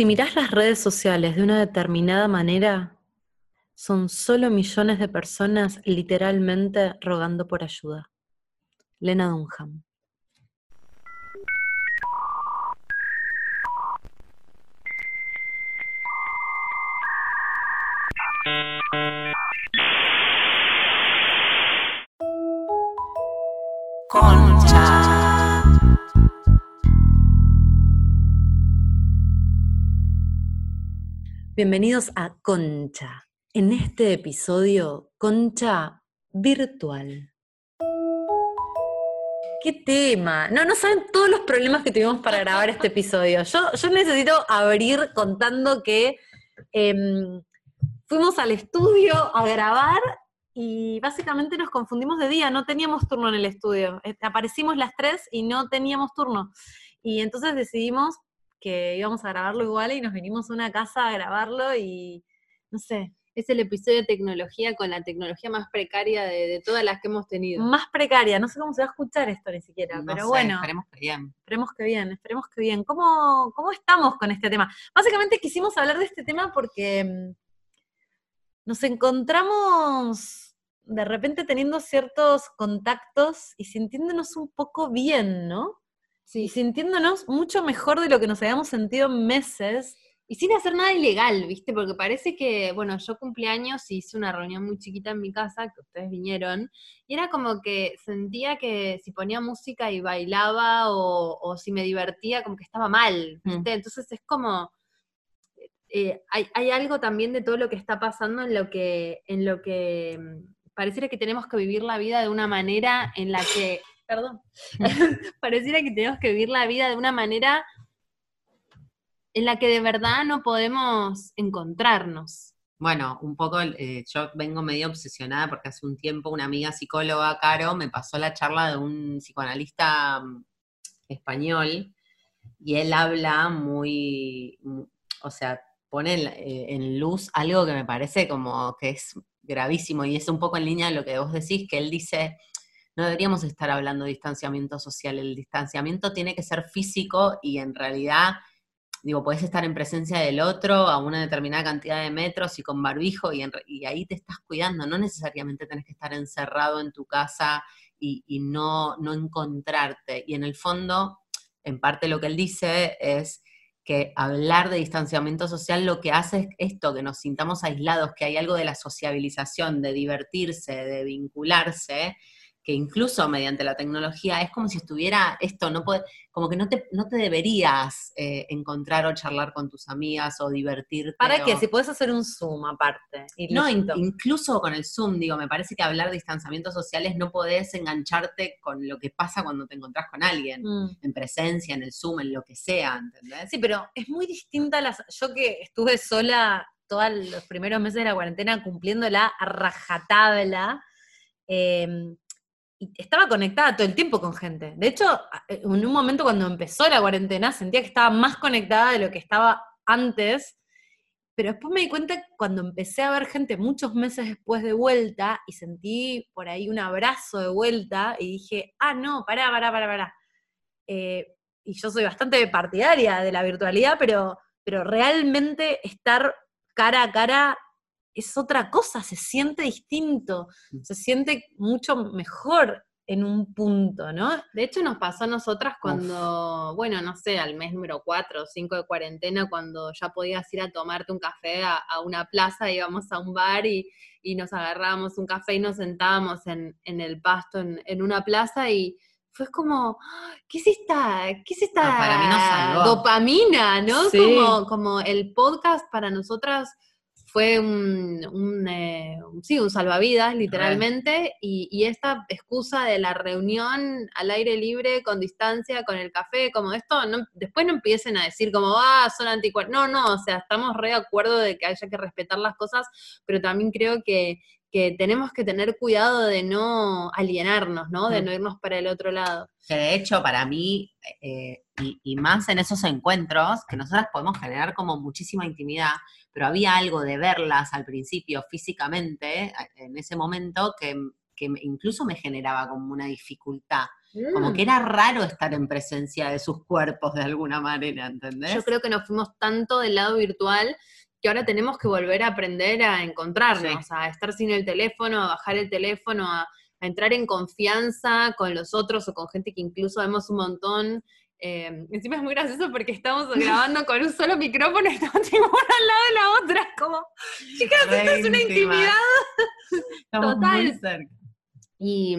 Si mirás las redes sociales de una determinada manera, son solo millones de personas literalmente rogando por ayuda. Lena Dunham. Bienvenidos a Concha. En este episodio, Concha virtual. ¿Qué tema? No, no saben todos los problemas que tuvimos para grabar este episodio. Yo, yo necesito abrir contando que em, fuimos al estudio a grabar y básicamente nos confundimos de día, no teníamos turno en el estudio. Eh, aparecimos las tres y no teníamos turno. Y entonces decidimos que íbamos a grabarlo igual y nos vinimos a una casa a grabarlo y no sé. Es el episodio de tecnología con la tecnología más precaria de, todas las que hemos tenido. Más precaria, no sé cómo se va a escuchar esto ni siquiera, pero bueno. Esperemos que bien. Esperemos que bien, esperemos que bien. ¿Cómo, ¿Cómo estamos con este tema? Básicamente quisimos hablar de este tema porque mm, nos encontramos de repente teniendo ciertos contactos y sintiéndonos un poco bien, ¿no? Sí. Y sintiéndonos mucho mejor de lo que nos habíamos sentido en meses. Y sin hacer nada ilegal, ¿viste? Porque parece que, bueno, yo cumpleaños y hice una reunión muy chiquita en mi casa, que ustedes vinieron, y era como que sentía que si ponía música y bailaba o, si me divertía, como que estaba mal, Mm. ¿viste? Entonces es como, eh, hay, hay algo también de todo lo que está pasando en lo que, en lo que mm, pareciera que tenemos que vivir la vida de una manera en la que, perdón, pareciera que tenemos que vivir la vida de una manera en la que de verdad no podemos encontrarnos. Bueno, un poco, eh, yo vengo medio obsesionada porque hace un tiempo una amiga psicóloga, Caro, me pasó la charla de un psicoanalista mm, español y él habla muy, mu- o sea, pone eh, en luz algo que me parece como que es gravísimo y es un poco en línea de lo que vos decís, que él dice, no deberíamos estar hablando de distanciamiento social, el distanciamiento tiene que ser físico y en realidad digo, podés estar en presencia del otro a una determinada cantidad de metros y con barbijo y, ahí te estás cuidando, no necesariamente tenés que estar encerrado en tu casa y, y no, no encontrarte. Y en el fondo, en parte lo que él dice es que hablar de distanciamiento social lo que hace es esto, que nos sintamos aislados, que hay algo de la sociabilización, de divertirse, de vincularse, que incluso mediante la tecnología es como si estuviera esto, no puede, como que no te, no te deberías eh, encontrar o charlar con tus amigas o divertirte. ¿Para qué? o- Si podés hacer un Zoom aparte. no, in- incluso con el Zoom, digo, me parece que hablar de distanciamientos sociales no podés engancharte con lo que pasa cuando te encontrás con alguien, Mm. en presencia, en el Zoom, en lo que sea, ¿entendés? Sí, pero es muy distinta las. Yo que estuve sola todos los primeros meses de la cuarentena cumpliéndola a rajatabla. eh, estaba conectada todo el tiempo con gente. De hecho, a- en un momento cuando empezó la cuarentena sentía que estaba más conectada de lo que estaba antes. Pero después me di cuenta cuando empecé a ver gente muchos meses después de vuelta y sentí por ahí un abrazo de vuelta y dije, ah, no, pará, pará, pará, pará. Eh, y yo soy bastante partidaria de la virtualidad, pero, pero realmente estar cara a cara es otra cosa, se siente distinto, se siente mucho mejor en un punto, ¿no? De hecho, nos pasó a nosotras cuando, bueno, no sé, al mes número 4 o 5 de cuarentena, cuando ya podías ir a tomarte un café a, a una plaza, íbamos a un bar y, y nos agarrábamos un café y nos sentábamos en, en el pasto en, en una plaza y fue como, ¡ah! ¿qué es esta, qué es esta Ah, para mí nos salvó. dopamina, no? Sí. Como, como el podcast para nosotras fue un, un, eh, sí, un salvavidas, literalmente, y, y esta excusa de la reunión al aire libre, con distancia, con el café, como esto, no, después no empiecen a decir como, ah, son anticuerpos. No, no, o sea, estamos re de acuerdo de que haya que respetar las cosas, pero también creo que, que tenemos que tener cuidado de no alienarnos, ¿no? De Mm. no irnos para el otro lado. Que de hecho, para mí, eh, y, y más en esos encuentros, que nosotras podemos generar como muchísima intimidad, pero había algo de verlas al principio físicamente, en ese momento, que, que incluso me generaba como una dificultad. Como Mm. que era raro estar en presencia de sus cuerpos de alguna manera, ¿entendés? Yo creo que nos fuimos tanto del lado virtual que ahora tenemos que volver a aprender a encontrarnos, a estar sin el teléfono, a bajar el teléfono, a, a entrar en confianza con los otros o con gente que incluso vemos un montón. Eh, encima es muy gracioso porque estamos grabando con un solo micrófono y estamos tipo una al lado de la otra, como, chicas, Re esto es una íntima. intimidad. Estamos total. muy cerca. Y,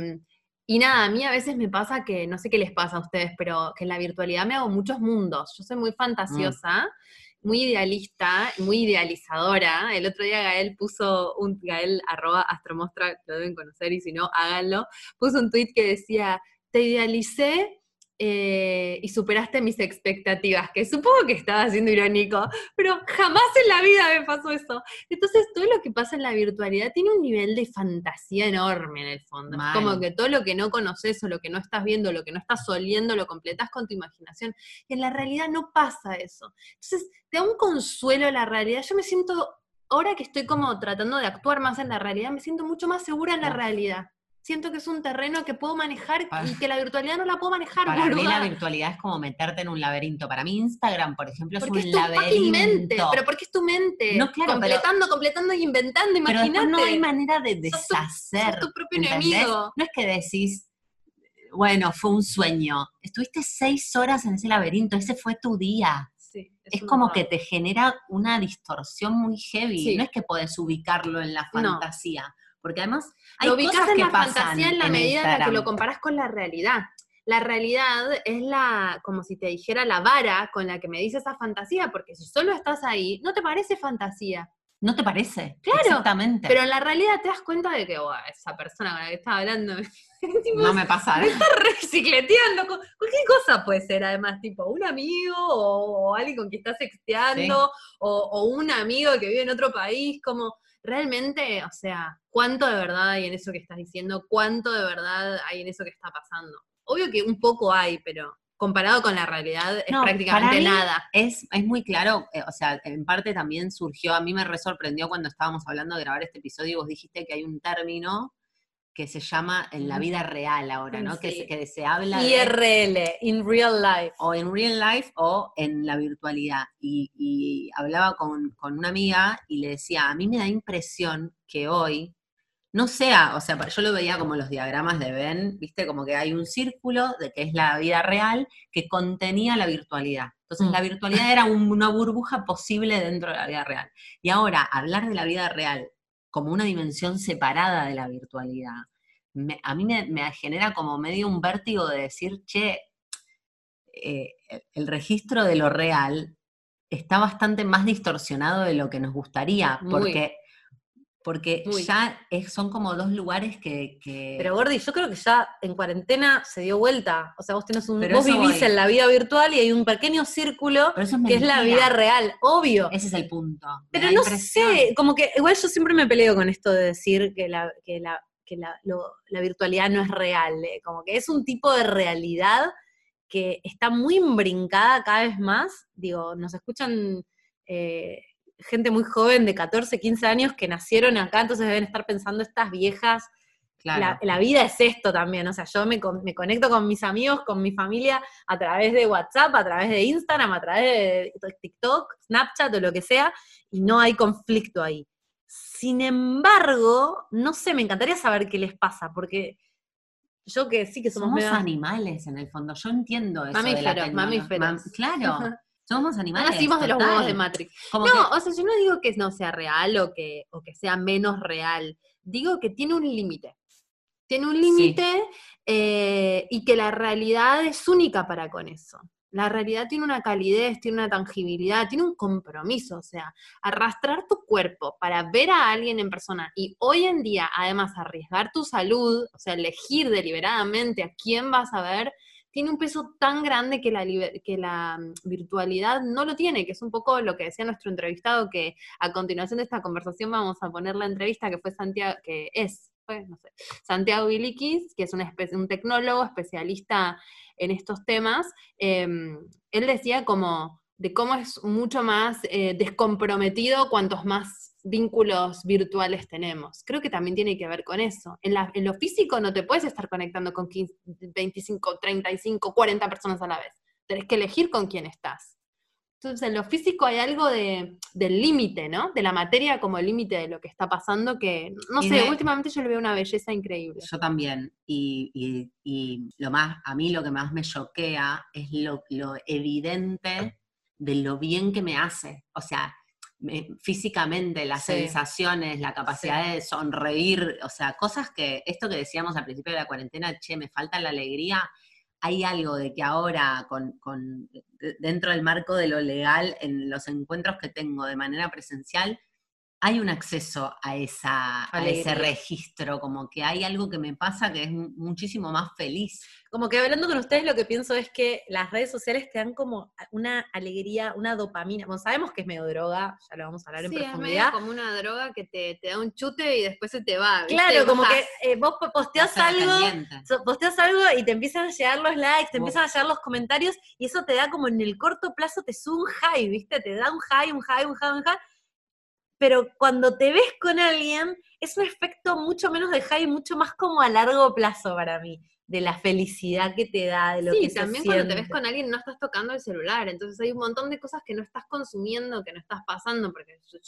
y nada, a mí a veces me pasa que, no sé qué les pasa a ustedes, pero que en la virtualidad me hago muchos mundos. Yo soy muy fantasiosa, muy idealista, muy idealizadora. El otro día Gael puso un, Gael arroba astromostra, lo deben conocer y si no, háganlo, puso un tweet que decía, te idealicé eh, y superaste mis expectativas, que supongo que estaba siendo irónico, pero jamás en la vida me pasó eso. Entonces, todo lo que pasa en la virtualidad tiene un nivel de fantasía enorme en el fondo. Como que todo lo que no conoces o lo que no estás viendo, lo que no estás oliendo, lo completas con tu imaginación. Y en la realidad no pasa eso. Entonces, te da un consuelo la realidad. Yo me siento, ahora que estoy como tratando de actuar más en la realidad, me siento mucho más segura en la realidad. Siento que es un terreno que puedo manejar Pa- y que la virtualidad no la puedo manejar, Para mí la virtualidad es como meterte en un laberinto. Para mí Instagram, por ejemplo, es Porque un es tu fucking mente, laberinto. pero porque es tu mente. No, claro, completando, completando y inventando, Pero imagínate. después no hay manera de Sos tu- deshacer. sos tu propio ¿entendés? enemigo. No es que decís, bueno, fue un sueño. Estuviste seis horas en ese laberinto, ese fue tu día. Sí, Es como que te genera una distorsión muy heavy. Sí. No es que podés ubicarlo en la No. Porque además hay lo ubicás cosas en que la pasan fantasía en la medida en la que lo comparás con la realidad. La realidad es la, como si te dijera la vara con la que me dice esa fantasía, porque si solo estás ahí, no te parece fantasía. ¿No te parece? Claro, Exactamente. Pero en la realidad te das cuenta de que "Buah, esa persona con la que estaba hablando tipo, no me pasa. me está recicleteando. Cualquier cosa puede ser, además, tipo un amigo o, o alguien con quien estás sexteando o, o un amigo que vive en otro país, como realmente, o sea, ¿cuánto de verdad hay en eso que estás diciendo? ¿Cuánto de verdad hay en eso que está pasando? Obvio que un poco hay, pero comparado con la realidad es No, prácticamente para nada. Es, es muy claro, eh, o sea, en parte también surgió, a mí me re sorprendió cuando estábamos hablando de grabar este episodio y vos dijiste que hay un término que se llama en la vida real ahora, ¿no? Que, Sí. se, que se habla de, IRL, in real life. o en real life o en la virtualidad. Y, y hablaba con, con una amiga y le decía, a mí me da impresión que hoy no sea, o sea, yo lo veía como los diagramas de Ben, viste, como que hay un círculo de que es la vida real que contenía la virtualidad. Entonces Mm. la virtualidad era un- una burbuja posible dentro de la vida real. Y ahora, hablar de la vida real como una dimensión separada de la virtualidad, me- a mí me, me genera como medio un vértigo de decir, che, eh, el- registro de lo real está bastante más distorsionado de lo que nos gustaría, Muy. porque, porque ya es- son como dos lugares que... que- Pero Gordi, yo creo que ya en cuarentena se dio vuelta. O sea, vos tenés un, Pero vos vivís voy. en la vida virtual y hay un pequeño círculo es que es la vida real, obvio. Ese es el punto. Pero no impresión. sé, como que igual yo siempre me peleo con esto de decir que la, que la, que la, lo- la virtualidad no es real, eh, como que es un tipo de realidad que está muy imbrincada cada vez más. Digo, nos escuchan eh, gente muy joven de 14, 15 años que nacieron acá, entonces deben estar pensando estas viejas Claro. la, la vida es esto también, o sea, yo me, me conecto con mis amigos, con mi familia a través de WhatsApp, a través de Instagram, a través de TikTok, Snapchat o lo que sea, y no hay conflicto ahí. Sin embargo, no sé, me encantaría saber qué les pasa, porque yo que sí que somos, somos medio- animales en el fondo. Yo entiendo eso de la Mamíferos, mamíferos. Mam- claro, somos No animales. nacimos de los huevos de Matrix. Como No, que- o sea, yo no digo que no sea real o que, o que sea menos real. Digo que tiene un límite. Tiene un límite eh, y que la realidad es única para con eso. La realidad tiene una calidez, tiene una tangibilidad, tiene un compromiso. O sea, arrastrar tu cuerpo para ver a alguien en persona y hoy en día, además, arriesgar tu salud, o sea, elegir deliberadamente a quién vas a ver, tiene un peso tan grande que la, que la mm, virtualidad no lo tiene, que es un poco lo que decía nuestro entrevistado, que a continuación de esta conversación vamos a poner la entrevista que fue Santiago, que es, fue, Santiago que es espe- un tecnólogo especialista en estos temas. eh, él decía como de cómo es mucho más eh, descomprometido cuantos más vínculos virtuales tenemos. Creo que también tiene que ver con eso. En, la- en lo físico no te puedes estar conectando con 15, 25, 35, 40 personas a la vez. Tenés que elegir con quién estás. Entonces, en lo físico hay algo de, del límite, ¿no? De la materia como el límite de lo que está pasando que, no Y sé, de- últimamente yo le veo una belleza increíble. Yo también. Y, y- y lo más, a mí lo que más me choquea es lo, lo evidente de lo bien que me hace. O sea, físicamente, las Sí. sensaciones, la capacidad de sonreír, o sea, cosas que, esto que decíamos al principio de la cuarentena, che, me falta la alegría. Hay algo de que ahora, con, con- de- dentro del marco de lo legal, en los encuentros que tengo de manera presencial, hay un acceso a, esa, a ese registro, como que hay algo que me pasa que es mu- muchísimo más feliz. Como que hablando con ustedes, lo que pienso es que las redes sociales te dan como una alegría, una dopamina. Bueno, sabemos que es medio droga, ya lo vamos a hablar en Sí, es medio profundidad. como una droga que te, te da un chute y después se te va. ¿viste? Claro, como que eh, vos po- posteás Hacer algo, dependiente. so- posteas algo y te empiezan a llegar los likes, te empiezan a llegar los comentarios y eso te da como en el corto plazo te sube un high, ¿viste? Te da un high, un high, un high, un high. Pero cuando te ves con alguien, es un efecto mucho menos de high, mucho más como a largo plazo para mí, de la felicidad que te da, de lo Sí, que se también cuando te ves con alguien no estás tocando el celular, entonces hay un montón de cosas que no estás consumiendo, que no estás pasando, porque yo-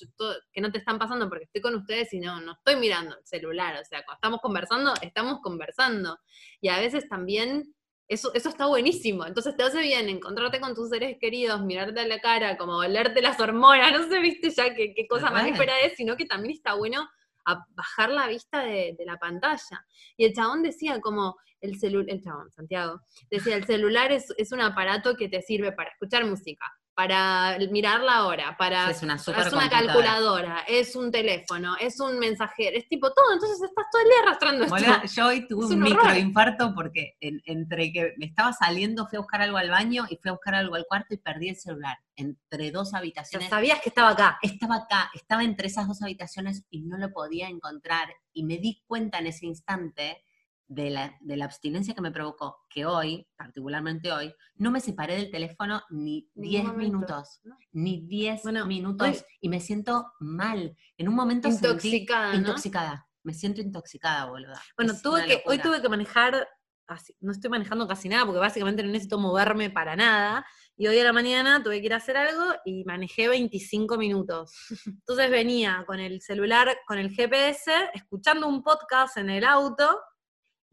que no te están pasando porque estoy con ustedes y no, no estoy mirando el celular, o sea, cuando estamos conversando, estamos conversando. Y a veces también eso, eso está buenísimo, entonces te hace bien encontrarte con tus seres queridos, mirarte a la cara, como olerte las hormonas, no sé, viste ya qué, qué cosa más espera es, sino que también está bueno a bajar la vista de, de la pantalla. Y el chabón decía como, el celular, el chabón, Santiago, decía, el celular es, es un aparato que te sirve para escuchar música, para mirar la hora, para... Es una Es una calculadora, es un teléfono, es un mensajero, es tipo todo, entonces estás todo el día arrastrando esto. Hola, yo hoy tuve Es un un microinfarto porque en- entre que me estaba saliendo, fui a buscar algo al baño y fui a buscar algo al cuarto y perdí el celular. Entre dos Ya habitaciones. sabías que estaba acá. Estaba acá, estaba entre esas dos habitaciones y no lo podía encontrar. Y me di cuenta en ese instante de la, de la abstinencia que me provocó, que hoy, particularmente hoy, no me separé del teléfono ni Ningún 10 momento, minutos. ¿no? Ni 10 Bueno, minutos. hoy- Y me siento mal. En un momento sentí- Intoxicada, ¿no? intoxicada. Me siento intoxicada, boluda. Bueno, tuve que, hoy tuve que manejar, así- no estoy manejando casi nada porque básicamente no necesito moverme para nada. Y hoy a la mañana tuve que ir a hacer algo y manejé 25 minutos. Entonces venía con el celular, con el GPS, escuchando un podcast en el auto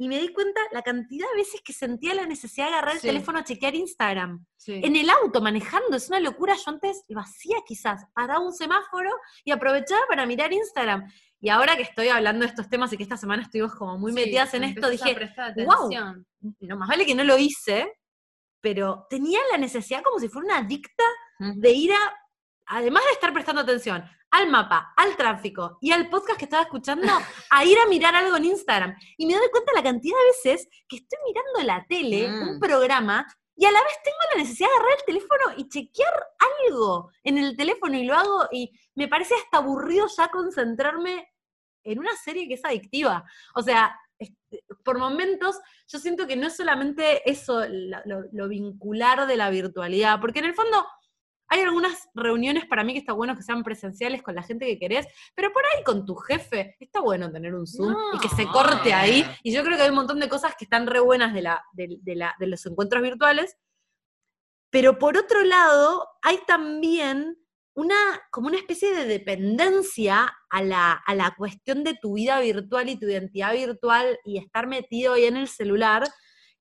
y me di cuenta la cantidad de veces que sentía la necesidad de agarrar el Sí. teléfono a chequear Instagram. Sí. En el auto, manejando, es una locura. Yo antes lo hacía quizás, paraba un semáforo y aprovechaba para mirar Instagram. Y ahora que estoy hablando de estos temas y que esta semana estuvimos como muy Sí, metidas en esto, dije, atención. no más vale que no lo hice, pero tenía la necesidad como si fuera una adicta de ir a, además de estar prestando atención al mapa, al tráfico y al podcast que estaba escuchando, a ir a mirar algo en Instagram. Y me doy cuenta la cantidad de veces que estoy mirando la tele, Mm. un programa, y a la vez tengo la necesidad de agarrar el teléfono y chequear algo en el teléfono y lo hago y me parece hasta aburrido ya concentrarme en una serie que es adictiva. O sea, por momentos yo siento que no es solamente eso, lo, lo vincular de la virtualidad, porque en el fondo hay algunas reuniones para mí que está bueno que sean presenciales con la gente que querés, pero por ahí con tu jefe está bueno tener un Zoom y que se No. corte ahí. Y yo creo que hay un montón de cosas que están re buenas de, la, de, de la- de los encuentros virtuales, pero por otro lado hay también una, como una especie de dependencia a la, a la cuestión de tu vida virtual y tu identidad virtual y estar metido ahí en el celular,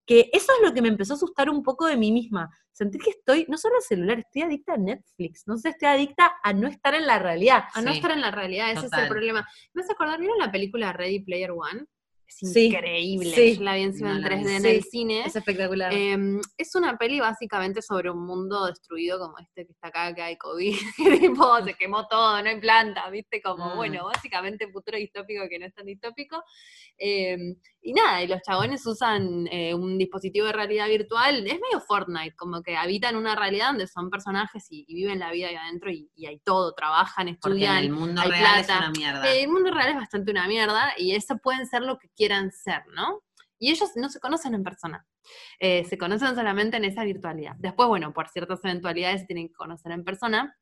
que eso es lo que me empezó a asustar un poco de mí misma. Sentir que estoy, no solo al celular, estoy adicta a Netflix, no sé, estoy adicta a no estar en la realidad. A no estar en la realidad, ese es el problema. ¿Me vas a acordar? ¿Vieron la película Ready Player One? Es increíble. Sí. Yo la vi encima No en la vi. 3D en el cine. Es espectacular. Eh, es una peli básicamente sobre un mundo destruido como este que está acá, que hay COVID, que tipo se quemó todo, no hay planta, viste, como Mm. bueno, básicamente futuro distópico que no es tan distópico. Eh, y nada, y los chabones usan eh, un dispositivo de realidad virtual, es medio Fortnite, como que habitan una realidad donde son personajes y, y viven la vida ahí adentro y, y hay todo, trabajan, Porque estudian, el mundo hay real plata. es una mierda. el mundo real es bastante una mierda y eso pueden ser lo que quieran ser, ¿no? Y ellos no se conocen en persona, eh, se conocen solamente en esa virtualidad. Después, bueno, por ciertas eventualidades se tienen que conocer en persona.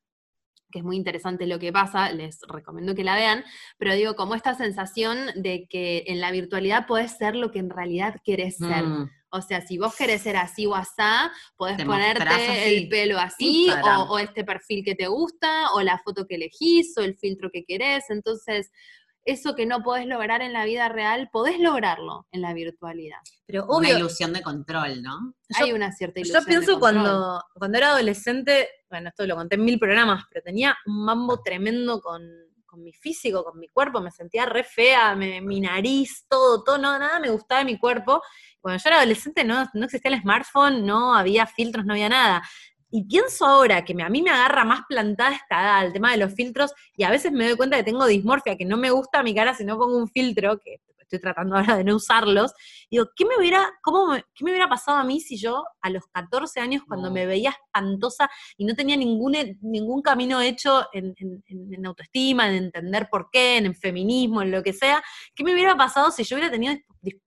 que es muy interesante lo que pasa, les recomiendo que la vean, pero digo, como esta sensación de que en la virtualidad podés ser lo que en realidad querés ser. Mm. O sea, si vos querés ser así o asá, podés Te ponerte el pelo así, o, o este perfil que te gusta, o la foto que elegís, o el filtro que querés. Entonces, eso que no podés lograr en la vida real, podés lograrlo en la virtualidad. Pero Una obvio, ilusión de control, ¿no? Yo- Hay una cierta Yo ilusión. de pienso control. cuando, cuando era adolescente, bueno, esto lo conté en mil programas, pero tenía un mambo tremendo con, con mi físico, con mi cuerpo, me sentía re fea, me- mi nariz, todo, todo, no, nada me gustaba de mi cuerpo. Cuando yo era adolescente no, no existía el smartphone, no había filtros, no había nada. Y pienso ahora que me- a mí me agarra más plantada esta edad, el tema de los filtros, y a veces me doy cuenta que tengo dismorfia, que no me gusta mi cara si no pongo un filtro, que estoy tratando ahora de no usarlos, Digo, ¿qué me hubiera, cómo me, qué me hubiera pasado a mí si yo a los 14 años, cuando No. me veía espantosa y no tenía ningún, ningún camino hecho en, en- en- en autoestima, en entender por qué, en el feminismo, en lo que sea, qué me hubiera pasado si yo hubiera tenido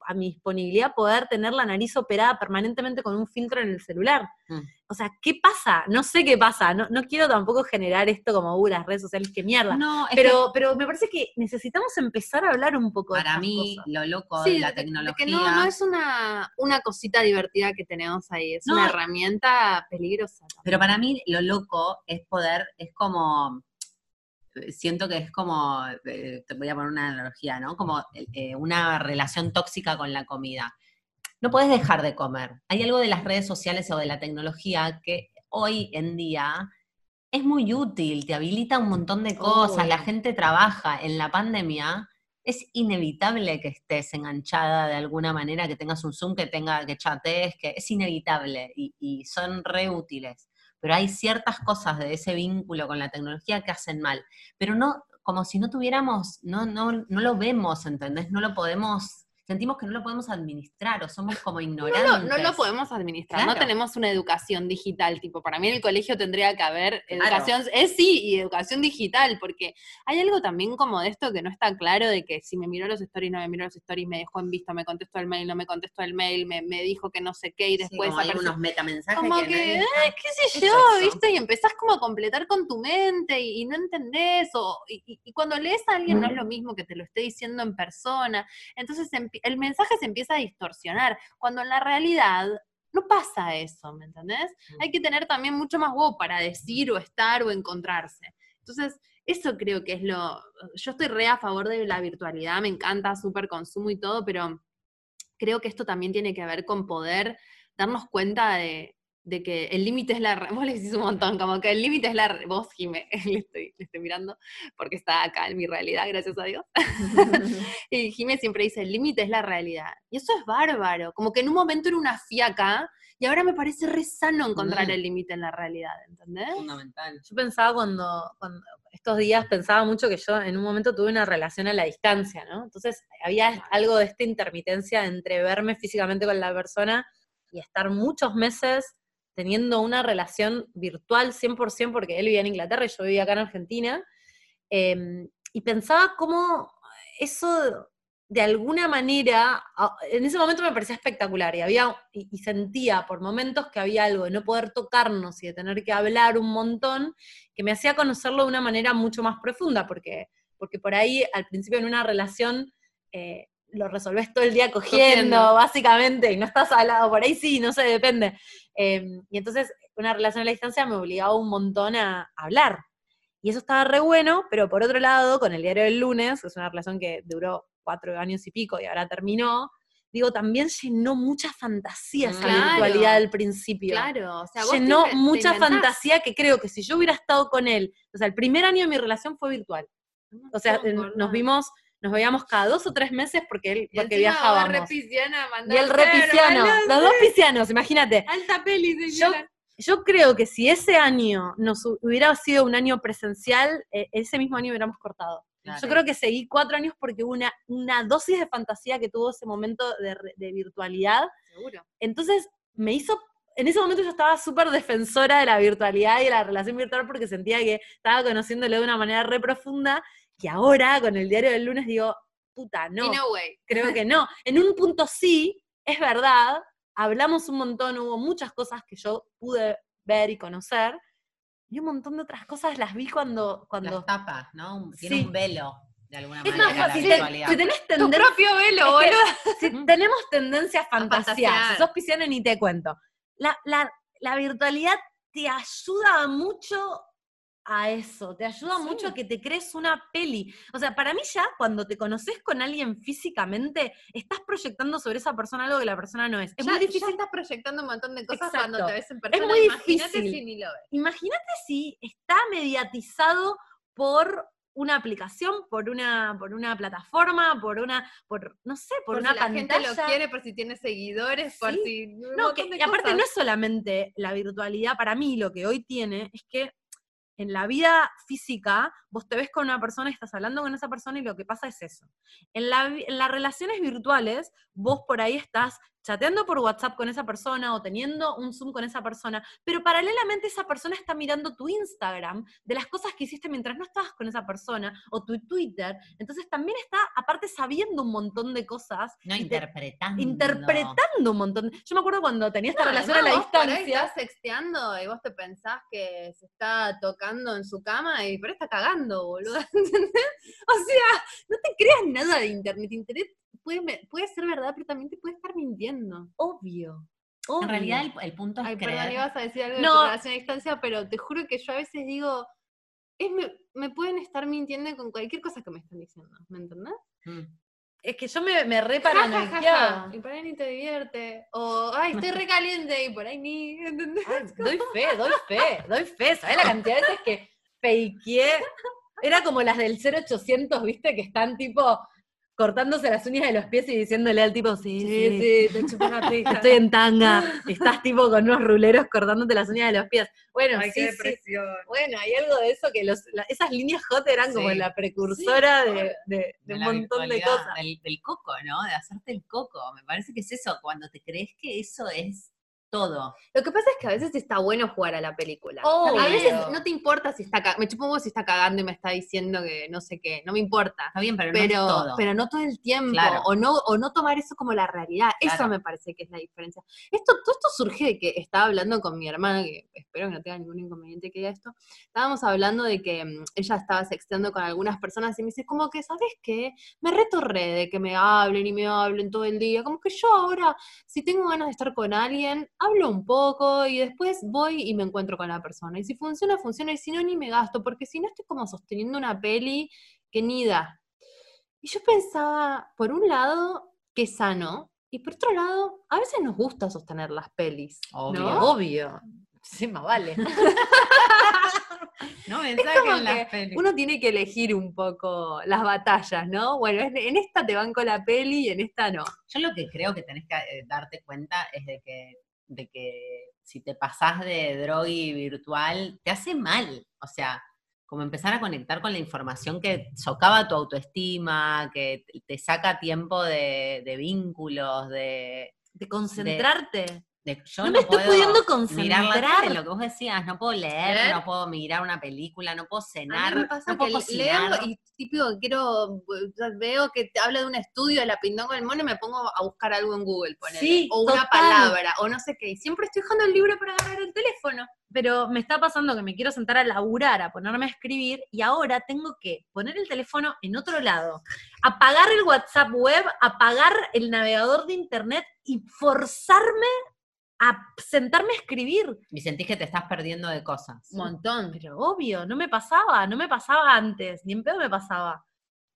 a mi disponibilidad poder tener la nariz operada permanentemente con un filtro en el celular? Mm. O sea, ¿qué pasa? No sé qué pasa. No, no quiero tampoco generar esto como, uh, las redes sociales, qué mierda. No, Pero, pero me parece que necesitamos empezar a hablar un poco que de para mí cosas. lo loco Sí, de la tecnología. que no, no es una, una cosita divertida que tenemos ahí, es No. una herramienta peligrosa. también. Pero para mí lo loco es poder, es como, siento que es como, eh, te voy a poner una analogía, ¿no? Como eh, una relación tóxica con la comida. No puedes dejar de comer. Hay algo de las redes sociales o de la tecnología que hoy en día es muy útil, te habilita un montón de cosas, la gente trabaja. En la pandemia es inevitable que estés enganchada de alguna manera, que tengas un Zoom, que tenga, que chatees, que es inevitable y, y son re útiles. Pero hay ciertas cosas de ese vínculo con la tecnología que hacen mal. Pero no, como si no tuviéramos, no, no, no lo vemos, ¿entendés? No lo podemos, sentimos que no lo podemos administrar o somos como No ignorantes. lo, no lo podemos administrar, no tenemos una educación digital, tipo, para mí en el colegio tendría que haber Claro. educación, es sí, y educación digital, porque hay algo también como de esto que no está claro, de que si me miró los stories, no me miró los stories, me dejó en visto, me contestó el mail, no me contestó el mail, me, me dijo que no sé qué, y Sí, después como hay unos metamensajes como que, que, nadie- "Ay, qué sé ¿qué es yo? ¿viste? Y empezás como a completar con tu mente y, y no entendés, o, y, cuando lees a alguien no es lo mismo que te lo esté diciendo en persona, entonces el mensaje se empieza a distorsionar, cuando en la realidad no pasa eso, ¿me entendés? Mm. Hay que tener también mucho más huevo para decir o estar o encontrarse. Entonces, eso creo que es lo, yo estoy re a favor de la virtualidad, me encanta, súper consumo y todo, pero creo que esto también tiene que ver con poder darnos cuenta de, de que el límite es la... Vos le decís un montón, como que el límite es la... Vos, Jime, le estoy, le estoy mirando, porque está acá en mi realidad, gracias a Dios. y Jime siempre dice, el límite es la realidad. Y eso es bárbaro, como que en un momento era una fiaca, y ahora me parece re sano encontrar Mm. el límite en la realidad, ¿entendés? fundamental. Yo pensaba cuando, cuando estos días pensaba mucho que yo en un momento tuve una relación a la distancia, ¿no? Entonces había algo de esta intermitencia entre verme físicamente con la persona y estar muchos meses teniendo una relación virtual 100% porque él vivía en Inglaterra y yo vivía acá en Argentina. eh, y pensaba cómo eso de alguna manera, a- en ese momento me parecía espectacular y, había, y sentía por momentos que había algo de no poder tocarnos y de tener que hablar un montón que me hacía conocerlo de una manera mucho más profunda, porque, porque por ahí al principio en una relación eh, lo resolvés todo el día cogiendo, Cogiendo. básicamente, y no estás al lado, por ahí sí, no sé, depende. Eh, y entonces una relación a la distancia me obligaba un montón a, hablar. Y eso estaba re bueno, pero por otro lado, con el diario del lunes, que es una relación que duró cuatro años y pico y ahora terminó, digo, también llenó mucha fantasía esa Claro. virtualidad del principio Claro, o sea, vos llenó te mucha fantasía que creo que si yo hubiera estado con él, o sea, el primer año de mi relación fue virtual. O sea, No, nos vimos, nos veíamos cada dos o tres meses porque él, Y porque viajábamos. va re pisciana, Y el a re hacer, pisciano, boludo. los dos piscianos, imagínate. Alta peli, Yo, señora. yo creo que si ese año nos hu- hubiera sido un año presencial, eh, ese mismo año hubiéramos cortado. Yo creo que seguí cuatro años porque hubo una, una dosis de fantasía que tuvo ese momento de, de virtualidad Seguro. entonces me hizo, en ese momento yo estaba súper defensora de la virtualidad y de la relación virtual porque sentía que estaba conociéndolo de una manera re profunda y ahora con el diario del lunes digo, puta, no, creo que no. En un punto sí, es verdad, hablamos un montón, hubo muchas cosas que yo pude ver y conocer y un montón de otras cosas las vi cuando... cuando Las tapas, ¿no? Tiene Sí. un velo, de alguna es manera, más la fácil, virtualidad. si tenés Tu tendencia... propio velo, Es que- si tenemos tendencia a fantasear, fantasear. si sos pisciano ni te cuento. La, la- la virtualidad te ayuda mucho a eso, te ayuda Sí. mucho a que te crees una peli. O sea, para mí ya cuando te conoces con alguien físicamente, estás proyectando sobre esa persona algo que la persona no es. Es ya, muy ya difícil. estás proyectando un montón de cosas Exacto. cuando te ves en persona. muy Imagínate difícil. si ni lo ves. Imagínate si está mediatizado por una aplicación, por una, por una plataforma, por una, por, no sé, por, Por, una si la pantalla. gente lo quiere, por si tiene seguidores, por Sí. si. un No, que, y aparte no es solamente la virtualidad, para mí lo que hoy tiene es que en la vida física vos te ves con una persona estás hablando con esa persona y lo que pasa es eso. En, en las relaciones virtuales vos por ahí estás chateando por WhatsApp con esa persona o teniendo un Zoom con esa persona, pero paralelamente esa persona está mirando tu Instagram de las cosas que hiciste mientras no estabas con esa persona o tu Twitter, entonces también está aparte sabiendo un montón de cosas No, interpretando. interpretando un montón. Yo me acuerdo cuando tenía esta No, relación a la vos por ahí distancia. estás sexteando y vos te pensás que se está tocando en su cama y pero está cagando, boludo. ¿Entendés? O sea, no te creas nada de internet. Internet puede, puede ser verdad, pero también te puede estar mintiendo. Obvio. En realidad el, el punto es Ay, creer. perdón, ibas a decir algo de No. tu relación a distancia, pero te juro que yo a veces digo, es, me, me pueden estar mintiendo con cualquier cosa que me están diciendo, ¿me entendés? Mm. Es que yo me, me re paranoiqueaba. Y por ahí ni te divierte. O, ay, estoy recaliente y por ahí ni, ¿entendés? Ay, Doy fe, doy fe, doy fe. ¿Sabes la cantidad de veces que fakeé? Era como las del 0800, ¿viste? Que están tipo cortándose las uñas de los pies y diciéndole al tipo, sí, sí, te chupo la pija. estoy en tanga. Estás tipo con unos ruleros cortándote las uñas de los pies. Bueno, sí, sí. Bueno, hay algo de eso que los, la- esas líneas hot eran como la precursora de, de- de de un montón de cosas. Del, del coco, ¿no? De hacerte el coco. Me parece que es eso, cuando te crees que eso es todo. Lo que pasa es que a veces está bueno jugar a la película. A veces no te importa si está ca- me chupo si está cagando y me está diciendo que no sé qué, no me importa. Está bien, pero, no Pero, es todo. pero no todo el tiempo, Claro. o no, o no tomar eso como la realidad. Eso me parece que es la diferencia. Esto, todo esto surge de que estaba hablando con mi hermana, que espero que no tenga ningún inconveniente que diga esto. Estábamos hablando de que mm, ella estaba sexteando con algunas personas y me dice, como que, ¿sabes qué? Me retorré de que me hablen y me hablen todo el día. Como que yo ahora, si tengo ganas de estar con alguien, hablo un poco y después voy y me encuentro con la persona. Y si funciona, funciona, y si no, ni me gasto, porque si no estoy como sosteniendo una peli que ni da. Y yo pensaba, por un lado, que sano, y por otro lado, a veces nos gusta sostener las pelis. Obvio. ¿no? Obvio. Sí, más vale. No me Es saquen como las que pelis. uno tiene que elegir un poco las batallas, ¿no? Bueno, en- en esta te van con la peli y en esta no. Yo lo que creo que tenés que eh, darte cuenta es de que, de que si te pasás de drogi virtual, te hace mal. O sea, como empezar a conectar con la información que socava tu autoestima, que te- saca tiempo de, de vínculos, de, De concentrarte. Yo No me estoy pudiendo mirar la concentrar. tele, lo que vos decías, no puedo leer, ¿Leer? no puedo mirar una película, no puedo A cenar, mí me pasa no que leo y típico quiero, eh, veo que te habla de un estudio de la pindonga del mono y me pongo a buscar algo en Google, ponele, Sí, o una total. palabra, o no sé qué, y siempre estoy dejando el libro para agarrar el teléfono. Pero me está pasando que me quiero sentar a laburar, a ponerme a escribir, y ahora tengo que poner el teléfono en otro lado, apagar el WhatsApp web, apagar el navegador de internet y forzarme a sentarme a escribir. Y sentís que te estás perdiendo de cosas. Un montón. Pero obvio, no me pasaba, no me pasaba antes, ni en pedo me pasaba.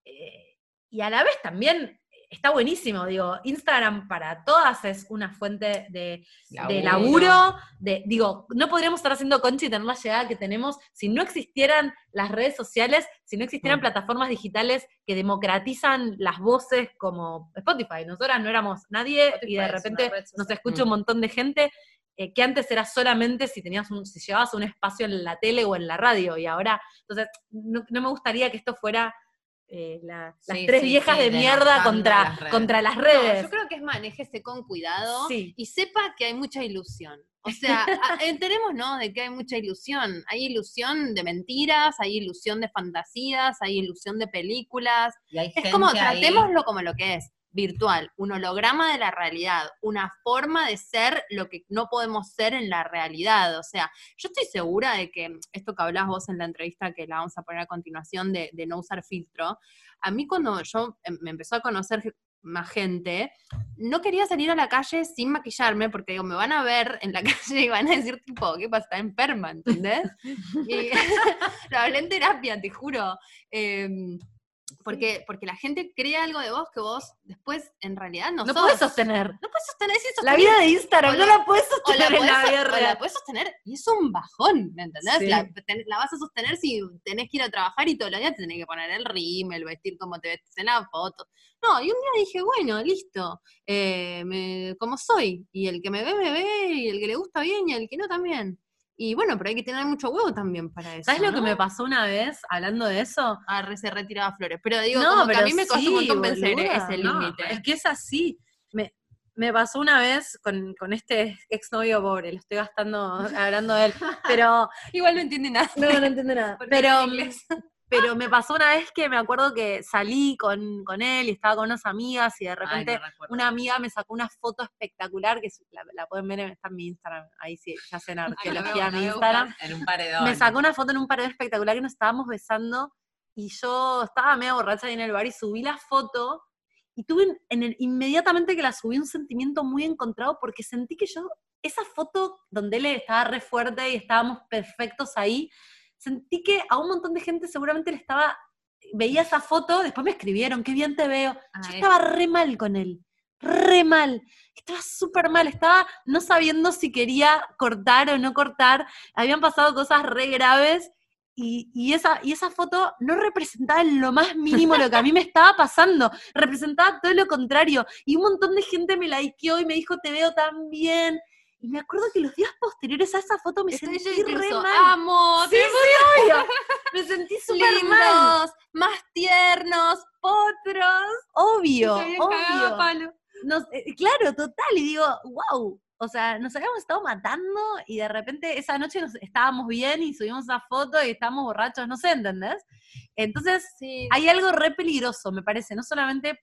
Eh, y a la vez también está buenísimo, digo, Instagram para todas es una fuente de, de laburo, de, digo, no podríamos estar haciendo concha y tener la llegada que tenemos si no existieran las redes sociales, si no existieran Mm. plataformas digitales que democratizan las voces como Spotify. Nosotras no éramos nadie Spotify y de repente nos escucha un montón de gente eh, que antes era solamente si tenías un, si llevabas un espacio en la tele o en la radio, y ahora, entonces, no, no me gustaría que esto fuera eh, la- las Sí, tres sí, viejas sí, de mierda contra las redes. contra las No, redes. yo creo que es manéjese con cuidado Sí. y sepa que hay mucha ilusión. O sea, ¿no? De que hay mucha ilusión. Hay ilusión de mentiras, hay ilusión de fantasías, hay ilusión de películas. Y hay Es gente como, ahí- tratémoslo como lo que es. Virtual, un holograma de la realidad, una forma de ser lo que no podemos ser en la realidad. O sea, yo estoy segura de que esto que hablás vos en la entrevista que la vamos a poner a continuación de, de no usar filtro, a mí cuando yo em, me empezó a conocer más gente, no quería salir a la calle sin maquillarme porque digo, me van a ver en la calle y van a decir tipo, ¿qué pasa? Está enferma, ¿entendés? y lo hablé en terapia, te juro. Em, porque, porque la gente cree algo de vos que vos después en realidad no, No sos. puedes sostener. No puedes sostener, sí, La sostener- vida de Instagram no la- puedes o la sostener en la vida o la real. podés sostener y es un bajón, ¿me entendés? Sí. La, ten- la vas a sostener si tenés que ir a trabajar y todos los días te tenés que poner el rímel, vestir como te vestes en la foto. No, y un día dije, bueno, listo, eh, me- como soy, y el que me ve, me ve, y el que le gusta bien, y el que no también. Y bueno, pero hay que tener mucho huevo también para eso. ¿Sabes lo que ¿no? me pasó una vez hablando de eso? Ah, re- se retiraba flores. Pero digo, como que a mí me costó un montón boluda, ese no, límite. es que es así. Me, me pasó una vez con, con este exnovio pobre, lo estoy gastando hablando de él, pero Igual no entiende nada. no, no entiendo nada. Pero. Pero me pasó una vez que me acuerdo que salí con, con él y estaba con unas amigas y de repente Ay, no una amiga me sacó una foto espectacular que la, la pueden ver, en- está en mi Instagram, ahí sí, ya hacen Ay, arqueología veo, en mi Instagram. En un paredón. Me sacó una foto en un pared espectacular que nos estábamos besando y yo estaba medio borracha ahí en el bar y subí la foto y tuve en- en el, inmediatamente que la subí un sentimiento muy encontrado porque sentí que yo, esa foto donde él estaba re fuerte y estábamos perfectos ahí, sentí que a un montón de gente seguramente le estaba, veía esa foto, después me escribieron, qué bien te veo. Ah, Yo es- estaba re mal con él, re mal. Estaba súper mal, estaba no sabiendo si quería cortar o no cortar. Habían pasado cosas re graves y, y esa, y esa foto no representaba en lo más mínimo lo que a mí me estaba pasando. Representaba todo lo contrario. Y un montón de gente me likeó y me dijo, te veo tan bien. Y me acuerdo que los días posteriores a esa foto me Estoy sentí yo re mal. amo, Sí, sí, obvio. Me sentí súper mal. más tiernos, potros. Obvio, obvio. palo. Nos- eh, claro, total, y digo, wow, o sea, nos habíamos estado matando y de repente esa noche nos, estábamos bien y subimos esa foto y estábamos borrachos, no sé, ¿entendés? Entonces, Sí, hay algo re peligroso, me parece, no solamente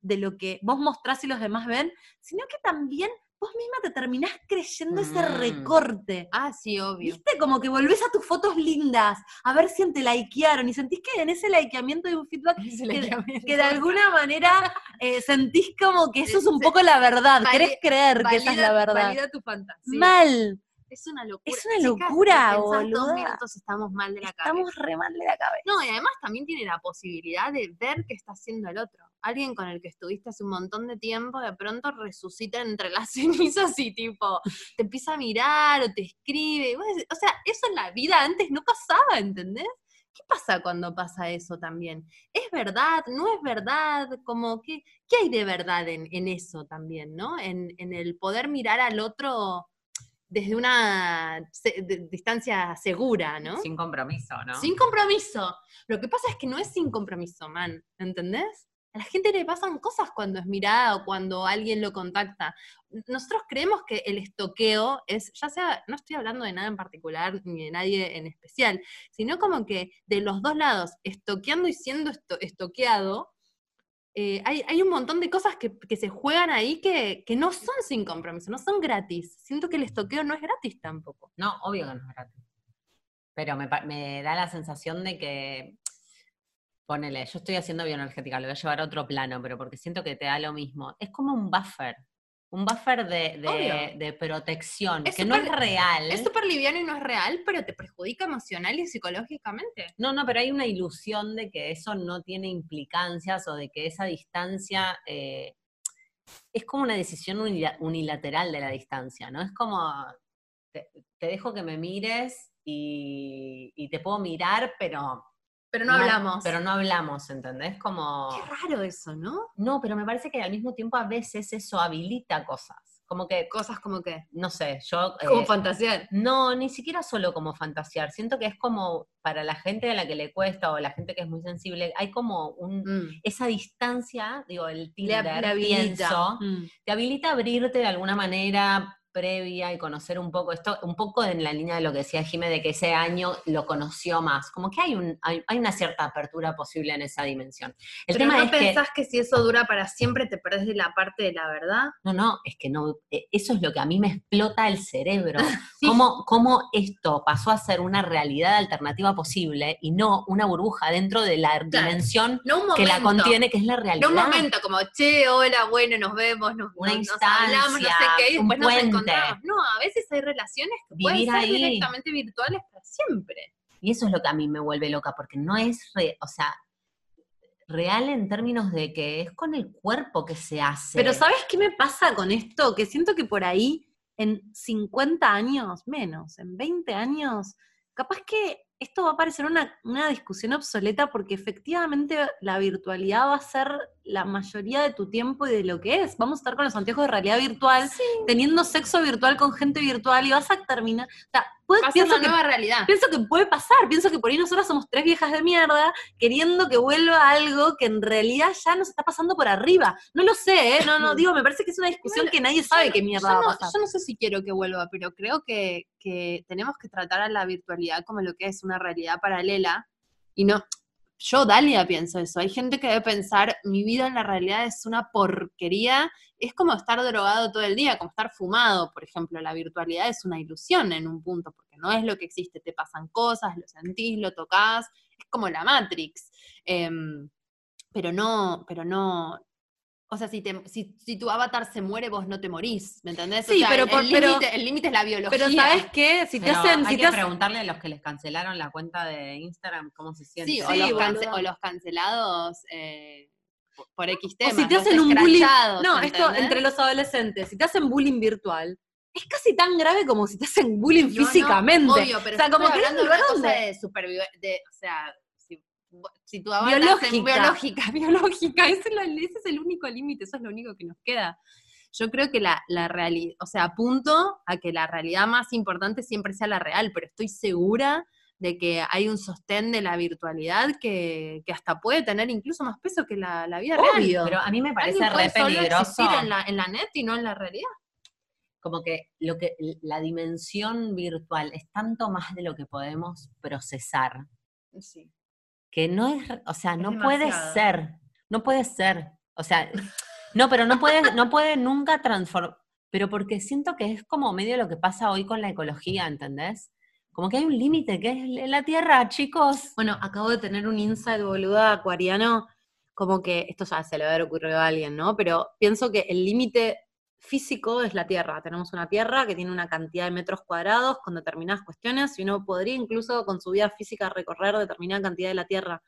de lo que vos mostrás y los demás ven, sino que también vos misma te terminás creyendo ese Mm. recorte. Ah, sí, obvio. ¿Viste? Como que volvés a tus fotos lindas, a ver si te likearon, y sentís que en ese likeamiento hay un feedback que, que de alguna manera eh, sentís como que eso es un poco la verdad, Vali- querés creer que esa es la verdad. Valida tu fantasía. Mal, Es una locura. Es una locura, pensás dos minutos estamos mal de la cabeza. estamos re mal de la cabeza. No, y además también tiene la posibilidad de ver qué está haciendo el otro. Alguien con el que estuviste hace un montón de tiempo, de pronto resucita entre las cenizas y tipo, te empieza a mirar o te escribe. decís- O sea, eso en la vida antes no pasaba, ¿entendés? ¿Qué pasa cuando pasa eso también? ¿Es verdad? ¿No es verdad? Como que, ¿Qué hay de verdad en, en eso también, no? En, en el poder mirar al otro desde una se- de- distancia segura, ¿no? Sin compromiso, ¿no? Sin compromiso. Lo que pasa es que no es sin compromiso, man. ¿Entendés? A la gente le pasan cosas cuando es mirada o cuando alguien lo contacta. Nosotros creemos que el estoqueo es, ya sea, no estoy hablando de nada en particular ni de nadie en especial, sino como que de los dos lados, estoqueando y siendo esto- estoqueado, eh, hay, un montón de cosas que, se juegan ahí que, no son sin compromiso, no son gratis. Siento que el estoqueo no es gratis tampoco. No, obvio que no es gratis. Pero me da la sensación de que, ponele, yo estoy haciendo bioenergética, lo voy a llevar a otro plano, pero porque siento que te da lo mismo. Es como un buffer, un buffer de, de- protección, Es que no es real. Es súper liviano y no es real, pero te perjudica emocional y psicológicamente. No, no, pero hay una ilusión de que eso no tiene implicancias o de que esa distancia eh, es como una decisión unila- unilateral de la distancia, ¿no? Es como, te, te dejo que me mires y, y te puedo mirar, pero Pero no, hablamos. Pero no hablamos, ¿entendés? Como... Qué raro eso, ¿no? No, pero me parece que al mismo tiempo a veces eso habilita cosas. Como que, Cosas como que. no sé, yo... Como eh, fantasear. no, ni siquiera solo como fantasear. Siento que es como para la gente a la que le cuesta o la gente que es muy sensible, hay como un, Mm. esa distancia, digo, el Le, Tinder, le habilita. pienso, Mm. te habilita a abrirte de alguna manera previa y conocer un poco esto, un poco en la línea de lo que decía Jimé, de que ese año lo conoció más. Como que hay, un, hay, hay una cierta apertura posible en esa dimensión. El Pero tema ¿no es que. pensás que... si eso dura para siempre te perdés de la parte de la verdad? No, no, es que no, eh, eso es lo que a mí me explota el cerebro. Sí. cómo, cómo esto pasó a ser una realidad alternativa posible y no una burbuja dentro de la dimensión No que la contiene, que es la realidad. No un momento como, che, hola, bueno, nos vemos, nos, Una nos- nos hablamos, no sé qué, y después nos No, a veces hay relaciones que pueden ser ahí. directamente virtuales para siempre. Y eso es lo que a mí me vuelve loca, porque no es, re- o sea, real en términos de que es con el cuerpo que se hace. Pero ¿sabes qué me pasa con esto? Que siento que por ahí, en 50 años, menos, en 20 años, capaz que esto va a parecer una, una discusión obsoleta porque efectivamente la virtualidad va a ser la mayoría de tu tiempo y de lo que es. Vamos a estar con los anteojos de realidad virtual, teniendo sexo virtual con gente virtual y vas a terminar... O sea, puede- pienso que nueva realidad. Pienso que puede pasar, pienso que por ahí nosotras somos tres viejas de mierda queriendo que vuelva algo que en realidad ya nos está pasando por arriba. No lo sé, ¿eh? No, no, digo, me parece que es una discusión Bueno, que nadie sabe Yo qué mierda yo va a pasar. yo no sé si quiero que vuelva, pero creo que, que tenemos que tratar a la virtualidad como lo que es una realidad paralela. Y no, yo, Dalia, pienso eso. Hay gente que debe pensar, mi vida en la realidad es una porquería. Es como estar drogado todo el día, como estar fumado, por ejemplo. La virtualidad es una ilusión en un punto, porque no es lo que existe. Te pasan cosas, lo sentís, lo tocas. Es como la Matrix. Em, pero no, pero no, o sea, si, te- si, si tu avatar se muere, vos no te morís, ¿me entendés? O Sí, sea, pero el- límite- es la biología. Pero ¿sabes qué? Si te Pero hacen... hay Si que te hacen preguntarle a los que les cancelaron la cuenta de Instagram cómo se sienten. Sí, o, Sí, los boluda. cance- o los cancelados eh, por, X temas. o si te los hacen un bullying... No, esto entre los adolescentes, si te hacen bullying virtual, es casi tan grave como si te hacen bullying No, no, físicamente. obvio, pero o sea, como que es hablando un de una cosa de supervivencia, de, o sea, si, tu Biológica. biológica, biológica, ese es, el único límite, eso es lo único que nos queda. Yo creo que la, la realidad, o sea, apunto a que la realidad más importante siempre sea la real, pero estoy segura de que hay un sostén de la virtualidad que, que hasta puede tener incluso más peso que la, la vida real. Pero a mí me parece puede re solo peligroso. existir en la, en la net y no en la realidad. Como que lo que la dimensión virtual es tanto más de lo que podemos procesar. Sí. Que no es, o sea, no puede ser, no puede ser, o sea, no, pero no puede, no puede nunca transformar, pero porque siento que es como medio lo que pasa hoy con la ecología, ¿entendés? Como que hay un límite, que es la Tierra, chicos. Bueno, acabo de tener un insight boluda acuariano, como que esto ya se le va a haber ocurrido a alguien, ¿no? Pero pienso que el límite físico es la Tierra. Tenemos una Tierra que tiene una cantidad de metros cuadrados con determinadas cuestiones y uno podría incluso con su vida física recorrer determinada cantidad de la Tierra.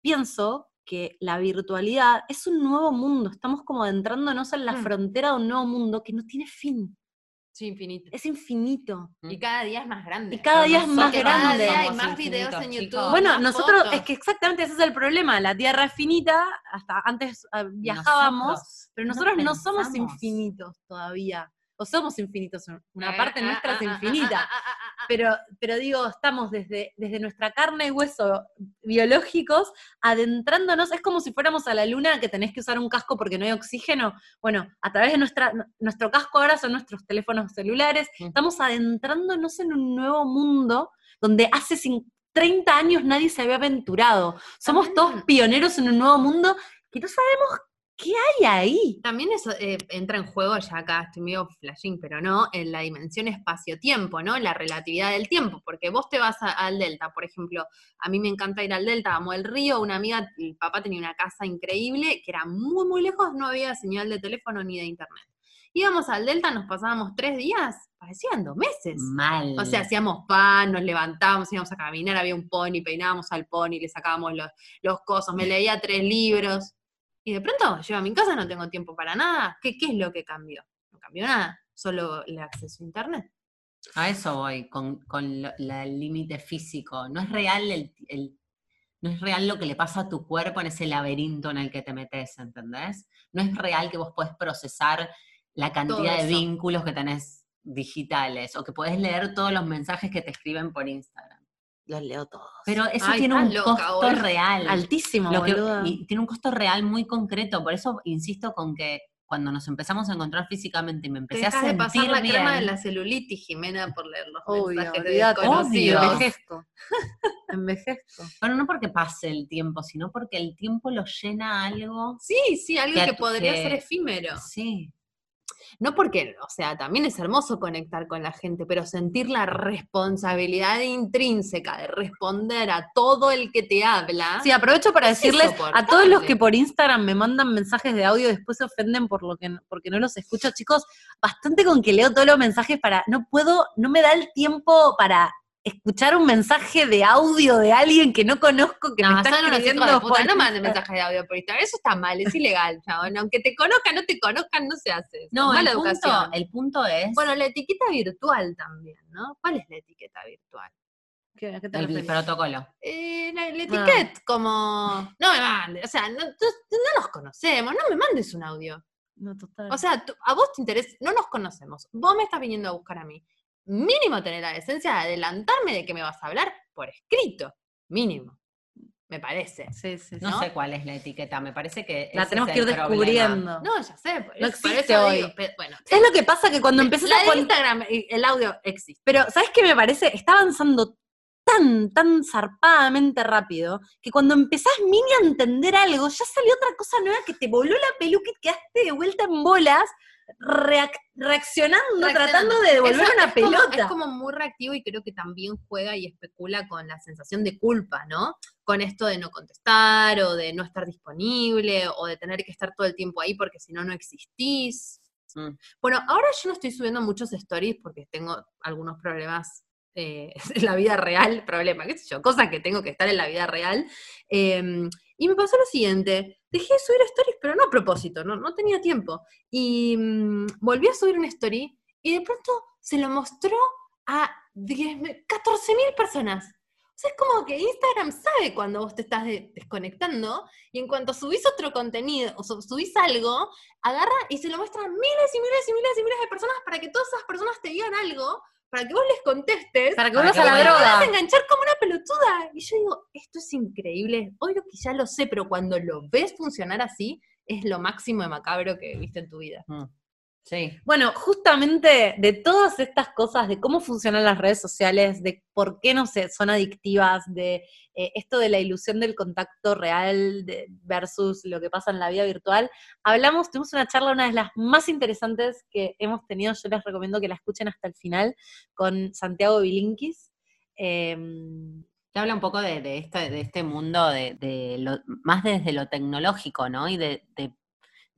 Pienso que la virtualidad es un nuevo mundo, estamos como adentrándonos en la Mm. frontera de un nuevo mundo que no tiene fin, Sí, infinito. es infinito. Y cada día es más grande. Y cada día es más Porque cada grande. día hay más videos en chicos. YouTube. Bueno, nosotros, fotos. es que exactamente ese es el problema. La Tierra es finita, hasta antes eh, viajábamos, Nosotros pero nosotros no, somos infinitos todavía. O somos infinitos, una Eh, parte ah, nuestra es ah, ah, infinita. Ah, ah, ah, ah, ah. Pero, pero digo, estamos desde, desde nuestra carne y hueso biológicos adentrándonos. Es como si fuéramos a la luna que tenés que usar un casco porque no hay oxígeno. Bueno, a través de nuestra, nuestro casco ahora son nuestros teléfonos celulares. Estamos adentrándonos en un nuevo mundo donde hace cin- 30 años nadie se había aventurado. Somos También- todos pioneros en un nuevo mundo que no sabemos qué hay ahí. También eso eh, entra en juego, ya acá estoy medio flashing, pero no, en la dimensión espacio-tiempo, ¿no? La relatividad del tiempo, porque vos te vas a- al Delta, por ejemplo, a mí me encanta ir al Delta, amo el río, una amiga, el papá tenía una casa increíble, que era muy, muy lejos, no había señal de teléfono ni de internet. Íbamos al Delta, nos pasábamos tres días, parecían dos meses. Mal. O sea, hacíamos pan, nos levantábamos, íbamos a caminar, había un pony, peinábamos al pony, le sacábamos los, los cosos, me leía tres libros. Y de pronto llego a mi casa, no tengo tiempo para nada. ¿Qué, qué es lo que cambió? No cambió nada, solo el acceso a internet. A eso voy, con, con lo- la- el límite físico. No es real el, el- no es real lo que le pasa a tu cuerpo en ese laberinto en el que te metes, ¿entendés? No es real que vos podés procesar la cantidad de vínculos que tenés digitales o que podés leer todos los mensajes que te escriben por Instagram. Los leo todos. Pero eso Ay, tiene un loca, costo real. Altísimo, Lo que- y tiene un costo real muy concreto, por eso insisto con que cuando nos empezamos a encontrar físicamente y me Te empecé a dejas de sentir pasar la bien, crema de la celulitis, Jimena, por leer los Obvio, mensajes de desconocidos. envejezco. envejezco. bueno, no porque pase el tiempo, sino porque el tiempo lo llena algo. Sí, sí, algo Que podría que- ser efímero. Sí. No porque, o sea, también es hermoso conectar con la gente, pero sentir la responsabilidad intrínseca de responder a todo el que te habla. Sí, aprovecho para Es decirles a todos los que por Instagram me mandan mensajes de audio y después se ofenden por lo que porque no los escucho, chicos, bastante con que leo todos los mensajes para no puedo, no me da el tiempo para escuchar un mensaje de audio de alguien que no conozco que no, me está escribiendo puta, por no manden mensajes de audio por Instagram, eso está mal, es ilegal, chabón. Aunque te conozcan, no te conozcan, no se hace. eso. No, mala el punto, educación. el punto es Bueno, la etiqueta virtual también, ¿no? ¿Cuál es la etiqueta virtual? ¿Qué- qué te el referís? protocolo. Eh, la, la Ah. etiqueta, como, no me mandes, o sea, no, tú- no nos conocemos, no me mandes un audio. No, total. O sea, tú- a vos te interesa, no nos conocemos, vos me estás viniendo a buscar a mí. Mínimo tener la decencia de adelantarme de que me vas a hablar por escrito, mínimo, me parece. sí, sí, sí. No, ¿no? sé cuál es la etiqueta, me parece que La tenemos es que ir problema. descubriendo. No, ya sé, por No eso- por existe eso hoy. digo, bueno, ¿Sabes lo que pasa? Que cuando empezás la a Instagram, el audio existe. Pero, ¿sabes qué me parece? Está avanzando tan, tan zarpadamente rápido que cuando empezás mini a entender algo, ya salió otra cosa nueva que te voló la peluca y quedaste de vuelta en bolas, reac- reaccionando, Reaccionando. tratando de devolver Eso una es como- pelota. es como muy reactivo y creo que también juega y especula con la sensación de culpa, ¿no? Con esto de no contestar o de no estar disponible o de tener que estar todo el tiempo ahí porque si no, no existís. Mm. Bueno, ahora yo no estoy subiendo muchos stories porque tengo algunos problemas eh, en la vida real, problema, qué sé yo, cosas que tengo que estar en la vida real. Eh, y me pasó lo siguiente, dejé de subir stories, pero no a propósito, no, no tenía tiempo. Y mm, volví a subir una story y de pronto se lo mostró a 10.000, 14.000 personas. O sea, es como que Instagram sabe cuando vos te estás de- desconectando y en cuanto subís otro contenido o su- subís algo, agarra y se lo muestra a miles y miles y miles y miles de personas para que todas esas personas te digan algo, para que vos les contestes. Para que que a la. Te vas a droga. enganchar como una pelotuda. Y yo digo, esto es increíble. Hoy lo que ya lo sé, pero cuando lo ves funcionar así, es lo máximo de macabro que viste en tu vida. Mm. Sí. Bueno, justamente de todas estas cosas, de cómo funcionan las redes sociales, de por qué no sé, son adictivas, de eh, esto de la ilusión del contacto real de- versus lo que pasa en la vida virtual, hablamos, tuvimos una charla, una de las más interesantes que hemos tenido, yo les recomiendo que la escuchen hasta el final, con Santiago Bilinkis. Em, Te habla un poco de, de este, de este mundo, de, de lo, más desde lo tecnológico, ¿no? Y de, de-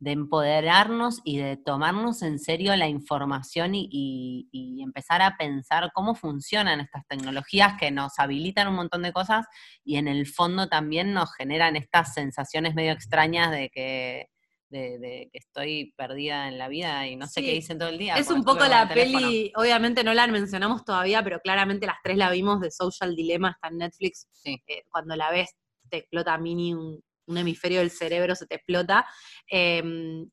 de empoderarnos y de tomarnos en serio la información y, y- y empezar a pensar cómo funcionan estas tecnologías que nos habilitan un montón de cosas y en el fondo también nos generan estas sensaciones medio extrañas de que, de, de que estoy perdida en la vida y no sé Sí, qué dicen todo el día. Es un poco la peli, obviamente no la mencionamos todavía, pero claramente las tres la vimos de Social Dilemma, está en Netflix. Sí. Eh, cuando la ves, te explota mini un, un hemisferio del cerebro, se te explota. Eh,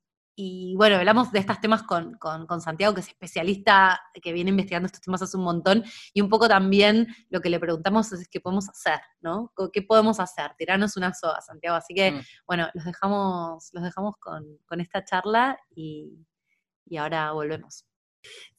y bueno, hablamos de estos temas con, con- con Santiago, que es especialista, que viene investigando estos temas hace un montón, y un poco también lo que le preguntamos es qué podemos hacer, ¿no? ¿Qué podemos hacer? Tirarnos una soga, Santiago. Así que, Mm. bueno, los dejamos, los dejamos con, con esta charla y, y ahora volvemos.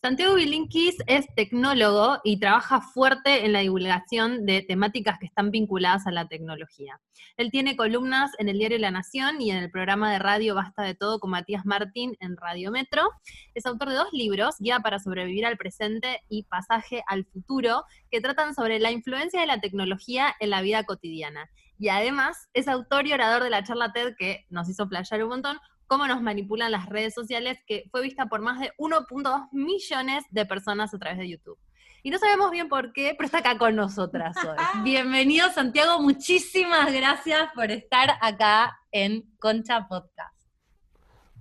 Santiago Bilinkis es tecnólogo y trabaja fuerte en la divulgación de temáticas que están vinculadas a la tecnología. Él tiene columnas en el diario La Nación y en el programa de radio Basta de Todo con Matías Martín en Radio Metro. Es autor de dos libros, Guía para sobrevivir al presente y Pasaje al futuro, que tratan sobre la influencia de la tecnología en la vida cotidiana. Y además es autor y orador de la charla TED que nos hizo playar un montón, cómo nos manipulan las redes sociales, que fue vista por más de 1.2 millones de personas a través de YouTube. Y no sabemos bien por qué, pero está acá con nosotras hoy. Bienvenido, Santiago. Muchísimas gracias por estar acá en Concha Podcast.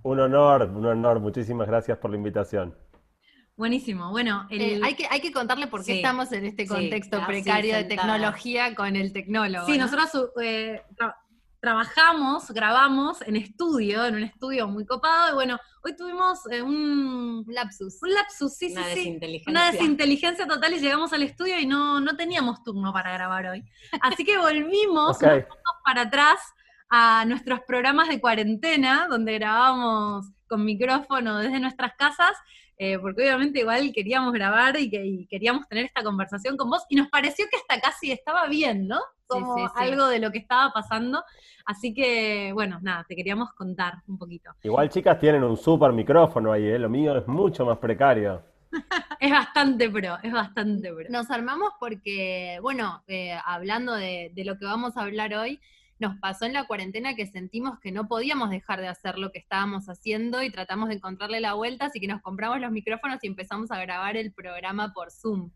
Un honor, un honor. Muchísimas gracias por la invitación. Buenísimo. Bueno, el- Eh, hay, que, hay que contarle por qué Sí. estamos en este contexto sí, precario de tecnología con el tecnólogo. sí, ¿no? nosotros eh, trabajamos, grabamos en estudio, en un estudio muy copado. Y bueno, hoy tuvimos eh, un, lapsus. un lapsus, sí, Una sí, desinteligencia. Una desinteligencia total y llegamos al estudio y no, no teníamos turno para grabar hoy. Así que volvimos Ok. unos para atrás a nuestros programas de cuarentena, donde grabábamos con micrófono desde nuestras casas, eh, porque obviamente igual queríamos grabar y, que, y queríamos tener esta conversación con vos, y nos pareció que hasta casi estaba bien, ¿no? Como sí, sí. algo de lo que estaba pasando. Así que, bueno, nada, te queríamos contar un poquito. Igual chicas tienen un súper micrófono ahí, ¿eh? Lo mío es mucho más precario. Es bastante pro, es bastante pro. Nos armamos porque, bueno, eh, hablando de, de lo que vamos a hablar hoy, nos pasó en la cuarentena que sentimos que no podíamos dejar de hacer lo que estábamos haciendo y tratamos de encontrarle la vuelta, así que nos compramos los micrófonos y empezamos a grabar el programa por Zoom.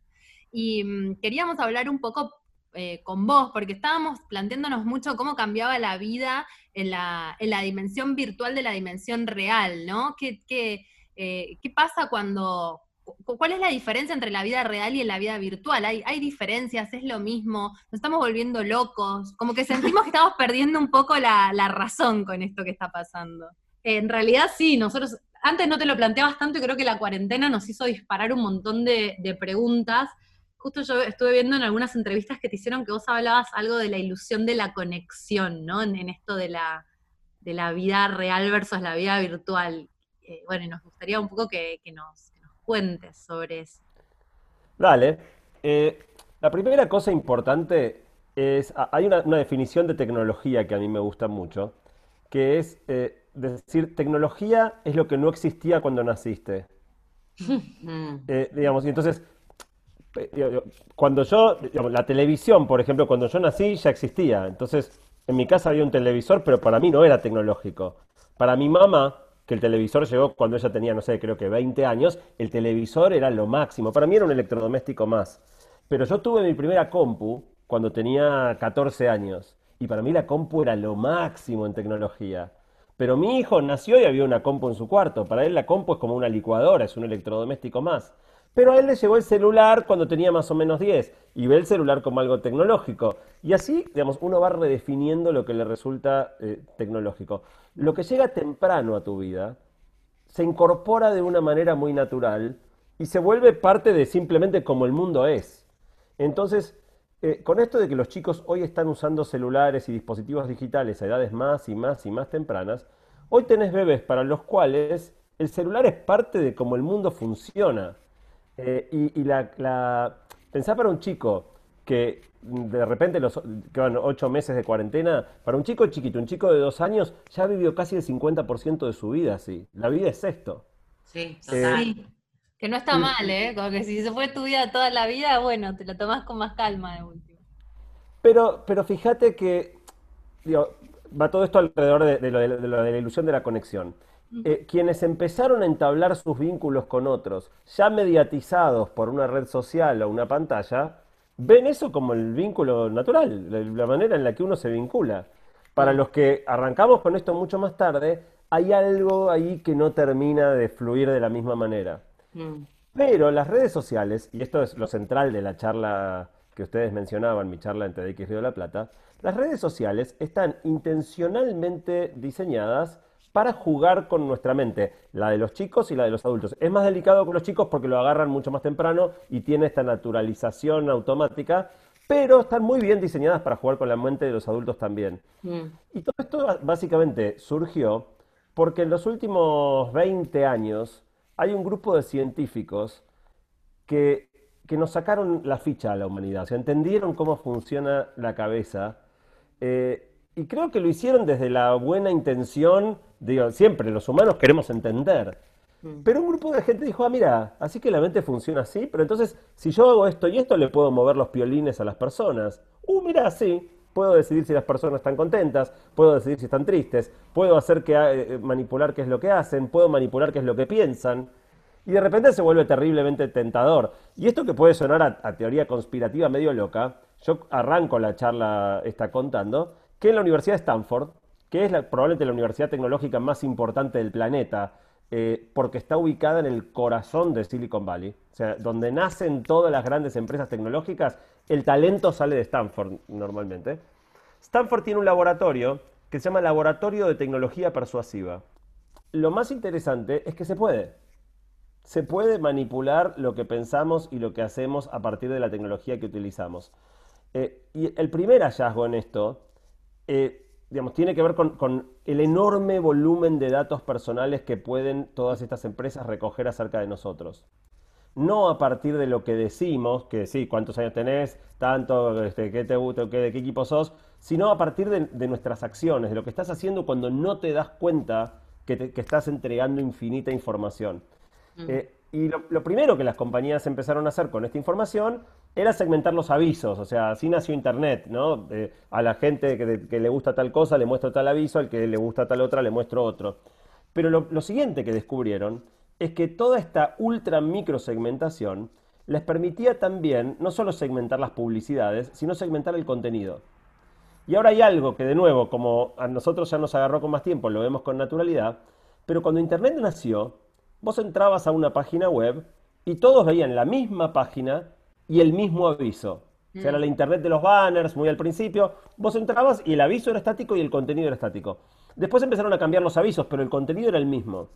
Y mm, queríamos hablar un poco eh, con vos, porque estábamos planteándonos mucho cómo cambiaba la vida en la, en la dimensión virtual de la dimensión real, ¿no? ¿Qué, qué, eh, qué pasa cuando, cu- ¿Cuál es la diferencia entre la vida real y la vida virtual? ¿Hay, hay diferencias? ¿Es lo mismo? ¿Nos estamos volviendo locos? Como que sentimos que estamos perdiendo un poco la, la razón con esto que está pasando. En realidad sí, nosotros, antes no te lo planteabas tanto y creo que la cuarentena nos hizo disparar un montón de, de preguntas. Justo yo estuve viendo en algunas entrevistas que te hicieron que vos hablabas algo de la ilusión de la conexión, ¿no? En, en esto de la, de la vida real versus la vida virtual. Eh, bueno, y nos gustaría un poco que, que nos, que nos cuentes sobre eso. Dale. Eh, la primera cosa importante es, a- hay una, una definición de tecnología que a mí me gusta mucho, que es eh, decir, tecnología es lo que no existía cuando naciste. Eh, digamos, y entonces, cuando yo, la televisión, por ejemplo, cuando yo nací ya existía. Entonces, en mi casa había un televisor, pero para mí no era tecnológico. Para mi mamá, que el televisor llegó cuando ella tenía, no sé, creo que 20 años, el televisor era lo máximo. Para mí era un electrodoméstico más. Pero yo tuve mi primera compu cuando tenía 14 años. Y para mí la compu era lo máximo en tecnología. Pero mi hijo nació y había una compu en su cuarto. Para él la compu es como una licuadora, es un electrodoméstico más. Pero a él le llegó el celular cuando tenía más o menos 10 y ve el celular como algo tecnológico. Y así, digamos, uno va redefiniendo lo que le resulta eh, tecnológico. Lo que llega temprano a tu vida se incorpora de una manera muy natural y se vuelve parte de simplemente como el mundo es. Entonces, eh, con esto de que los chicos hoy están usando celulares y dispositivos digitales a edades más y más y más tempranas, hoy tenés bebés para los cuales el celular es parte de cómo el mundo funciona. Eh, y y la, la- pensá para un chico que de repente los que van ocho meses de cuarentena, para un chico chiquito, un chico de dos años, ya vivió casi el 50% de su vida así. La vida es esto. Sí, Eh. Sí. Que no está mal, ¿eh? Como que si se fue tu vida toda la vida, bueno, te lo tomás con más calma de último. Pero, pero fíjate que digo, va todo esto alrededor de, de lo, de- de lo de la ilusión de la conexión. Eh, quienes empezaron a entablar sus vínculos con otros, ya mediatizados por una red social o una pantalla, ven eso como el vínculo natural, la, manera en la que uno se vincula. Para los que arrancamos con esto mucho más tarde, hay algo ahí que no termina de fluir de la misma manera. Mm. Pero las redes sociales, y esto es lo central de la charla que ustedes mencionaban, mi charla en TEDx Río de la Plata, las redes sociales están intencionalmente diseñadas para jugar con nuestra mente, la de los chicos y la de los adultos. Es más delicado con los chicos porque lo agarran mucho más temprano y tiene esta naturalización automática, pero están muy bien diseñadas para jugar con la mente de los adultos también. Mm. Y todo esto básicamente surgió porque en los últimos 20 años hay un grupo de científicos que, que nos sacaron la ficha a la humanidad, o sea, entendieron cómo funciona la cabeza eh, y creo que lo hicieron desde la buena intención, digo, siempre los humanos queremos entender, pero un grupo de gente dijo, ah, mira, así que la mente funciona así, pero entonces si yo hago esto y esto le puedo mover los piolines a las personas. Uh, mira, sí, puedo decidir si las personas están contentas, puedo decidir si están tristes, puedo hacer que eh, manipular qué es lo que hacen, puedo manipular qué es lo que piensan. Y de repente se vuelve terriblemente tentador. Y esto que puede sonar a, a teoría conspirativa medio loca, yo arranco la charla esta contando, que en la Universidad de Stanford, que es la- probablemente la universidad tecnológica más importante del planeta, eh, porque está ubicada en el corazón de Silicon Valley, o sea, donde nacen todas las grandes empresas tecnológicas, el talento sale de Stanford normalmente. Stanford tiene un laboratorio que se llama Laboratorio de Tecnología Persuasiva. Lo más interesante es que se puede. Se puede manipular lo que pensamos y lo que hacemos a partir de la tecnología que utilizamos. Eh, y el primer hallazgo en esto, eh, digamos, tiene que ver con, con el enorme volumen de datos personales que pueden todas estas empresas recoger acerca de nosotros no a partir de lo que decimos, que sí, cuántos años tenés, tanto, este, qué te gusta, qué, de qué equipo sos, sino a partir de, nuestras acciones, de lo que estás haciendo cuando no te das cuenta que, estás entregando infinita información. Mm. Eh, y lo, primero que las compañías empezaron a hacer con esta información era segmentar los avisos, o sea, así nació Internet, ¿no? A la gente que, le gusta tal cosa le muestro tal aviso, al que le gusta tal otra le muestro otro. Pero lo siguiente que descubrieron es que toda esta ultra microsegmentación les permitía también no solo segmentar las publicidades, sino segmentar el contenido. Y ahora hay algo que de nuevo, como a nosotros ya nos agarró con más tiempo, lo vemos con naturalidad, pero cuando Internet nació, vos entrabas a una página web y todos veían la misma página y el mismo aviso. O sea, era la Internet de los banners, muy al principio. Vos entrabas y el aviso era estático y el contenido era estático. Después empezaron a cambiar los avisos, pero el contenido era el mismo.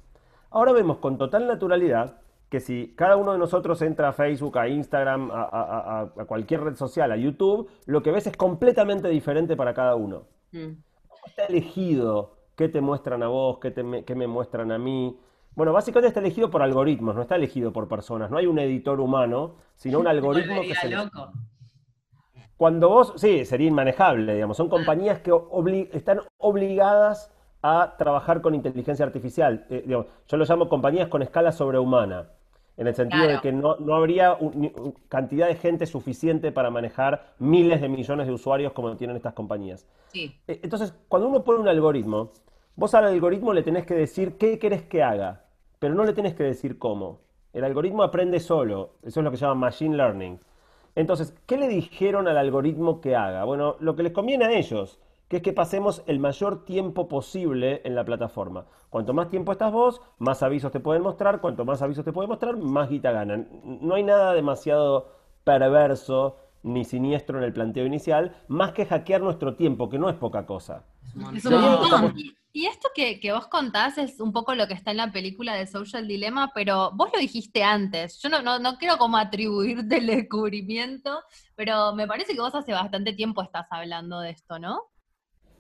Ahora vemos con total naturalidad que si cada uno de nosotros entra a Facebook, a Instagram, a, cualquier red social, a YouTube, lo que ves es completamente diferente para cada uno. Mm. está elegido qué te muestran a vos, qué, me muestran a mí? Bueno, básicamente está elegido por algoritmos, no está elegido por personas. No hay un editor humano, sino un algoritmo que se... Loco. Cuando vos, sí, sería inmanejable, digamos. Son compañías que están obligadas a trabajar con inteligencia artificial. Eh, yo lo llamo compañías con escala sobrehumana, en el sentido de que no, habría cantidad de gente suficiente para manejar miles de millones de usuarios como tienen estas compañías. Eh, entonces, cuando uno pone un algoritmo, vos al algoritmo le tenés que decir qué querés que haga, pero no le tenés que decir cómo. El algoritmo aprende solo, eso es lo que se llama machine learning. Entonces, ¿qué le dijeron al algoritmo que haga? Bueno, lo que les conviene a ellos que es que pasemos el mayor tiempo posible en la plataforma. Cuanto más tiempo estás vos, más avisos te pueden mostrar, cuanto más avisos te pueden mostrar, más guita ganan. No hay nada demasiado perverso ni siniestro en el planteo inicial, más que hackear nuestro tiempo, que no es poca cosa. Es un montón. Y, esto que, vos contás es un poco lo que está en la película de Social Dilemma, pero vos lo dijiste antes. Yo no, no, no quiero como atribuirte el descubrimiento, pero me parece que vos hace bastante tiempo estás hablando de esto, ¿no?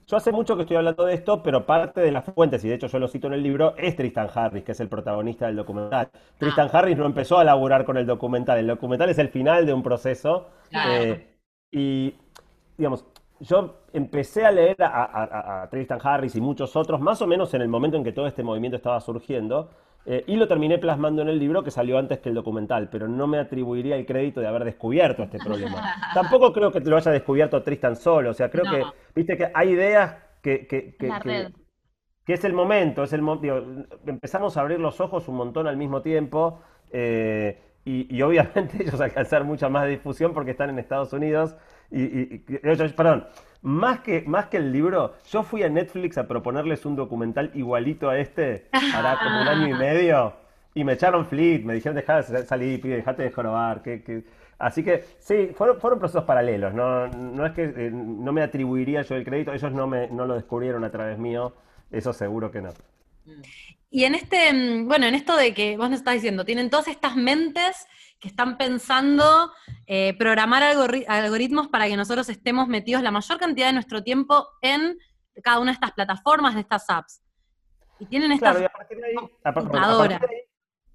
Yo hace mucho que estoy hablando de esto, pero parte de las fuentes, y de hecho yo lo cito en el libro, es Tristan Harris, que es el protagonista del documental. Tristan ah. Harris no empezó a laburar con el documental, el documental es el final de un proceso. Eh, y, digamos, yo empecé a leer a, Tristan Harris y muchos otros, más o menos en el momento en que todo este movimiento estaba surgiendo, eh, y lo terminé plasmando en el libro que salió antes que el documental, pero no me atribuiría el crédito de haber descubierto este problema. Tampoco creo que lo haya descubierto Tristan solo, o sea, creo que, viste que hay ideas que, que, que, es el momento, es el empezamos a abrir los ojos un montón al mismo tiempo. Eh, y, obviamente ellos alcanzar mucha más difusión porque están en Estados Unidos. Y, y, perdón, más que, más que el libro, yo fui a Netflix a proponerles un documental igualito a este, hará como un año y medio, y me echaron fleet, me dijeron, dejá de salir, dejate de jorobar. Que, Así que sí, fueron, fueron procesos paralelos, no, no es que eh, no me atribuiría yo el crédito, ellos no, me, no lo descubrieron a través mío, eso seguro que no. Y en este, mm, bueno, en esto de que vos nos estás diciendo, tienen todas estas mentes que están pensando eh, programar algoritmos para que nosotros estemos metidos la mayor cantidad de nuestro tiempo en cada una de estas plataformas, de estas apps. Y tienen estas claro, a partir, de ahí,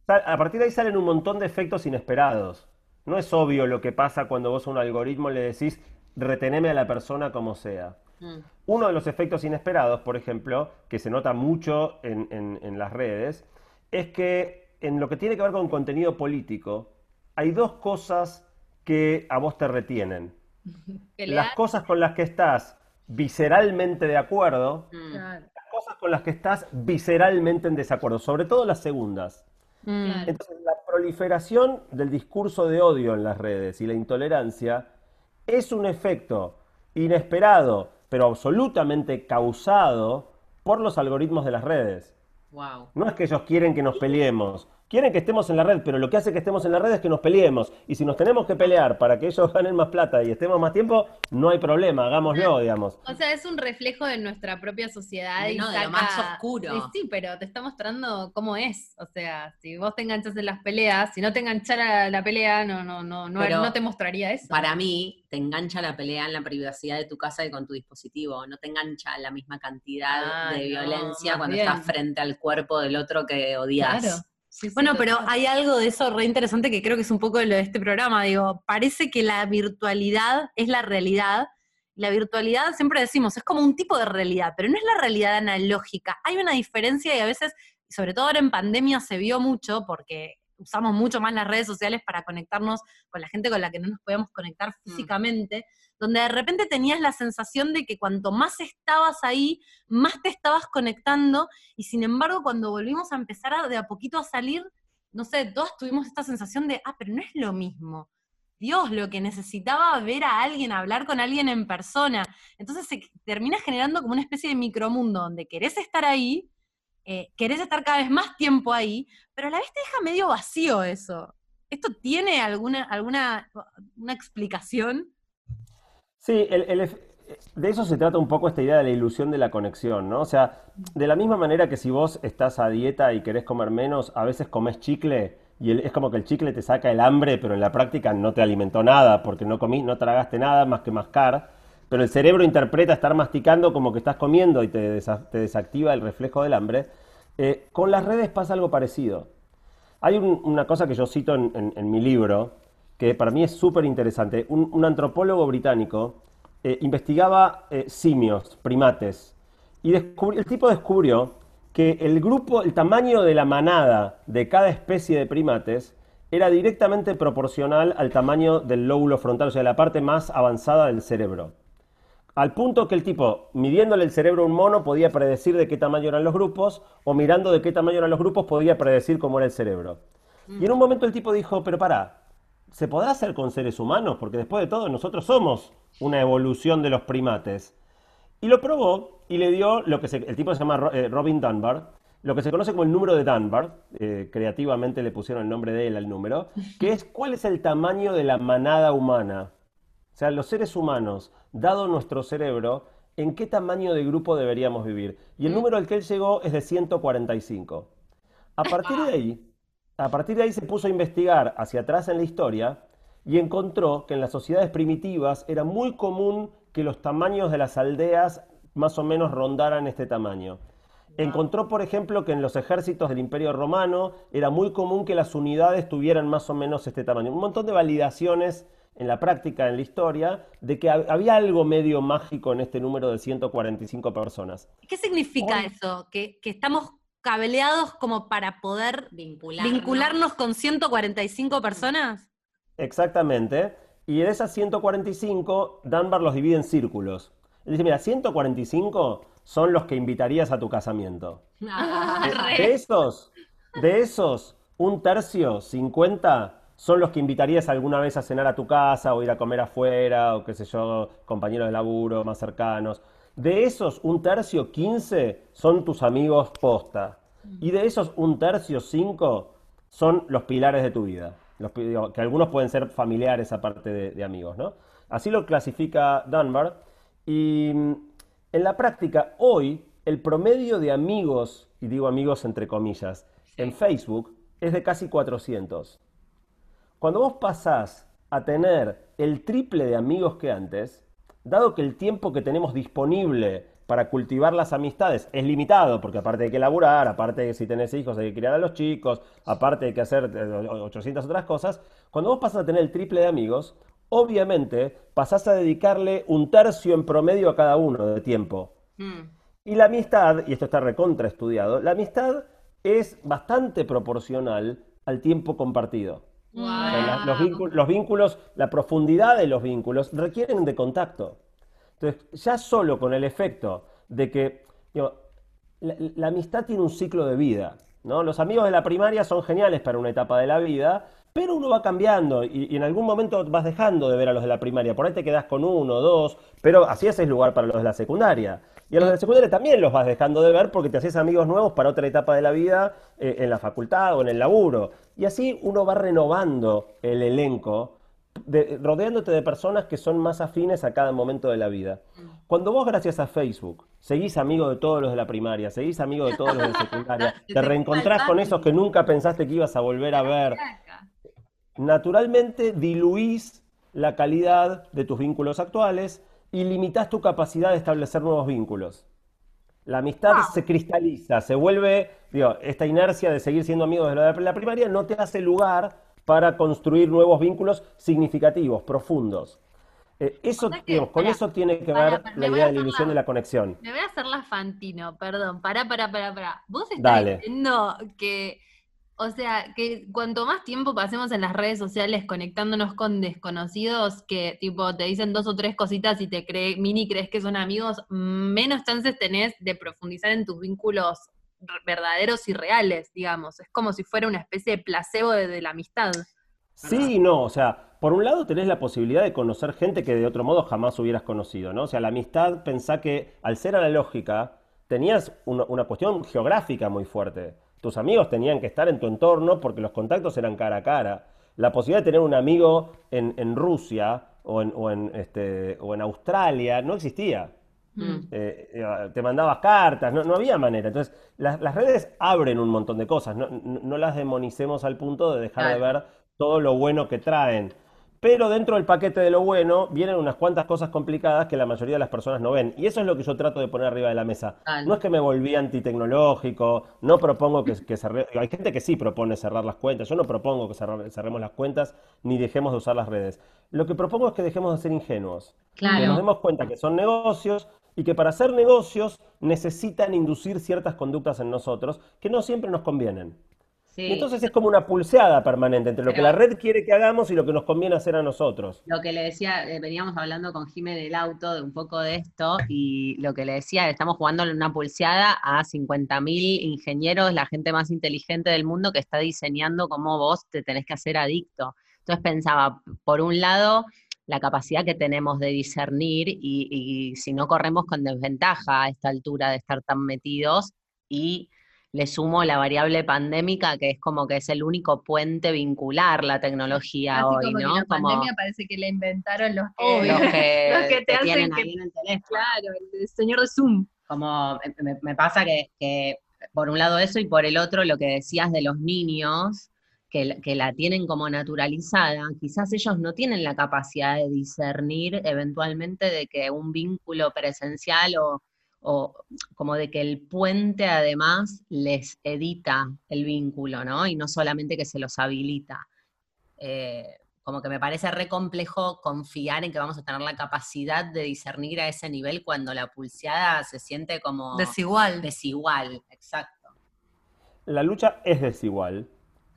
a, partir de ahí, salen un montón de efectos inesperados. No es obvio lo que pasa cuando vos a un algoritmo le decís, reteneme a la persona como sea. Mm. Uno de los efectos inesperados, por ejemplo, que se nota mucho en las redes, es que en lo que tiene que ver con contenido político, hay dos cosas que a vos te retienen. Las cosas con las que estás visceralmente de acuerdo, mm. las cosas con las que estás visceralmente en desacuerdo, sobre todo las segundas. Mm. Entonces, la proliferación del discurso de odio en las redes y la intolerancia es un efecto inesperado, pero absolutamente causado por los algoritmos de las redes. No es que ellos quieren que nos peleemos, quieren que estemos en la red, pero lo que hace que estemos en la red es que nos peleemos. Y si nos tenemos que pelear para que ellos ganen más plata y estemos más tiempo, no hay problema, hagámoslo, digamos. O sea, es un reflejo de nuestra propia sociedad. Y no, de lo saca- más oscuro. Sí, pero te está mostrando cómo es. O sea, si vos te enganchas en las peleas, si no te enganchara la pelea, no, no, no, no, Pero no te mostraría eso. Para mí, te engancha la pelea en la privacidad de tu casa y con tu dispositivo. No te engancha la misma cantidad Ah, de no, violencia cuando bien. estás frente al cuerpo del otro que odias. Claro. Sí, sí, Bueno, pero hay algo de eso re interesante que creo que es un poco lo de este programa. Digo, parece que la virtualidad es la realidad. La virtualidad, siempre decimos, es como un tipo de realidad, pero no es la realidad analógica. Hay una diferencia y a veces, sobre todo ahora en pandemia, se vio mucho porque usamos mucho más las redes sociales para conectarnos con la gente con la que no nos podíamos conectar físicamente, donde de repente tenías la sensación de que cuanto más estabas ahí, más te estabas conectando y sin embargo, cuando volvimos a empezar a, de a poquito a salir, no sé, todos tuvimos esta sensación de, ah, pero no es lo mismo. Dios, lo que necesitaba ver a alguien, hablar con alguien en persona. Entonces se termina generando como una especie de micromundo donde querés estar ahí, eh, querés estar cada vez más tiempo ahí, pero a la vez te deja medio vacío eso. ¿Esto tiene alguna, alguna una explicación? Sí, de eso se trata un poco esta idea de la ilusión de la conexión, ¿no? O sea, de la misma manera que si vos estás a dieta y querés comer menos, a veces comes chicle y es como que el chicle te saca el hambre, pero en la práctica no te alimentó nada porque no comí, no tragaste nada más que mascar, pero el cerebro interpreta estar masticando como que estás comiendo y te, desa- te desactiva el reflejo del hambre. Eh, con las redes pasa algo parecido. Hay un- una cosa que yo cito en, mi libro, que para mí es súper interesante. Un, antropólogo británico eh, investigaba eh, simios, primates, y el tipo descubrió que el grupo, el tamaño de la manada de cada especie de primates era directamente proporcional al tamaño del lóbulo frontal, o sea, la parte más avanzada del cerebro. Al punto que el tipo, midiéndole el cerebro a un mono, podía predecir de qué tamaño eran los grupos, o mirando de qué tamaño eran los grupos, podía predecir cómo era el cerebro. Y en un momento el tipo dijo, pero pará, ¿se podrá hacer con seres humanos? Porque después de todo, nosotros somos una evolución de los primates. Y lo probó y le dio lo que se, el tipo se llama eh, Robin Dunbar, lo que se conoce como el número de Dunbar, eh, creativamente le pusieron el nombre de él al número, que es cuál es el tamaño de la manada humana. O sea, los seres humanos, dado nuestro cerebro, ¿en qué tamaño de grupo deberíamos vivir? Y el número al que él llegó es de 145. A partir de ahí, a partir de ahí se puso a investigar hacia atrás en la historia y encontró que en las sociedades primitivas era muy común que los tamaños de las aldeas más o menos rondaran este tamaño. Encontró, por ejemplo, que en los ejércitos del Imperio Romano era muy común que las unidades tuvieran más o menos este tamaño. Un montón de validaciones en la práctica, en la historia, de que hab- había algo medio mágico en este número de 145 personas. ¿Qué significa Hoy- eso? ¿Que, que estamos cableados como para poder Vincularnos. vincularnos con 145 personas? Exactamente. Y de esas 145, Dunbar los divide en círculos. Él dice, mira, 145 son los que invitarías a tu casamiento. Ah, De, de esos, de esos, un tercio, 50, son los que invitarías alguna vez a cenar a tu casa o ir a comer afuera o qué sé yo, compañeros de laburo más cercanos. De esos, un tercio, 15, son tus amigos posta. Y de esos, un tercio, 5, son los pilares de tu vida. Los, pi- digo, que algunos pueden ser familiares aparte de, de amigos, ¿no? Así lo clasifica Dunbar. Y mm, en la práctica, hoy, el promedio de amigos, y digo amigos entre comillas, en Facebook es de casi 400. Cuando vos pasás a tener el triple de amigos que antes, dado que el tiempo que tenemos disponible para cultivar las amistades es limitado, porque aparte hay que laburar, aparte de que si tenés hijos hay que criar a los chicos, aparte hay que hacer eh, 800 otras cosas, cuando vos pasás a tener el triple de amigos, obviamente pasás a dedicarle un tercio en promedio a cada uno de tiempo. Mm. Y la amistad, y esto está recontra estudiado, la amistad es bastante proporcional al tiempo compartido. Los, vínculos, los vínculos, la profundidad de los vínculos requieren de contacto. Entonces, ya solo con el efecto de que la, amistad tiene un ciclo de vida, ¿no? Los amigos de la primaria son geniales para una etapa de la vida, pero uno va cambiando y, y en algún momento vas dejando de ver a los de la primaria. Por ahí te quedas con uno, dos, pero así haces lugar para los de la secundaria. Y a los de la secundaria también los vas dejando de ver porque te haces amigos nuevos para otra etapa de la vida, eh, en la facultad o en el laburo. Y así uno va renovando el elenco, de- rodeándote de personas que son más afines a cada momento de la vida. Cuando vos, gracias a Facebook, seguís amigo de todos los de la primaria, seguís amigo de todos los de la secundaria, te reencontrás con esos que nunca pensaste que ibas a volver a ver, naturalmente diluís la calidad de tus vínculos actuales y limitás tu capacidad de establecer nuevos vínculos. La amistad se cristaliza, se vuelve, digo, esta inercia de seguir siendo amigos de la, primaria no te hace lugar para construir nuevos vínculos significativos, profundos. Eh, eso, O sea que, digamos, con eso tiene que ver la idea de la ilusión la- de la conexión. Me voy a hacer la Fantino, perdón, pará, pará, pará, pará. Vos estás Dale. diciendo que, o sea, que cuanto más tiempo pasemos en las redes sociales conectándonos con desconocidos que tipo te dicen dos o tres cositas y te cree, mini crees que son amigos, menos chances tenés de profundizar en tus vínculos verdaderos y reales, digamos. Es como si fuera una especie de placebo de, de la amistad. Sí y no, o sea, por un lado tenés la posibilidad de conocer gente que de otro modo jamás hubieras conocido, ¿no? O sea, la amistad, pensá que al ser analógica, tenías una, una cuestión geográfica muy fuerte. Tus amigos tenían que estar en tu entorno porque los contactos eran cara a cara. La posibilidad de tener un amigo en, en Rusia o en, o en, este, o en Australia no existía. Mm. Eh, eh, te mandabas cartas, no, no había manera. Entonces, las, las redes abren un montón de cosas, no, no- no las demonicemos al punto de dejar de ver todo lo bueno que traen. Pero dentro del paquete de lo bueno vienen unas cuantas cosas complicadas que la mayoría de las personas no ven. Y eso es lo que yo trato de poner arriba de la mesa. No es que me volví antitecnológico, no propongo que, que cerre- Hay gente que sí propone cerrar las cuentas. Yo no propongo que cerrar- cerremos las cuentas ni dejemos de usar las redes. Lo que propongo es que dejemos de ser ingenuos. Que nos demos cuenta que son negocios y que para hacer negocios necesitan inducir ciertas conductas en nosotros que no siempre nos convienen. Sí. Y entonces es como una pulseada permanente entre lo que la red quiere que hagamos y lo que nos conviene hacer a nosotros. Lo que le decía, eh, veníamos hablando con Jimé del auto de un poco de esto, y lo que le decía, estamos jugando en una pulseada a 50.000 ingenieros, la gente más inteligente del mundo que está diseñando cómo vos te tenés que hacer adicto. Entonces pensaba, por un lado, la capacidad que tenemos de discernir y, y si no corremos con desventaja a esta altura de estar tan metidos y le sumo la variable pandémica, que es como que es el único puente vincular la tecnología Casi hoy, como que ¿no? la Como pandemia parece que la inventaron los que, los que, los que te te hacen que- ahí en el teléfono. Claro, el señor de Zoom. Como eh, me, me pasa que, que, por un lado eso y por el otro lo que decías de los niños, que, que la tienen como naturalizada, quizás ellos no tienen la capacidad de discernir eventualmente de que un vínculo presencial o, o como de que el puente además les edita el vínculo, ¿no? Y no solamente que se los habilita. Eh, como que me parece re complejo confiar en que vamos a tener la capacidad de discernir a ese nivel cuando la pulseada se siente como Desigual. desigual, exacto. La lucha es desigual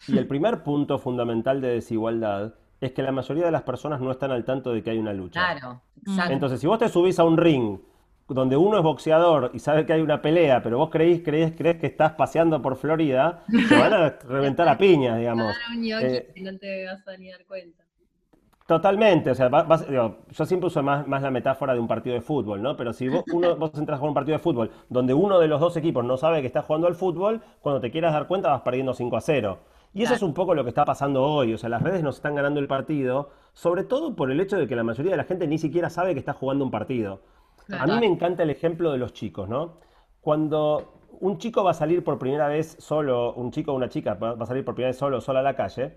y el primer punto fundamental de desigualdad es que la mayoría de las personas no están al tanto de que hay una lucha. Claro, exacto. Entonces, si vos te subís a un ring donde uno es boxeador y sabe que hay una pelea, pero vos creís, creés, crees que estás paseando por Florida, te van a reventar a piñas, digamos. Ñoqui Eh, no te vas a ni dar cuenta. Totalmente, o sea, va- vas- digo, yo siempre uso más, más la metáfora de un partido de fútbol, ¿no? Pero si vos, uno, vos entras a un partido de fútbol donde uno de los dos equipos no sabe que está jugando al fútbol, cuando te quieras dar cuenta vas perdiendo 5 a 0. Y eso Claro. es un poco lo que está pasando hoy, o sea, las redes nos están ganando el partido, sobre todo por el hecho de que la mayoría de la gente ni siquiera sabe que está jugando un partido. A mí me encanta el ejemplo de los chicos, ¿no? Cuando un chico va a salir por primera vez solo, un chico o una chica va a salir por primera vez solo sola a la calle,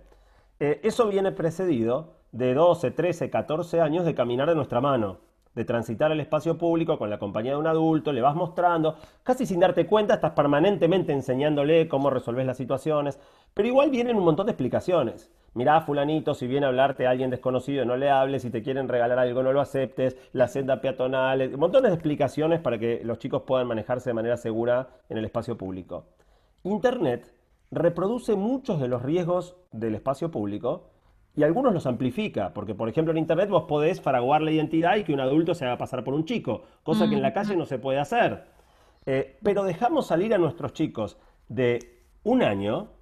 eh, eso viene precedido de 12, 13, 14 años de caminar de nuestra mano, de transitar el espacio público con la compañía de un adulto, le vas mostrando, casi sin darte cuenta, estás permanentemente enseñándole cómo resolver las situaciones, pero igual vienen un montón de explicaciones. Mirá, fulanito, si viene a hablarte a alguien desconocido, no le hables, si te quieren regalar algo, no lo aceptes, la senda peatonal, eh, montones de explicaciones para que los chicos puedan manejarse de manera segura en el espacio público. Internet reproduce muchos de los riesgos del espacio público y algunos los amplifica, porque por ejemplo en Internet vos podés fraguar la identidad y que un adulto se haga pasar por un chico, cosa que en la calle no se puede hacer. Eh, pero dejamos salir a nuestros chicos de un año Mm.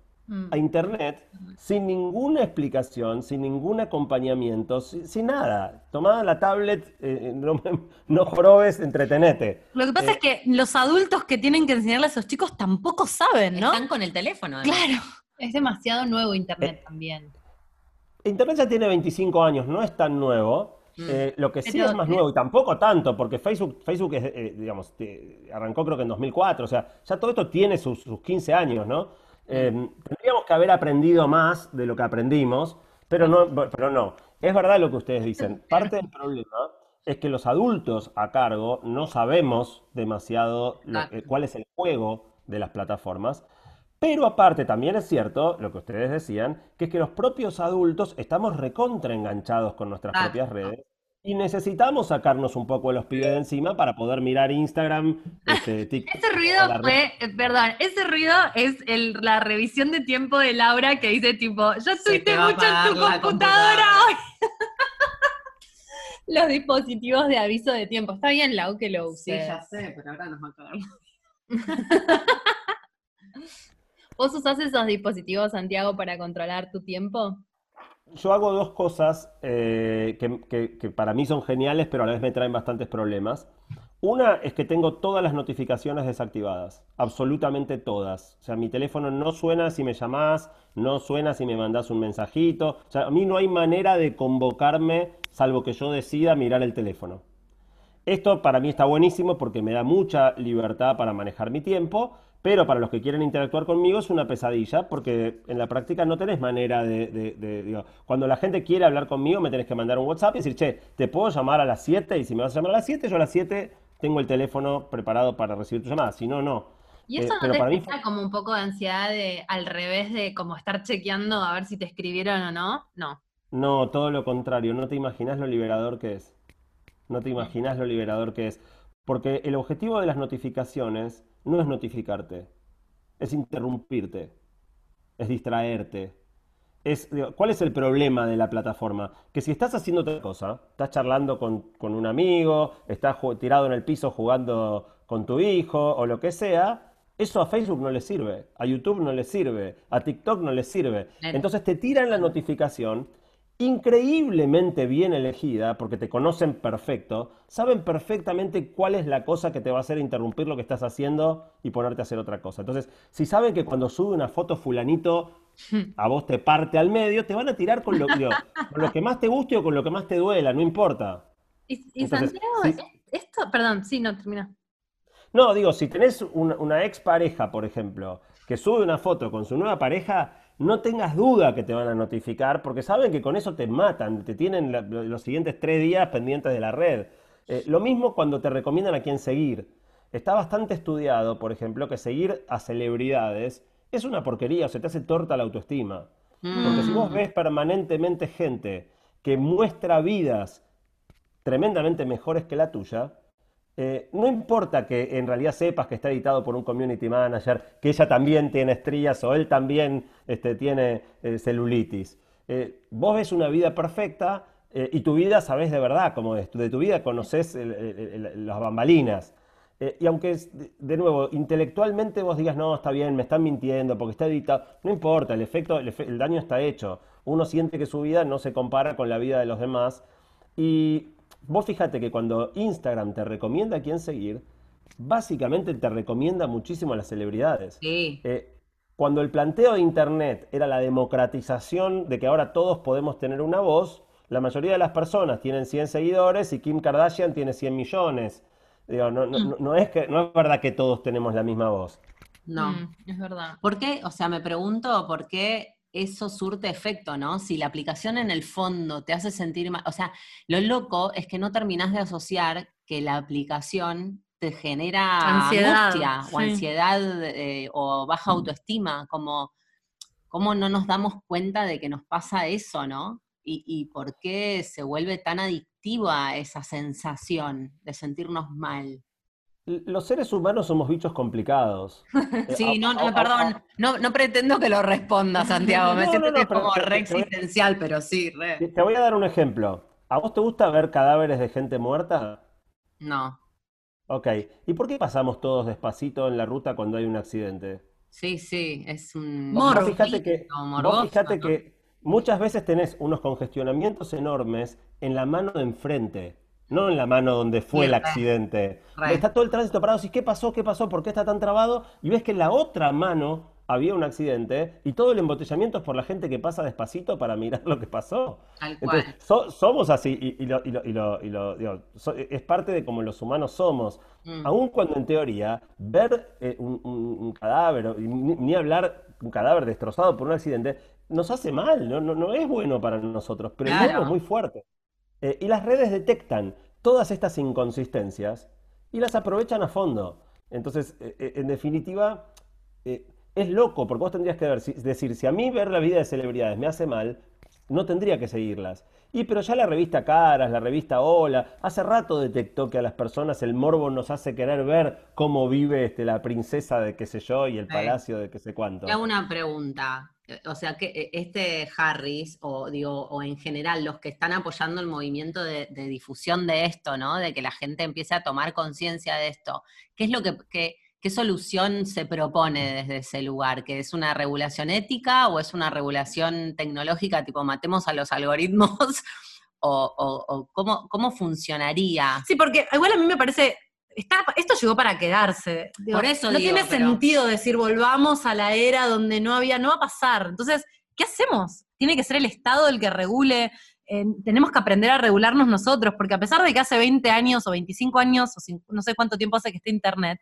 A internet sin ninguna explicación, sin ningún acompañamiento, sin, sin nada. Tomá la tablet, eh, no, no jorobes, entretenete. Lo que pasa Eh, es que los adultos que tienen que enseñarle a esos chicos tampoco saben, ¿no? Están con el teléfono. además. Claro. Es demasiado nuevo Internet Eh, también. Internet ya tiene 25 años, no es tan nuevo. Mm. Eh, lo que sí Pero- es más nuevo, y tampoco tanto, porque Facebook, Facebook es, eh, digamos, te- arrancó creo que en 2004, o sea, ya todo esto tiene sus, sus 15 años, ¿no? Eh, tendríamos que haber aprendido más de lo que aprendimos, pero no, pero no. Es verdad lo que ustedes dicen. Parte del problema es que los adultos a cargo no sabemos demasiado lo- Exacto. eh, cuál es el juego de las plataformas. Pero aparte también es cierto, lo que ustedes decían, que es que los propios adultos estamos recontra enganchados con nuestras Exacto. propias redes y necesitamos sacarnos un poco de los pibes de encima para poder mirar Instagram, este, TikTok. Ese ruido la fue, eh, perdón, ese ruido es el- la revisión de tiempo de Laura que dice tipo, yo Se te tuiteé va a mucho en tu computadora hoy. Los dispositivos de aviso de tiempo. Está bien, Lau, que lo Sí, uses. ya sé, pero ahora nos va a acabar. ¿Vos usás esos dispositivos, Santiago, para controlar tu tiempo? Yo hago dos cosas eh, que, para mí son geniales, pero a la vez me traen bastantes problemas. Una es que tengo todas las notificaciones desactivadas, absolutamente todas. O sea, mi teléfono no suena si me llamás, no suena si me mandás un mensajito. O sea, a mí no hay manera de convocarme salvo que yo decida mirar el teléfono. Esto para mí está buenísimo porque me da mucha libertad para manejar mi tiempo, pero para los que quieren interactuar conmigo es una pesadilla porque en la práctica no tenés manera de, de- de- digo, cuando la gente quiere hablar conmigo me tenés que mandar un WhatsApp y decir, che, te puedo llamar a las 7 y si me vas a llamar a las 7, yo a las 7 tengo el teléfono preparado para recibir tu llamada, si no, no. ¿Y Eh, eso no pero te para mí como un poco de ansiedad de, al revés de como estar chequeando a ver si te escribieron o no? No. No, todo lo contrario, no te imaginas lo liberador que es. No te imaginas lo liberador que es. Porque el objetivo de las notificaciones no es notificarte, es interrumpirte, es distraerte. Es, ¿cuál es el problema de la plataforma? Que si estás haciendo otra cosa, estás charlando con, con un amigo, estás tirado en el piso jugando con tu hijo o lo que sea, eso a Facebook no le sirve, a YouTube no le sirve, a TikTok no le sirve. Entonces te tiran la notificación increíblemente bien elegida, porque te conocen perfecto, saben perfectamente cuál es la cosa que te va a hacer interrumpir lo que estás haciendo y ponerte a hacer otra cosa. Entonces, si saben que cuando sube una foto fulanito a vos te parte al medio, te van a tirar con lo, digo, con lo que más te guste o con lo que más te duela, no importa. Y, y Entonces, Santiago, es- esto, perdón, sí, no, termina. No, digo, si tenés una, una expareja, por ejemplo, que sube una foto con su nueva pareja, no tengas duda que te van a notificar, porque saben que con eso te matan, te tienen la- los siguientes tres días pendientes de la red. Eh, lo mismo cuando te recomiendan a quién seguir. Está bastante estudiado, por ejemplo, que seguir a celebridades es una porquería, o se te hace torta la autoestima. Porque si vos ves permanentemente gente que muestra vidas tremendamente mejores que la tuya, eh, no importa que en realidad sepas que está editado por un community manager, que ella también tiene estrías o él también este, tiene eh, celulitis. Eh, vos ves una vida perfecta y tu vida sabés de verdad cómo es. De tu vida conoces las bambalinas. Y aunque, de- nuevo, intelectualmente vos digas, no, está bien, me están mintiendo porque está editado, no importa, el efecto, el, efe- el daño está hecho. Uno siente que su vida no se compara con la vida de los demás. Y vos fíjate que cuando Instagram te recomienda a quién seguir, básicamente te recomienda muchísimo a las celebridades. Sí. Eh, cuando el planteo de Internet era la democratización de que ahora todos podemos tener una voz, la mayoría de las personas tienen 100 seguidores y Kim Kardashian tiene 100 millones. Digo, no, no- no- no es que, no es verdad que todos tenemos la misma voz. No. Mm, es verdad. ¿Por qué? O sea, me pregunto por qué eso surte efecto, ¿no? Si la aplicación en el fondo te hace sentir mal. O sea, lo loco es que no terminás de asociar que la aplicación te genera Ansiedad, angustia o ansiedad eh, o baja autoestima, como cómo no nos damos cuenta de que nos pasa eso, ¿no? Y, y por qué se vuelve tan adictiva esa sensación de sentirnos mal. Los seres humanos somos bichos complicados. Eh, Sí, no, no, perdón, no, no pretendo que lo responda, Santiago, me No, siento no, que es como te- re te existencial, pero sí, re. Te voy a dar un ejemplo. ¿A vos te gusta ver cadáveres de gente muerta? No, Ok. ¿Y por qué pasamos todos despacito en la ruta cuando hay un accidente? Sí, sí, es un... Morbo. Fíjate que, vos fíjate ¿no? que muchas veces tenés unos congestionamientos enormes en la mano de enfrente, no en la mano donde fue Sí, el accidente. Está todo el tránsito parado, y ¿qué pasó? ¿Qué pasó? ¿Por qué está tan trabado? Y ves que en la otra mano había un accidente y todo el embotellamiento es por la gente que pasa despacito para mirar lo que pasó. Tal cual. Entonces, so- somos así y, y lo- y lo- y lo- y lo- digo, so- es parte de como los humanos somos. Mm. Aun cuando en teoría ver eh, un, un- un cadáver, ni, ni hablar un cadáver destrozado por un accidente, nos hace mal, no, no, no es bueno para nosotros, pero el Claro. morbo es muy fuerte. Eh, y las redes detectan todas estas inconsistencias y las aprovechan a fondo. Entonces, eh, eh, en definitiva, eh, es loco, porque vos tendrías que ver, si- decir, si a mí ver la vida de celebridades me hace mal, no tendría que seguirlas. Y pero ya la revista Caras, la revista Hola, hace rato detectó que a las personas el morbo nos hace querer ver cómo vive este, la princesa de qué sé yo y el palacio de qué sé cuánto. Te hago una pregunta. Eh, O sea, que eh, este Harris, o digo, o en general, los que están apoyando el movimiento de, difusión de esto, ¿no? De que la gente empiece a tomar conciencia de esto, ¿qué es lo que, qué solución se propone desde ese lugar? ¿Que es una regulación ética o es una regulación tecnológica, tipo matemos a los algoritmos? ¿O, o- o cómo, cómo funcionaría? Sí, porque igual a mí me parece. Está, esto llegó para quedarse. Digo, Por eso no digo, tiene pero- sentido decir volvamos a la era donde no había, no va a pasar. Entonces, ¿qué hacemos? Tiene que ser el Estado el que regule. eh, tenemos que aprender a regularnos nosotros, porque a pesar de que hace 20 años o 25 años, o no sé cuánto tiempo hace que esté Internet,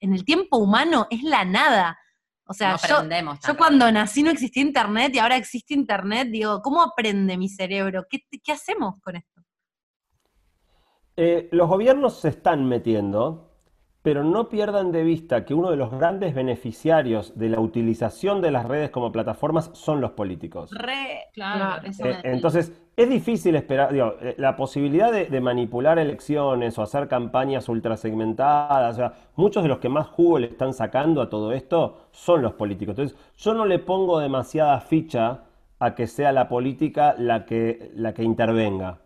en el tiempo humano es la nada. O sea, No yo, cuando nací no existía Internet y ahora existe Internet, digo, ¿cómo aprende mi cerebro? ¿Qué, qué hacemos con esto? Eh, los gobiernos se están metiendo, pero no pierdan de vista que uno de los grandes beneficiarios de la utilización de las redes como plataformas son los políticos. Re, Claro. Eh, entonces, es difícil esperar, digo, eh, la posibilidad de, de manipular elecciones o hacer campañas ultrasegmentadas, o sea, muchos de los que más jugo le están sacando a todo esto son los políticos. Entonces, yo no le pongo demasiada ficha a que sea la política la que, la que intervenga.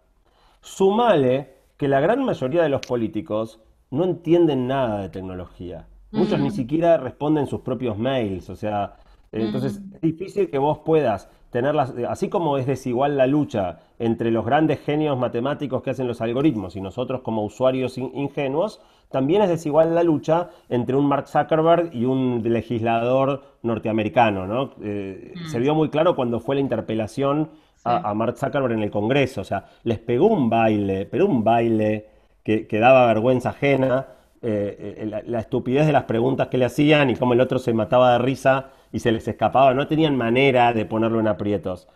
Sumale que la gran mayoría de los políticos no entienden nada de tecnología. Muchos ni siquiera responden sus propios mails. O sea, eh, entonces es difícil que vos puedas tener las, eh, así como es desigual la lucha entre los grandes genios matemáticos que hacen los algoritmos y nosotros como usuarios in- ingenuos, también es desigual la lucha entre un Mark Zuckerberg y un legislador norteamericano, ¿no? Eh, Se vio muy claro cuando fue la interpelación a, a Mark Zuckerberg en el Congreso. O sea, les pegó un baile, pero un baile que, que daba vergüenza ajena. eh, eh, la, la estupidez de las preguntas que le hacían y cómo el otro se mataba de risa y se les escapaba. No tenían manera de ponerlo en aprietos.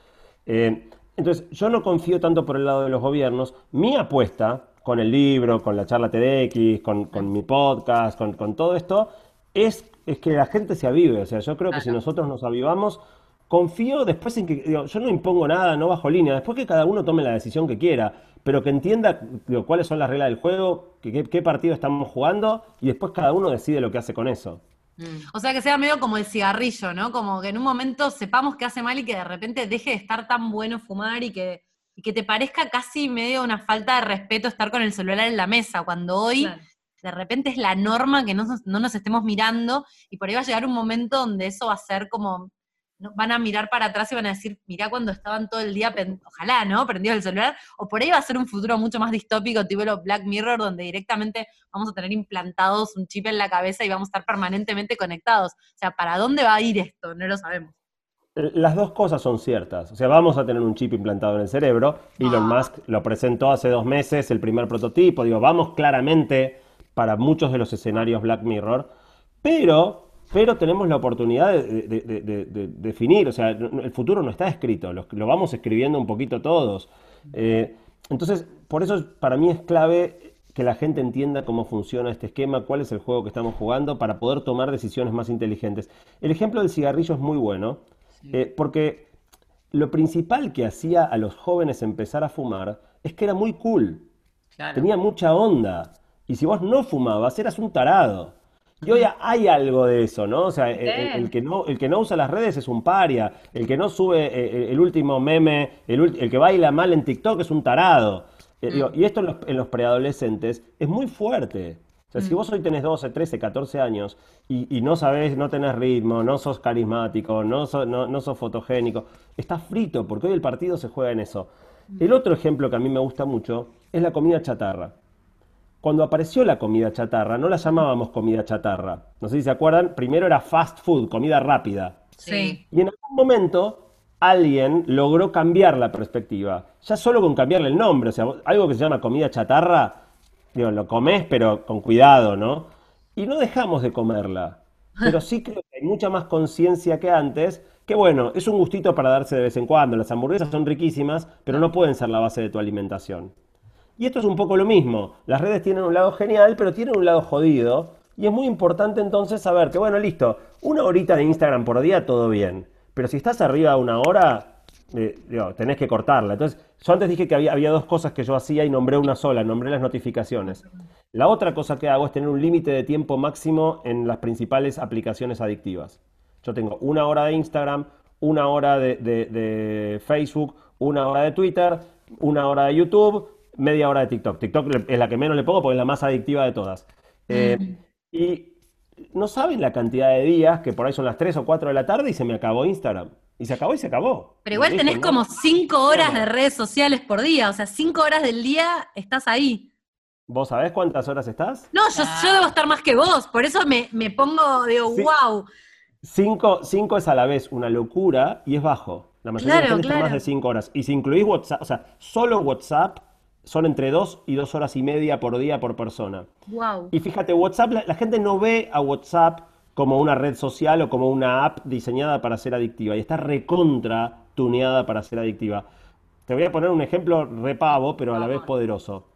Eh, entonces, yo no confío tanto por el lado de los gobiernos. Mi apuesta con el libro, con la charla TEDx, con, con mi podcast, con, con todo esto, es, es que la gente se avive. O sea, yo creo que si nosotros nos avivamos, confío después en que, digo, yo no impongo nada, no bajo línea, después que cada uno tome la decisión que quiera, pero que entienda digo, cuáles son las reglas del juego, que- qué, qué partido estamos jugando, y después cada uno decide lo que hace con eso. Mm. O sea, que sea medio como el cigarrillo, ¿no? Como que en un momento sepamos que hace mal y que de repente deje de estar tan bueno fumar y que, y que te parezca casi medio una falta de respeto estar con el celular en la mesa, cuando hoy Claro. de repente es la norma que no, nos- no nos estemos mirando y por ahí va a llegar un momento donde eso va a ser como, van a mirar para atrás y van a decir, mirá cuando estaban todo el día, ojalá, ¿no? Prendidos el celular, o por ahí va a ser un futuro mucho más distópico, tipo lo Black Mirror, donde directamente vamos a tener implantados un chip en la cabeza y vamos a estar permanentemente conectados. O sea, ¿para dónde va a ir esto? No lo sabemos. Eh, Las dos cosas son ciertas. O sea, vamos a tener un chip implantado en el cerebro. Elon Musk lo presentó hace dos meses, el primer prototipo. Digo, vamos claramente para muchos de los escenarios Black Mirror. Pero, pero tenemos la oportunidad de, de- de- de- de definir. O sea, el futuro no está escrito. Lo, lo vamos escribiendo un poquito todos. Eh, entonces, por eso para mí es clave que la gente entienda cómo funciona este esquema, cuál es el juego que estamos jugando para poder tomar decisiones más inteligentes. El ejemplo del cigarrillo es muy bueno. Eh, porque lo principal que hacía a los jóvenes empezar a fumar es que era muy cool, Claro. tenía mucha onda. Y si vos no fumabas, eras un tarado. Y hoy hay algo de eso, ¿no? O sea, el, que no, el que no usa las redes es un paria, el que no sube eh, el último meme, el, que baila mal en TikTok es un tarado. Eh, digo, y esto en los, en los preadolescentes es muy fuerte. O sea, si Mm. vos hoy tenés 12, 13, 14 años y, y no sabés, no tenés ritmo, no sos carismático, no, sos- no, no sos fotogénico, estás frito, porque hoy el partido se juega en eso. El otro ejemplo que a mí me gusta mucho es la comida chatarra. Cuando apareció la comida chatarra, no la llamábamos comida chatarra. No sé si se acuerdan, primero era fast food, comida rápida. Sí. Y en algún momento alguien logró cambiar la perspectiva. Ya solo con cambiarle el nombre, o sea, algo que se llama comida chatarra, digo, lo comes pero con cuidado, ¿no? Y no dejamos de comerla. Pero sí creo que hay mucha más conciencia que antes, que bueno, es un gustito para darse de vez en cuando. Las hamburguesas son riquísimas, pero no pueden ser la base de tu alimentación. Y esto es un poco lo mismo. Las redes tienen un lado genial, pero tienen un lado jodido. Y es muy importante entonces saber que, bueno, listo, una horita de Instagram por día, todo bien. Pero si estás arriba de una hora, eh, digo, tenés que cortarla. Entonces, yo antes dije que había, dos cosas que yo hacía y nombré una sola, nombré las notificaciones. La otra cosa que hago es tener un límite de tiempo máximo en las principales aplicaciones adictivas. Yo tengo una hora de Instagram, una hora de Facebook, una hora de Twitter, una hora de YouTube, media hora de TikTok. TikTok es la que menos le pongo porque es la más adictiva de todas. Eh, y no saben la cantidad de días que por ahí son las 3 o 4 de la tarde y se me acabó Instagram. Y se acabó y se acabó. Pero igual tenés como cinco horas de redes sociales por día, o sea, cinco horas del día estás ahí. ¿Vos sabés cuántas horas estás? No, yo, yo debo estar más que vos, por eso me, me pongo, digo, Sí. wow. Cinco, cinco es a la vez una locura y es bajo. La mayoría de la Claro, gente está claro. más de cinco horas. Y si incluís WhatsApp, o sea, solo WhatsApp son entre dos y dos horas y media por día por persona. Wow. Y fíjate, WhatsApp, la, la gente no ve a WhatsApp como una red social o como una app diseñada para ser adictiva y está recontra tuneada para ser adictiva. Te voy a poner un ejemplo repavo, pero a la vez poderoso.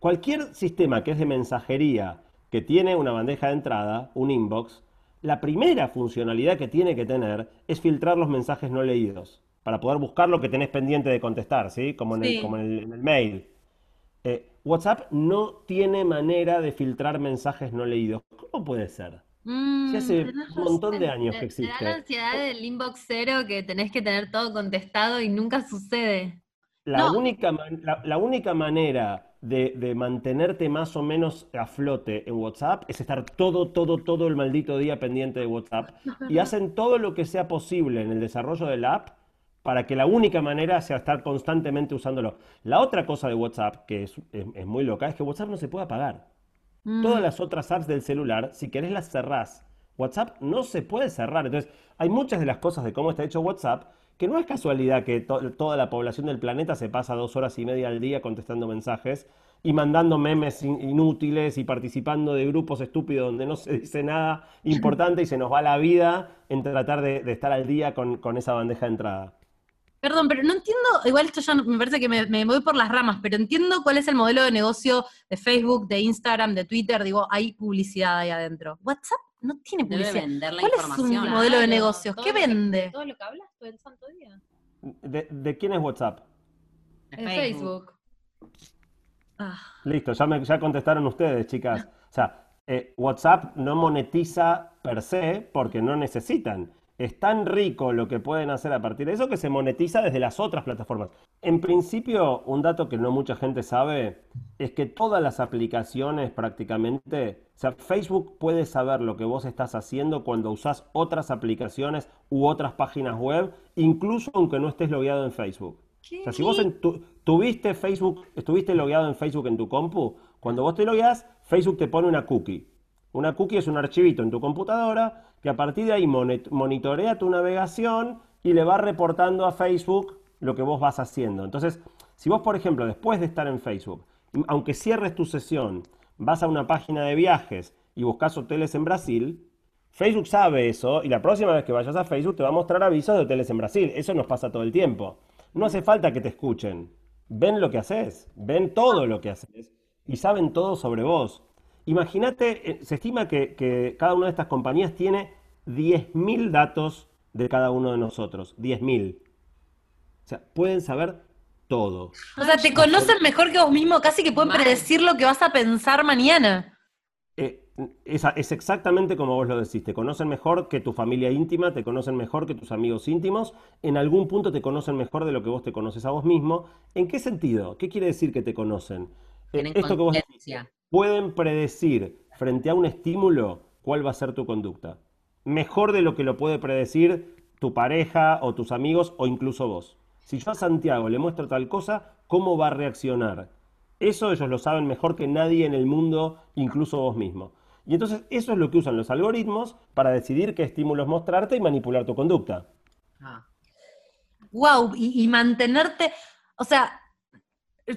Cualquier sistema que es de mensajería que tiene una bandeja de entrada, un inbox, la primera funcionalidad que tiene que tener es filtrar los mensajes no leídos para poder buscar lo que tenés pendiente de contestar, ¿sí? Como en el, Sí. como en el- en el mail. Eh, WhatsApp no tiene manera de filtrar mensajes no leídos. ¿Cómo puede ser? Mm, Si hace tenés un montón de años que Te, te da la existe. ansiedad del inbox cero que tenés que tener todo contestado y nunca sucede. La No. única, la, la única manera de, de mantenerte más o menos a flote en WhatsApp es estar todo, todo, todo el maldito día pendiente de WhatsApp. Y hacen todo lo que sea posible en el desarrollo de la app para que la única manera sea estar constantemente usándolo. La otra cosa de WhatsApp, que es, es- es muy loca, es que WhatsApp no se puede apagar. Mm. Todas las otras apps del celular, si querés las cerrás. WhatsApp no se puede cerrar. Entonces, hay muchas de las cosas de cómo está hecho WhatsApp que no es casualidad que to- toda la población del planeta se pasa dos horas y media al día contestando mensajes y mandando memes in- inútiles y participando de grupos estúpidos donde no se dice nada importante y se nos va la vida en tratar de, de estar al día con, con esa bandeja de entrada. Perdón, pero no entiendo, igual esto ya me parece que me, me voy por las ramas, pero entiendo cuál es el modelo de negocio de Facebook, de Instagram, de Twitter, digo, hay publicidad ahí adentro. WhatsApp no tiene Debe publicidad. vender la ¿Cuál es un modelo de negocios? ¿Qué que- vende? todo lo que hablas todo el santo día. ¿De, de quién es WhatsApp? de Facebook. Ah, Listo, ya, me, ya contestaron ustedes, chicas. O sea, eh, WhatsApp no monetiza per se porque no necesitan. Es tan rico lo que pueden hacer a partir de eso que se monetiza desde las otras plataformas. En principio, un dato que no mucha gente sabe es que todas las aplicaciones prácticamente, o sea, Facebook puede saber lo que vos estás haciendo cuando usás otras aplicaciones u otras páginas web, incluso aunque no estés logueado en Facebook. O sea, si vos en tu- tuviste Facebook, estuviste logueado en Facebook en tu compu, cuando vos te logueás, Facebook te pone una cookie. Una cookie es un archivito en tu computadora que a partir de ahí monitorea tu navegación y le va reportando a Facebook lo que vos vas haciendo. Entonces, si vos, por ejemplo, después de estar en Facebook, aunque cierres tu sesión, vas a una página de viajes y buscas hoteles en Brasil, Facebook sabe eso y la próxima vez que vayas a Facebook te va a mostrar avisos de hoteles en Brasil. Eso nos pasa todo el tiempo. No hace falta que te escuchen. Ven lo que haces, ven todo lo que haces y saben todo sobre vos. Imagínate, eh, se estima que, que cada una de estas compañías tiene 10.000 datos de cada uno de nosotros. 10.000. O sea, pueden saber todo. O sea, te conocen mejor que vos mismo, casi que pueden predecir lo que vas a pensar mañana. Eh, es, es exactamente como vos lo decís, te conocen mejor que tu familia íntima, te conocen mejor que tus amigos íntimos, en algún punto te conocen mejor de lo que vos te conoces a vos mismo. ¿En qué sentido? ¿Qué quiere decir que te conocen? Tienen esto que vos decís, pueden predecir frente a un estímulo cuál va a ser tu conducta. Mejor de lo que lo puede predecir tu pareja o tus amigos o incluso vos. Si yo a Santiago le muestro tal cosa, ¿cómo va a reaccionar? Eso ellos lo saben mejor que nadie en el mundo, incluso vos mismo. Y entonces eso es lo que usan los algoritmos para decidir qué estímulos mostrarte y manipular tu conducta. Wow, ah. y, y mantenerte, o sea,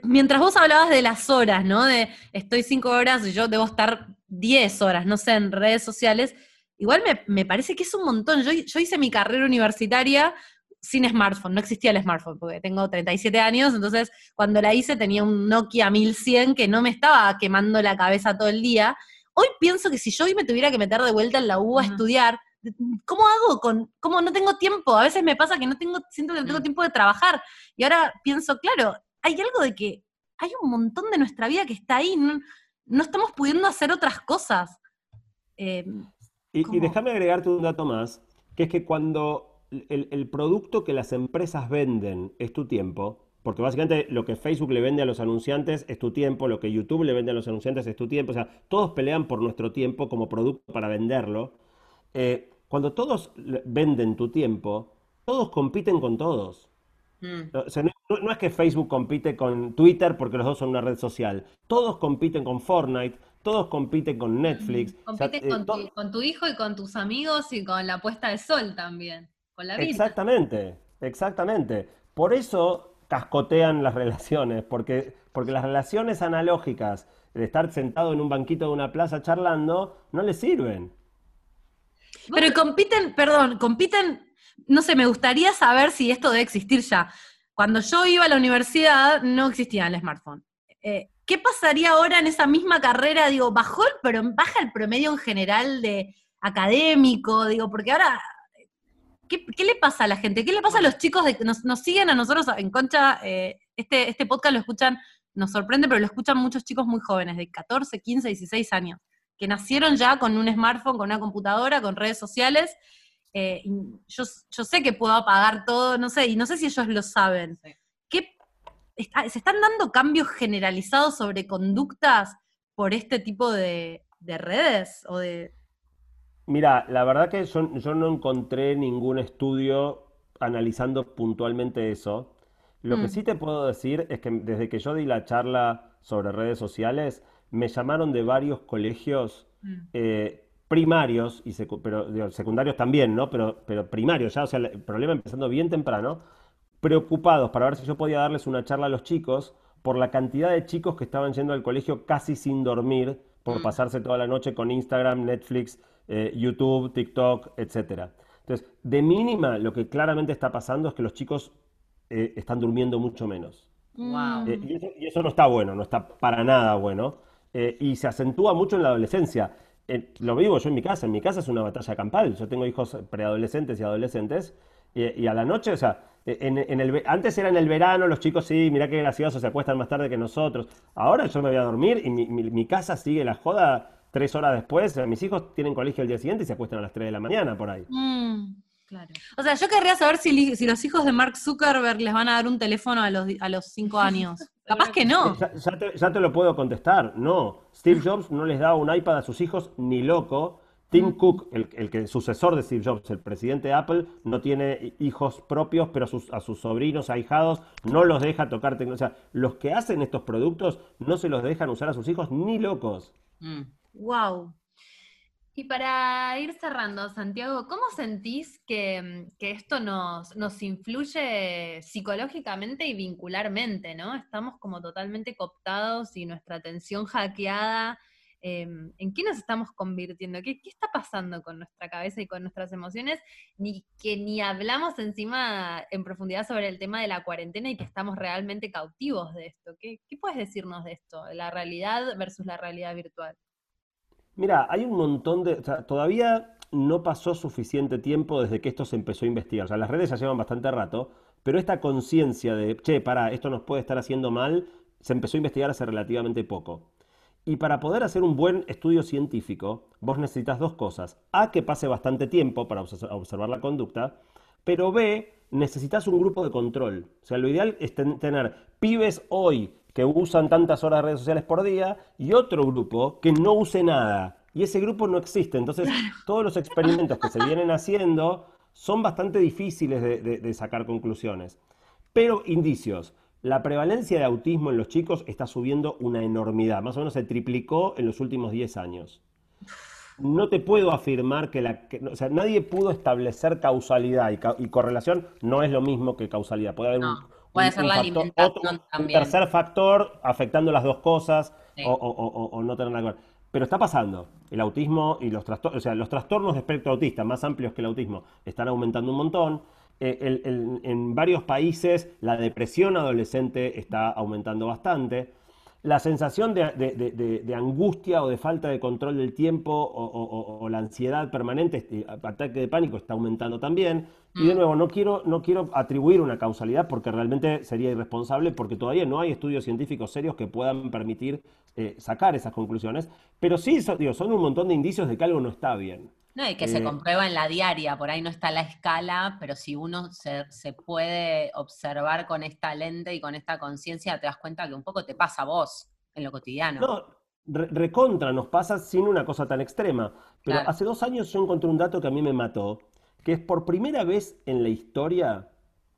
mientras vos hablabas de las horas, ¿no? De estoy cinco horas y yo debo estar diez horas, no sé, en redes sociales, igual me, parece que es un montón. Yo, yo, hice mi carrera universitaria sin smartphone, no existía el smartphone, porque tengo 37 años, entonces cuando la hice tenía un Nokia 1100 que no me estaba quemando la cabeza todo el día. Hoy pienso que si yo hoy me tuviera que meter de vuelta en la U a estudiar, ¿cómo hago con, cómo no tengo tiempo? A veces me pasa que no tengo, siento que no tengo mm. tiempo de trabajar. Y ahora pienso, claro, hay algo de que hay un montón de nuestra vida que está ahí, no, estamos pudiendo hacer otras cosas. Eh, y, déjame agregarte un dato más, que es que cuando el, producto que las empresas venden es tu tiempo, porque básicamente lo que Facebook le vende a los anunciantes es tu tiempo, lo que YouTube le vende a los anunciantes es tu tiempo, o sea, todos pelean por nuestro tiempo como producto para venderlo. Eh, cuando todos venden tu tiempo, todos compiten con todos. Mm. no, es que Facebook compite con Twitter porque los dos son una red social. Todos compiten con Fortnite, todos compiten con Netflix. Compites con, tu, con, tu, hijo y con tus amigos y con la puesta de sol también, con la vida. Exactamente, exactamente. Por eso cascotean las relaciones, porque, porque las relaciones analógicas de estar sentado en un banquito de una plaza charlando no les sirven. Pero compiten, perdón, compiten no sé, me gustaría saber si esto debe existir ya. Cuando yo iba a la universidad no existía el smartphone. Eh, ¿Qué pasaría ahora en esa misma carrera? Digo, ¿bajó el, ¿baja el promedio en general de académico? Digo, porque ahora, ¿qué, le pasa a la gente? ¿Qué le pasa a los chicos que nos, siguen a nosotros en Concha? Eh, este, este podcast lo escuchan, nos sorprende, pero lo escuchan muchos chicos muy jóvenes, de 14, 15, 16 años, que nacieron ya con un smartphone, con una computadora, con redes sociales, eh, yo, sé que puedo apagar todo, no sé, y no sé si ellos lo saben. ¿Se están dando cambios generalizados sobre conductas por este tipo de, redes? O de... Mira, la verdad que yo, no encontré ningún estudio analizando puntualmente eso. Lo que mm. sí te puedo decir es que desde que yo di la charla sobre redes sociales, me llamaron de varios colegios mm. eh, primarios, y pero secundarios también, ¿no? Pero, pero primarios ya, o sea, el problema empezando bien temprano, preocupados para ver si yo podía darles una charla a los chicos por la cantidad de chicos que estaban yendo al colegio casi sin dormir, por mm. pasarse toda la noche con Instagram, Netflix, eh, YouTube, TikTok, etc. Entonces, de mínima, lo que claramente está pasando es que los chicos eh, están durmiendo mucho menos. Eh, y, eso, y, eso, no está bueno, no está para nada bueno. y se acentúa mucho en la adolescencia lo vivo yo en mi casa, en mi casa es una batalla campal, yo tengo hijos preadolescentes y adolescentes, y, a la noche, o sea, en, el, antes era en el verano, los chicos sí, mirá qué gracioso, se acuestan más tarde que nosotros, ahora yo me voy a dormir y mi, casa sigue la joda tres horas después, mis hijos tienen colegio el día siguiente y se acuestan a las tres de la mañana por ahí. Mm. O sea, yo querría saber si, si, los hijos de Mark Zuckerberg les van a dar un teléfono a los, a los cinco años. Capaz que no. Ya, te, lo puedo contestar. No. Steve Jobs no les da un iPad a sus hijos ni loco. Tim mm. Cook, el, el, que, sucesor de Steve Jobs, el presidente de Apple, no tiene hijos propios, pero a sus, a sus sobrinos, ahijados, no los deja tocar tecnología. O sea, los que hacen estos productos no se los dejan usar a sus hijos ni locos. Wow. Y para ir cerrando, Santiago, ¿cómo sentís que, mm, esto nos, nos, influye psicológicamente y vincularmente, ¿no? Estamos como totalmente cooptados y nuestra atención hackeada. Em, ¿En qué nos estamos convirtiendo? ¿Qué, está pasando con nuestra cabeza y con nuestras emociones? Ni que ni hablamos encima en profundidad sobre el tema de la cuarentena y que estamos realmente cautivos de esto. ¿Qué, qué puedes decirnos de esto? La realidad versus la realidad virtual. Mira, hay un montón de... todavía no pasó suficiente tiempo desde que esto se empezó a investigar. O sea, las redes ya llevan bastante rato, pero esta conciencia de, che, para, esto nos puede estar haciendo mal, se empezó a investigar hace relativamente poco. Y para poder hacer un buen estudio científico, vos necesitas dos cosas. A, que pase bastante tiempo para observar la conducta, pero B, necesitas un grupo de control. O sea, lo ideal es tener pibes hoy que usan tantas horas de redes sociales por día y otro grupo que no use nada. Y ese grupo no existe. Entonces, todos los experimentos que se vienen haciendo son bastante difíciles de, de sacar conclusiones. Pero indicios. La prevalencia de autismo en los chicos está subiendo una enormidad. Más o menos se triplicó en los últimos 10 años no te puedo afirmar que la... o sea, nadie pudo establecer causalidad y, correlación no es lo mismo que causalidad. Puede haber un, puede ser la alimentación también. tercer factor afectando las dos cosas o, no tener nada que ver. Pero está pasando. El autismo y los trastornos, o sea, los trastornos de espectro autista más amplios que el autismo están aumentando un montón. Eh, en varios países la depresión adolescente está aumentando bastante la sensación de, angustia o de falta de control del tiempo o, la ansiedad permanente, este ataque de pánico está aumentando también. Y de mm. nuevo, no quiero, no quiero atribuir una causalidad porque realmente sería irresponsable porque todavía no hay estudios científicos serios que puedan permitir eh, sacar esas conclusiones, pero sí digo, son un montón de indicios de que algo no está bien. No, y que se eh, comprueba en la diaria, por ahí no está la escala, pero si uno se, puede observar con esta lente y con esta conciencia, te das cuenta que un poco te pasa a vos en lo cotidiano. No, recontra nos pasa sin una cosa tan extrema. Pero hace dos años yo encontré un dato que a mí me mató, que es por primera vez en la historia,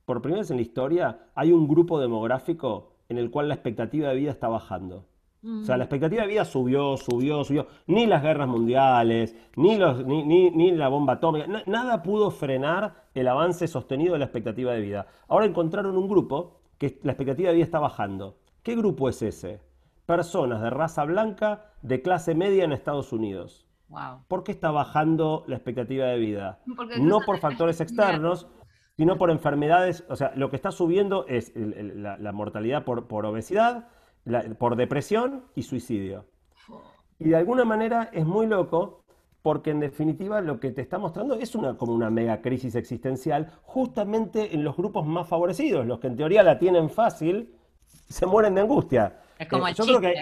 por primera vez en la historia, hay un grupo demográfico en el cual la expectativa de vida está bajando. O sea, la expectativa de vida subió, subió, subió. Ni las guerras mundiales, ni, los, ni, ni, la bomba atómica, nada pudo frenar el avance sostenido de la expectativa de vida. Ahora encontraron un grupo que la expectativa de vida está bajando. ¿Qué grupo es ese? Personas de raza blanca de clase media en Estados Unidos. ¿Por qué está bajando la expectativa de vida? no por factores externos, sino por enfermedades. O sea, lo que está subiendo es la, mortalidad por, por obesidad por depresión y suicidio. Y de alguna manera es muy loco porque en definitiva lo que te está mostrando es una, como una mega crisis existencial justamente en los grupos más favorecidos, los que en teoría la tienen fácil, se mueren de angustia. Es como eh, yo creo que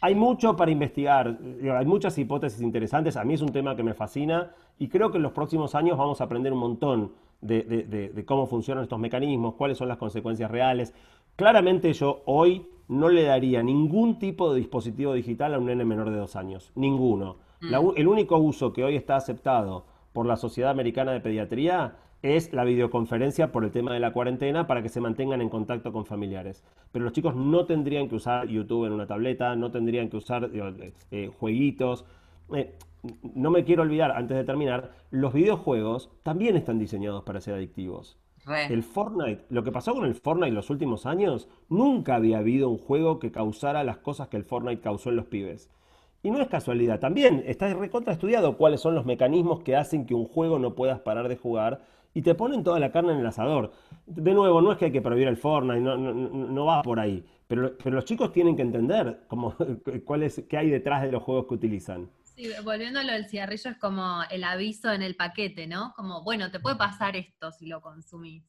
hay, mucho para investigar, hay muchas hipótesis interesantes, a mí es un tema que me fascina y creo que en los próximos años vamos a aprender un montón de, de cómo funcionan estos mecanismos, cuáles son las consecuencias reales. Claramente yo hoy no le daría ningún tipo de dispositivo digital a un nene menor de dos años. Ninguno. Mm. el único uso que hoy está aceptado por la Sociedad Americana de Pediatría es la videoconferencia por el tema de la cuarentena para que se mantengan en contacto con familiares. Pero los chicos no tendrían que usar YouTube en una tableta, no tendrían que usar eh, eh, jueguitos. Eh, no me quiero olvidar, antes de terminar, los videojuegos también están diseñados para ser adictivos. El Fortnite, lo que pasó con el Fortnite en los últimos años, nunca había habido un juego que causara las cosas que el Fortnite causó en los pibes. Y no es casualidad, también está recontra estudiado cuáles son los mecanismos que hacen que un juego no puedas parar de jugar y te ponen toda la carne en el asador. De nuevo, no es que hay que prohibir el Fortnite, no, no, va por ahí. Pero, los chicos tienen que entender cómo, cuál es, qué hay detrás de los juegos que utilizan. Sí, volviendo a lo del cigarrillo, es como el aviso en el paquete, ¿no? Como, bueno, te puede pasar esto si lo consumís.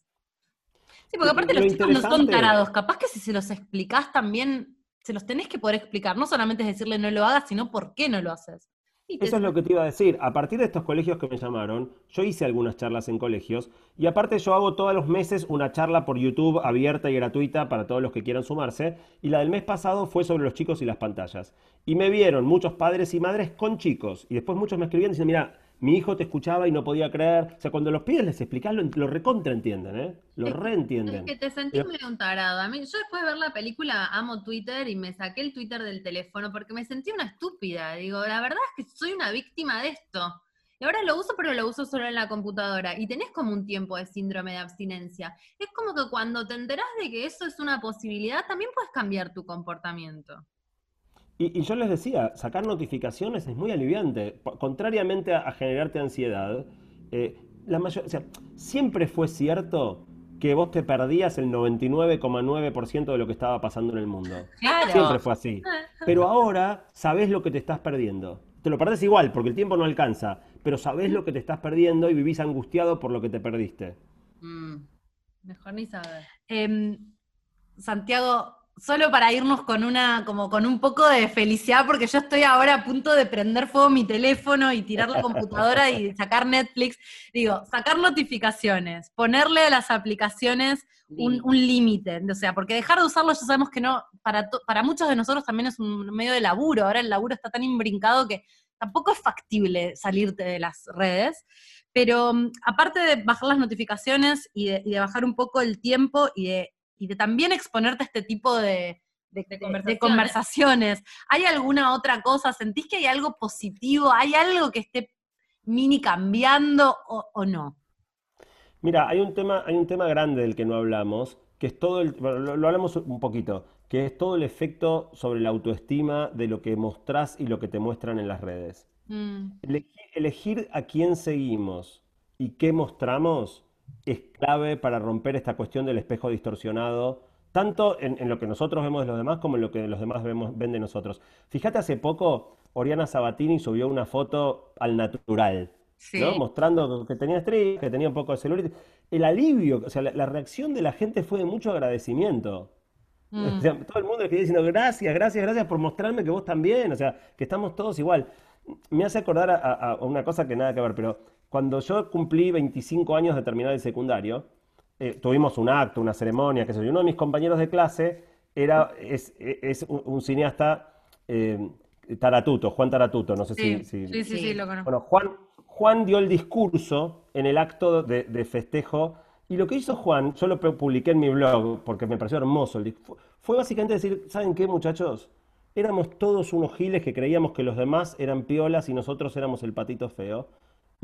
Sí, porque aparte los chicos no son tarados. Capaz que si se los explicás también, se los tenés que poder explicar. No solamente es decirle no lo hagas, sino por qué no lo haces. Eso es lo que te iba a decir. A partir de estos colegios que me llamaron, yo hice algunas charlas en colegios y aparte yo hago todos los meses una charla por YouTube abierta y gratuita para todos los que quieran sumarse. Y la del mes pasado fue sobre los chicos y las pantallas. Y me vieron muchos padres y madres con chicos. Y después muchos me escribían diciendo, mira, mi hijo te escuchaba y no podía creer. O sea, cuando los pibes les explicas, lo, lo recontraentienden, ¿eh? Lo reentienden. Es que te sentís medio un tarado. A mí, yo después de ver la película amo Twitter y me saqué el Twitter del teléfono porque me sentí una estúpida. Digo, la verdad es que soy una víctima de esto. Y ahora lo uso, pero lo uso solo en la computadora. Y tenés como un tiempo de síndrome de abstinencia. Es como que cuando te enterás de que eso es una posibilidad, también puedes cambiar tu comportamiento. Y, yo les decía, sacar notificaciones es muy aliviante. Contrariamente a, generarte ansiedad, eh, la mayor, o sea, siempre fue cierto que vos te perdías el 99,9% de lo que estaba pasando en el mundo. Siempre fue así. Pero ahora sabés lo que te estás perdiendo. Te lo perdés igual, porque el tiempo no alcanza, pero sabés lo que te estás perdiendo y vivís angustiado por lo que te perdiste. Mm, mejor ni saber. Em, Santiago, solo para irnos con una, como con un poco de felicidad, porque yo estoy ahora a punto de prender fuego mi teléfono y tirar la computadora y sacar Netflix. Digo, sacar notificaciones, ponerle a las aplicaciones un, un límite, o sea, porque dejar de usarlo ya sabemos que no, para, to- para muchos de nosotros también es un medio de laburo, ahora el laburo está tan imbrincado que tampoco es factible salirte de las redes, pero mm, aparte de bajar las notificaciones y de, y de bajar un poco el tiempo y de, y de también exponerte a este tipo de, de- de- de conversaciones. ¿hay alguna otra cosa? ¿Sentís que hay algo positivo? ¿Hay algo que esté mini cambiando o, o no? Mira, hay un tema, hay un tema grande del que no hablamos, que es todo el, lo, lo hablamos un poquito, que es todo el efecto sobre la autoestima de lo que mostrás y lo que te muestran en las redes. Mm, Elegir, elegir a quién seguimos y qué mostramos es clave para romper esta cuestión del espejo distorsionado, tanto en, en lo que nosotros vemos de los demás como en lo que los demás vemos, ven de nosotros. Fíjate, hace poco Oriana Sabatini subió una foto al natural, sí. ¿no? Mostrando que tenía estrías, que tenía un poco de celulitis. El alivio, o sea, la, la reacción de la gente fue de mucho agradecimiento. Mm. O sea, todo el mundo le diciendo gracias, gracias, gracias por mostrarme que vos también, o sea, que estamos todos igual. Me hace acordar a, a- a una cosa que nada que ver, pero cuando yo cumplí 25 años de terminar el secundario, eh, tuvimos un acto, una ceremonia, qué sé yo, y uno de mis compañeros de clase era, es, es un, un cineasta eh, Taratuto, Juan Taratuto, no sé Sí, si, si- sí, sí, sí, lo conozco. bueno, Juan, Juan dio el discurso en el acto de, de festejo y lo que hizo Juan, yo lo pu- publiqué en mi blog porque me pareció hermoso, el fue básicamente decir, ¿saben qué muchachos? Éramos todos unos giles que creíamos que los demás eran piolas y nosotros éramos el patito feo.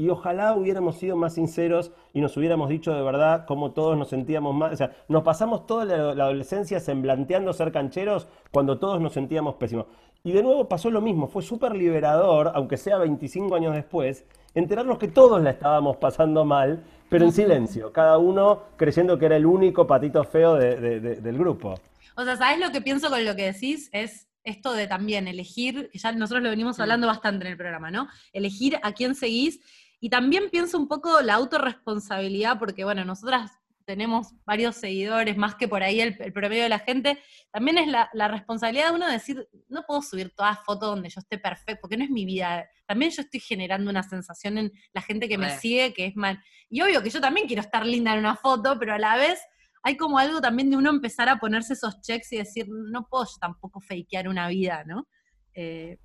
Y ojalá hubiéramos sido más sinceros y nos hubiéramos dicho de verdad cómo todos nos sentíamos mal. O sea, nos pasamos toda la, la adolescencia semblanteando ser cancheros cuando todos nos sentíamos pésimos. Y de nuevo pasó lo mismo, fue súper liberador, aunque sea 25 años después, enterarnos que todos la estábamos pasando mal, pero en silencio, cada uno creyendo que era el único patito feo de- de- de- del grupo. O sea, ¿sabes lo que pienso con lo que decís? Es esto de también elegir, que ya nosotros lo venimos hablando bastante en el programa, ¿no? Elegir a quién seguís. Y también pienso un poco la autorresponsabilidad, porque bueno, nosotras tenemos varios seguidores, más que por ahí el, el promedio de la gente, también es la, la responsabilidad de uno de decir, no puedo subir todas fotos donde yo esté perfecto, porque no es mi vida. También yo estoy generando una sensación en la gente que me sigue que es mal. Y obvio que yo también quiero estar linda en una foto, pero a la vez hay como algo también de uno empezar a ponerse esos checks y decir, no puedo yo tampoco fakear una vida, ¿no? Eh,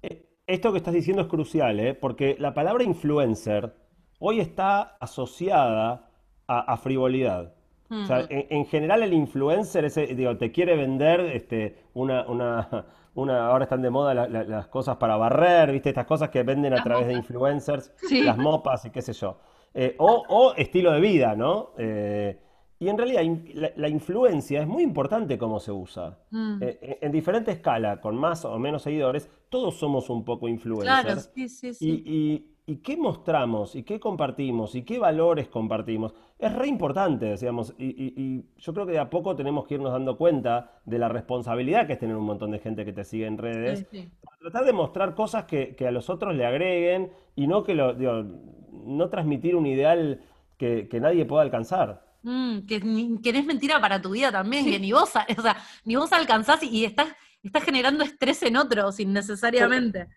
Esto que estás diciendo es crucial, ¿eh? Porque la palabra influencer hoy está asociada a, a frivolidad. O sea, en, en general el influencer ese, digo, te quiere vender este, una, una, una, ahora están de moda la- la- las cosas para barrer, ¿viste? Estas cosas que venden a Las través de influencers, Sí. las mopas y qué sé yo. Eh, o, o estilo de vida, ¿no? Eh, y en realidad in- la, la influencia es muy importante cómo se usa. mm. Eh, en, en diferente escala, con más o menos seguidores, todos somos un poco claro, influencers. sí, sí, Y, sí. y- y qué mostramos, y qué compartimos, y qué valores compartimos, es re importante, decíamos, y, y- y yo creo que de a poco tenemos que irnos dando cuenta de la responsabilidad que es tener un montón de gente que te sigue en redes, Sí, sí. para tratar de mostrar cosas que, que a los otros le agreguen y no que lo, digo, no transmitir un ideal que, que nadie pueda alcanzar. Mm, que, que no es mentira para tu vida también, que ni vos, a- o sea, ni vos alcanzás y, y estás, estás generando estrés en otros innecesariamente.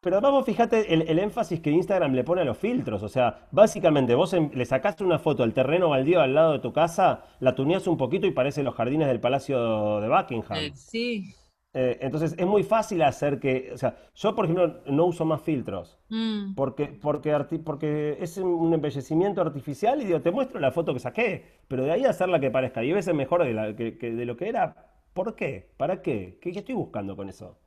Pero además vos fijate el, el énfasis que Instagram le pone a los filtros. O sea, básicamente vos en- le sacaste una foto al terreno baldío al lado de tu casa, la tuneás un poquito y parece los jardines del Palacio de Buckingham. Sí. Sí. Eh, entonces es muy fácil hacer que, o sea, yo por ejemplo no uso más filtros. Mm, Porque, porque, arti- porque es un embellecimiento artificial y digo, te muestro la foto que saqué, pero de ahí a hacerla que parezca 10 veces mejor de, la- que, que de lo que era, ¿por qué? ¿Para qué? ¿Qué, qué estoy buscando con eso?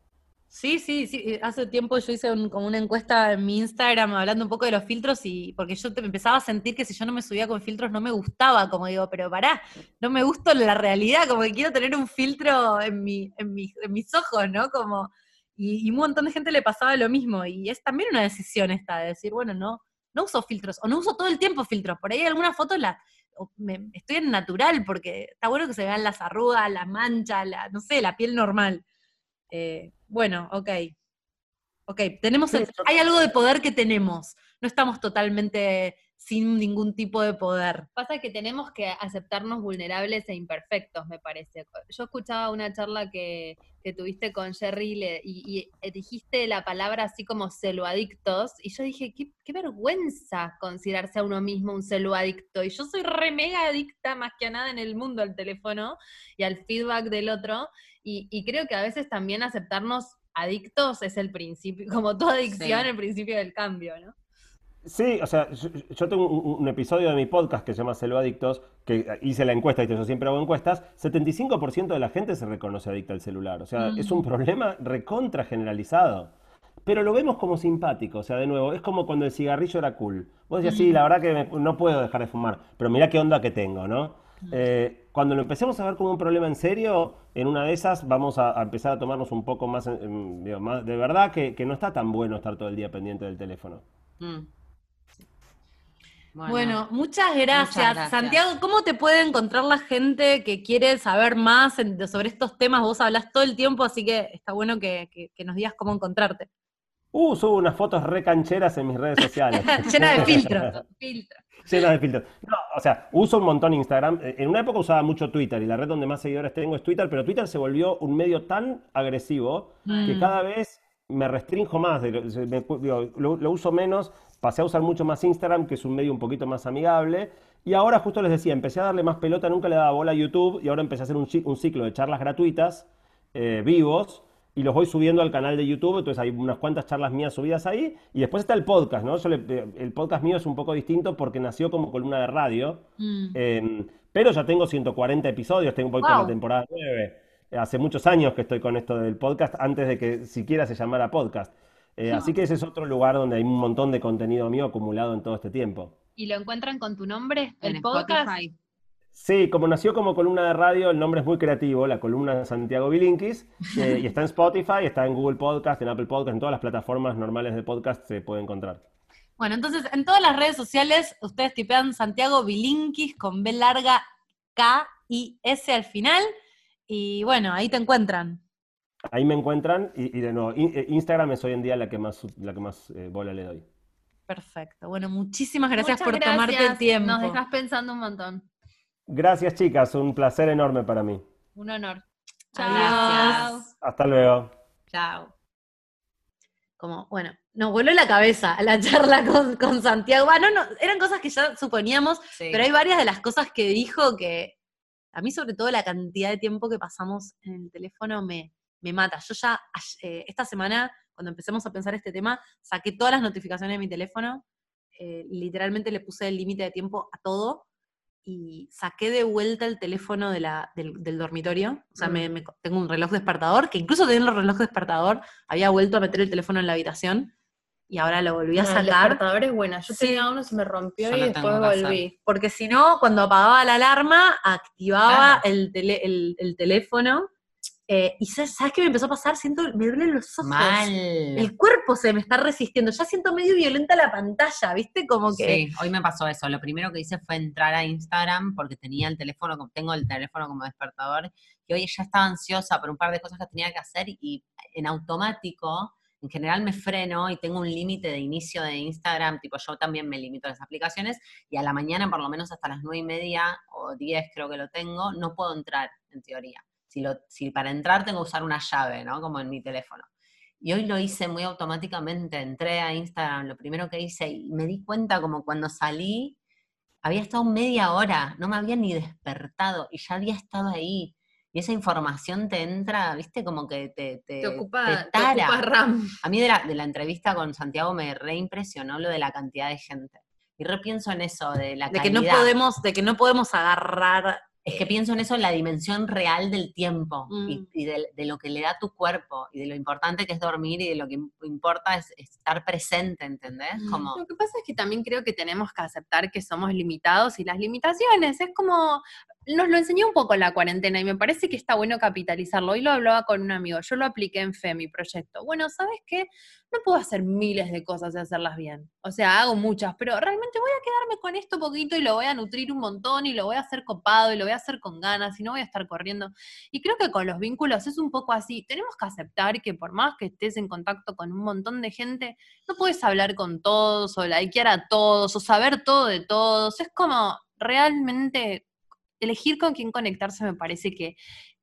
Sí, sí, sí. eh, Hace tiempo yo hice un- como una encuesta en mi Instagram hablando un poco de los filtros y porque yo te- empezaba a sentir que si yo no me subía con filtros no me gustaba, como digo, pero pará, no me gusta la realidad, como que quiero tener un filtro en, mi, en, mi- en mis ojos, ¿no? Como, y, y un montón de gente le pasaba lo mismo y es también una decisión esta de decir, bueno, no, no uso filtros o no uso todo el tiempo filtros, por ahí algunas fotos las... estoy en natural porque está bueno que se vean las arrugas, las manchas, la, no sé, la piel normal. Eh, bueno, ok. Ok, tenemos el- hay algo de poder que tenemos. No estamos totalmente sin ningún tipo de poder. Pasa que tenemos que aceptarnos vulnerables e imperfectos, me parece. Yo escuchaba una charla que, que tuviste con Jerry le- y, y dijiste la palabra así como celoadictos, y yo dije, qué, qué vergüenza considerarse a uno mismo un celoadicto. Y yo soy re mega adicta más que a nada en el mundo al teléfono y al feedback del otro, y, y creo que a veces también aceptarnos adictos es el principio, como toda adicción, Sí. el principio del cambio, ¿no? Sí, o sea, yo, yo tengo un, un episodio de mi podcast que se llama Celo Adictos, que hice la encuesta, y yo siempre hago encuestas, 75% de la gente se reconoce adicta al celular, o sea, es un problema recontra generalizado. Pero lo vemos como simpático, o sea, de nuevo, es como cuando el cigarrillo era cool. Vos decías, sí, la verdad que me- no puedo dejar de fumar, pero mirá qué onda que tengo, ¿no? Eh, cuando lo empecemos a ver como un problema en serio, en una de esas vamos a, a empezar a tomarnos un poco más, en- en- digo, más- de verdad que, que no está tan bueno estar todo el día pendiente del teléfono. Mm. Bueno, muchas gracias. gracias. Santiago, ¿cómo te puede encontrar la gente que quiere saber más en- sobre estos temas? Vos hablas todo el tiempo, así que está bueno que, que- que nos digas cómo encontrarte. Uh, subo unas fotos re cancheras en mis redes sociales. Llena de filtros. Filtro. Llenas de filtros. No, o sea, uso un montón Instagram. Eh, En una época usaba mucho Twitter y la red donde más seguidores tengo es Twitter, pero Twitter se volvió un medio tan agresivo que Mm. cada vez me restrinjo más. de lo, se- me- digo, lo- lo uso menos, pasé a usar mucho más Instagram, que es un medio un poquito más amigable. Y ahora, justo les decía, empecé a darle más pelota, nunca le daba bola a YouTube y ahora empecé a hacer un, un ciclo de charlas gratuitas, eh, vivos, y los voy subiendo al canal de YouTube, entonces hay unas cuantas charlas mías subidas ahí, y después está el podcast, ¿no? Yo le- el podcast mío es un poco distinto porque nació como columna de radio, Mm. eh, pero ya tengo 140 episodios, tengo voy por Wow. la temporada 9. Hace muchos años que estoy con esto del podcast, antes de que siquiera se llamara podcast. Eh, Así que ese es otro lugar donde hay un montón de contenido mío acumulado en todo este tiempo. ¿Y lo encuentran con tu nombre? En ¿El podcast? Spotify. Sí, como nació como columna de radio, el nombre es muy creativo, la columna de Santiago Bilinkis, eh, y está en Spotify, está en Google Podcast, en Apple Podcast, en todas las plataformas normales de podcast se puede encontrar. Bueno, entonces en todas las redes sociales ustedes tipean Santiago Bilinkis con B larga K y S al final. Y bueno, ahí te encuentran. Ahí me encuentran, y, y de nuevo, in- eh, Instagram es hoy en día la que más, la que más eh, bola le doy. Perfecto. Bueno, muchísimas gracias Muchas por tomarte el tiempo. Nos dejas pensando un montón. Gracias chicas, un placer enorme para mí. Un honor. Adiós. Hasta luego. Chao. Como, bueno, nos voló la cabeza la charla con, con Santiago. Ah, no, no, eran cosas que ya suponíamos, Sí. pero hay varias de las cosas que dijo que a mí sobre todo la cantidad de tiempo que pasamos en el teléfono me, me mata. Yo ya eh, esta semana, cuando empecemos a pensar este tema, saqué todas las notificaciones de mi teléfono, eh, literalmente le puse el límite de tiempo a todo y saqué de vuelta el teléfono de la, del, del dormitorio. O sea, me- me- tengo un reloj despertador, que incluso teniendo el reloj despertador, había vuelto a meter el teléfono en la habitación y ahora lo volví a No, el sacar. despertador es buena. Yo Sí. tenía uno, se me rompió Yo y después volví. Porque si no, cuando apagaba la alarma, activaba Claro. el, tele- el, el teléfono. Eh, y sa- ¿sabes qué me empezó a pasar? Siento, me duelen los ojos. Mal. El cuerpo se me está resistiendo. Ya siento medio violenta la pantalla, ¿viste? Como que. Sí, hoy me pasó eso. Lo primero que hice fue entrar a Instagram porque tenía el teléfono, tengo el teléfono como despertador, y hoy ya estaba ansiosa por un par de cosas que tenía que hacer y en automático, en general me freno y tengo un límite de inicio de Instagram, tipo yo también me limito a las aplicaciones y a la mañana por lo menos hasta las nueve y media o diez creo que lo tengo, no puedo entrar en teoría. Si, lo, si para entrar tengo que usar una llave, ¿no? Como en mi teléfono. Y hoy lo hice muy automáticamente, entré a Instagram, lo primero que hice, y me di cuenta como cuando salí, había estado media hora, no me había ni despertado y ya había estado ahí. Y esa información te entra, viste, como que te, te, Te ocupa, te te tara. ocupa RAM. A mí de la, de la entrevista con Santiago me reimpresionó lo de la cantidad de gente. Y repienso en eso, de la de que no calidad. podemos, de que no podemos agarrar. Es que pienso en eso, en la dimensión real del tiempo Mm. y, y de, de lo que le da tu cuerpo y de lo importante que es dormir y de lo que im- importa es, es estar presente, ¿entendés? Mm. Como, Lo que pasa es que también creo que tenemos que aceptar que somos limitados y las limitaciones. Es como, nos lo enseñó un poco la cuarentena y me parece que está bueno capitalizarlo. Hoy lo hablaba con un amigo, yo lo apliqué en FE, mi proyecto. Bueno, ¿sabes qué? No puedo hacer miles de cosas y hacerlas bien. O sea, hago muchas, pero realmente voy a quedarme con esto poquito y lo voy a nutrir un montón y lo voy a hacer copado y lo voy a hacer con ganas y no voy a estar corriendo. Y creo que con los vínculos es un poco así. Tenemos que aceptar que por más que estés en contacto con un montón de gente, no puedes hablar con todos o likear a todos o saber todo de todos. Es como realmente elegir con quién conectarse me parece que,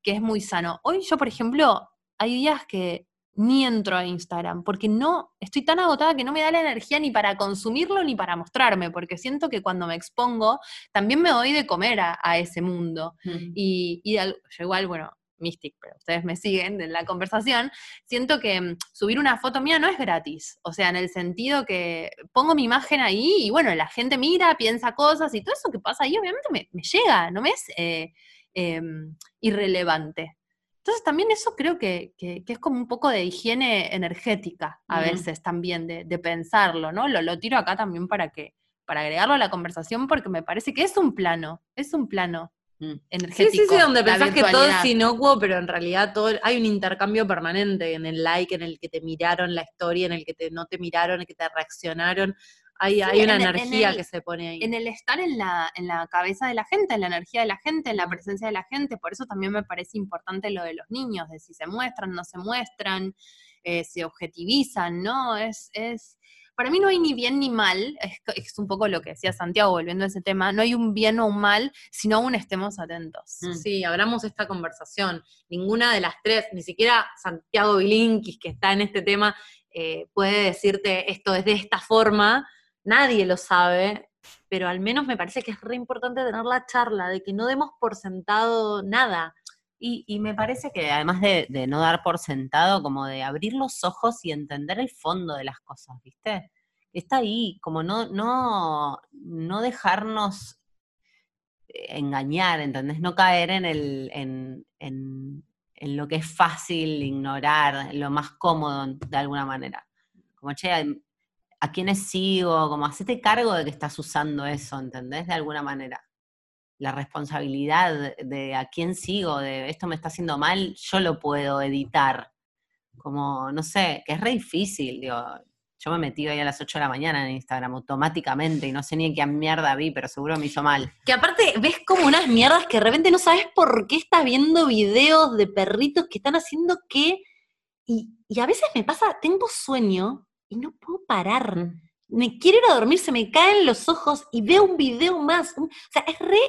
es muy sano. Hoy yo, por ejemplo, hay días que ni entro a Instagram, porque no, estoy tan agotada que no me da la energía ni para consumirlo ni para mostrarme, porque siento que cuando me expongo, también me doy de comer a, ese mundo. Y, y yo igual, bueno, Mystic, pero ustedes me siguen en la conversación, siento que mm, subir una foto mía no es gratis. O sea, en el sentido que pongo mi imagen ahí y bueno, la gente mira, piensa cosas y todo eso que pasa ahí obviamente me, llega, no me es eh, em, irrelevante. Entonces también eso creo que, es como un poco de higiene energética a veces también, de, pensarlo, ¿no? Lo, lo tiro acá también para que para agregarlo a la conversación porque me parece que es un plano, es un plano energético. Sí, sí, sí, donde pensás que todo es inocuo, pero en realidad todo, hay un intercambio permanente en el like, en el que te miraron la historia, en el que te, no te miraron, en el que te reaccionaron. Hay, hay una energía que se pone ahí. En el estar en la, en la cabeza de la gente, en la energía de la gente, en la presencia de la gente. Por eso también me parece importante lo de los niños, de si se muestran, no se muestran, eh, se objetivizan, ¿no? Es, es, para mí no hay ni bien ni mal, es, un poco lo que decía Santiago volviendo a ese tema, no hay un bien o un mal, sino aún estemos atentos. Mm. Sí, abramos esta conversación. Ninguna de las tres, ni siquiera Santiago Bilinkis, que está en este tema, eh, puede decirte esto es de esta forma, nadie lo sabe, pero al menos me parece que es re importante tener la charla de que no demos por sentado nada. Y, me parece que además de, no dar por sentado, como de abrir los ojos y entender el fondo de las cosas, ¿viste? Está ahí, como no, no, no dejarnos engañar, ¿entendés? No caer en, el, en, en, en, lo que es fácil ignorar, lo más cómodo de alguna manera. Como, che, ¿a quiénes sigo? Como, hacete cargo de que estás usando eso, ¿entendés? De alguna manera la responsabilidad de a quién sigo, de esto me está haciendo mal, yo lo puedo editar. Como, no sé, que es re difícil, digo, yo me metí hoy a las 8 de la mañana en Instagram automáticamente y no sé ni en qué mierda vi, pero seguro me hizo mal. Que aparte ves como unas mierdas que de repente no sabes por qué estás viendo videos de perritos que están haciendo qué. Y, y a veces me pasa, tengo sueño y no puedo parar. Mm. Me quiero ir a dormir, se me caen los ojos y veo un video más. O sea, es re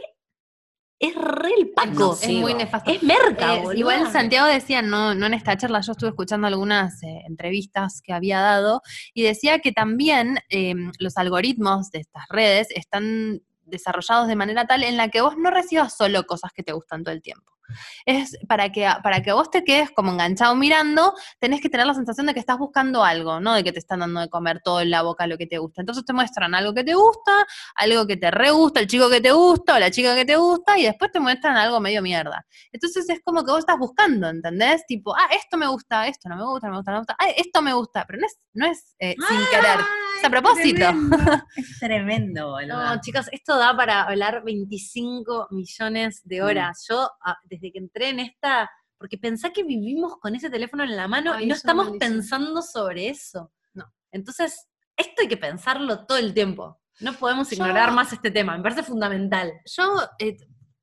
es re el Paco. Es, muy nefasto. Es merca, eh, Igual Santiago decía, no, no en esta charla, yo estuve escuchando algunas eh, entrevistas que había dado, y decía que también em, los algoritmos de estas redes están desarrollados de manera tal en la que vos no recibas solo cosas que te gustan todo el tiempo. Es para que, para que vos te quedes como enganchado mirando, tenés que tener la sensación de que estás buscando algo, no de que te están dando de comer todo en la boca lo que te gusta. Entonces te muestran algo que te gusta, algo que te re gusta, el chico que te gusta o la chica que te gusta, y después te muestran algo medio mierda. Entonces es como que vos estás buscando, ¿entendés? Tipo, ah, esto me gusta, esto no me gusta, no me gusta, no me gusta, ah, esto me gusta, pero no es, no es eh, sin querer, es a propósito. Es tremendo, boludo. No, chicos, esto da para hablar 25 millones de horas. Yo, ah, desde que entré en esta, porque pensá que vivimos con ese teléfono en la mano y no estamos pensando sobre eso. No. Entonces, esto hay que pensarlo todo el tiempo. No podemos ignorar más este tema, me parece fundamental. Yo eh,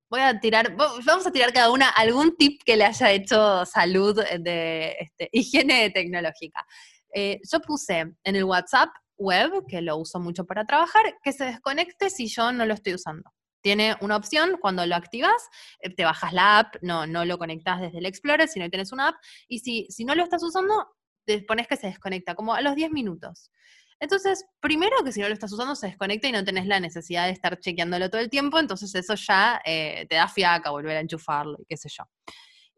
voy a tirar, vamos a tirar cada una algún tip que le haya hecho salud de este, higiene tecnológica. Eh, yo puse en el WhatsApp web, que lo uso mucho para trabajar, que se desconecte si yo no lo estoy usando tiene una opción, cuando lo activas, eh, te bajas la app, no, no lo conectas desde el Explorer, sino que tienes una app, y si, si no lo estás usando, te pones que se desconecta, como a los 10 minutos. Entonces, primero que si no lo estás usando, se desconecta y no tenés la necesidad de estar chequeándolo todo el tiempo, entonces eso ya eh, te da fiaca volver a enchufarlo y qué sé yo.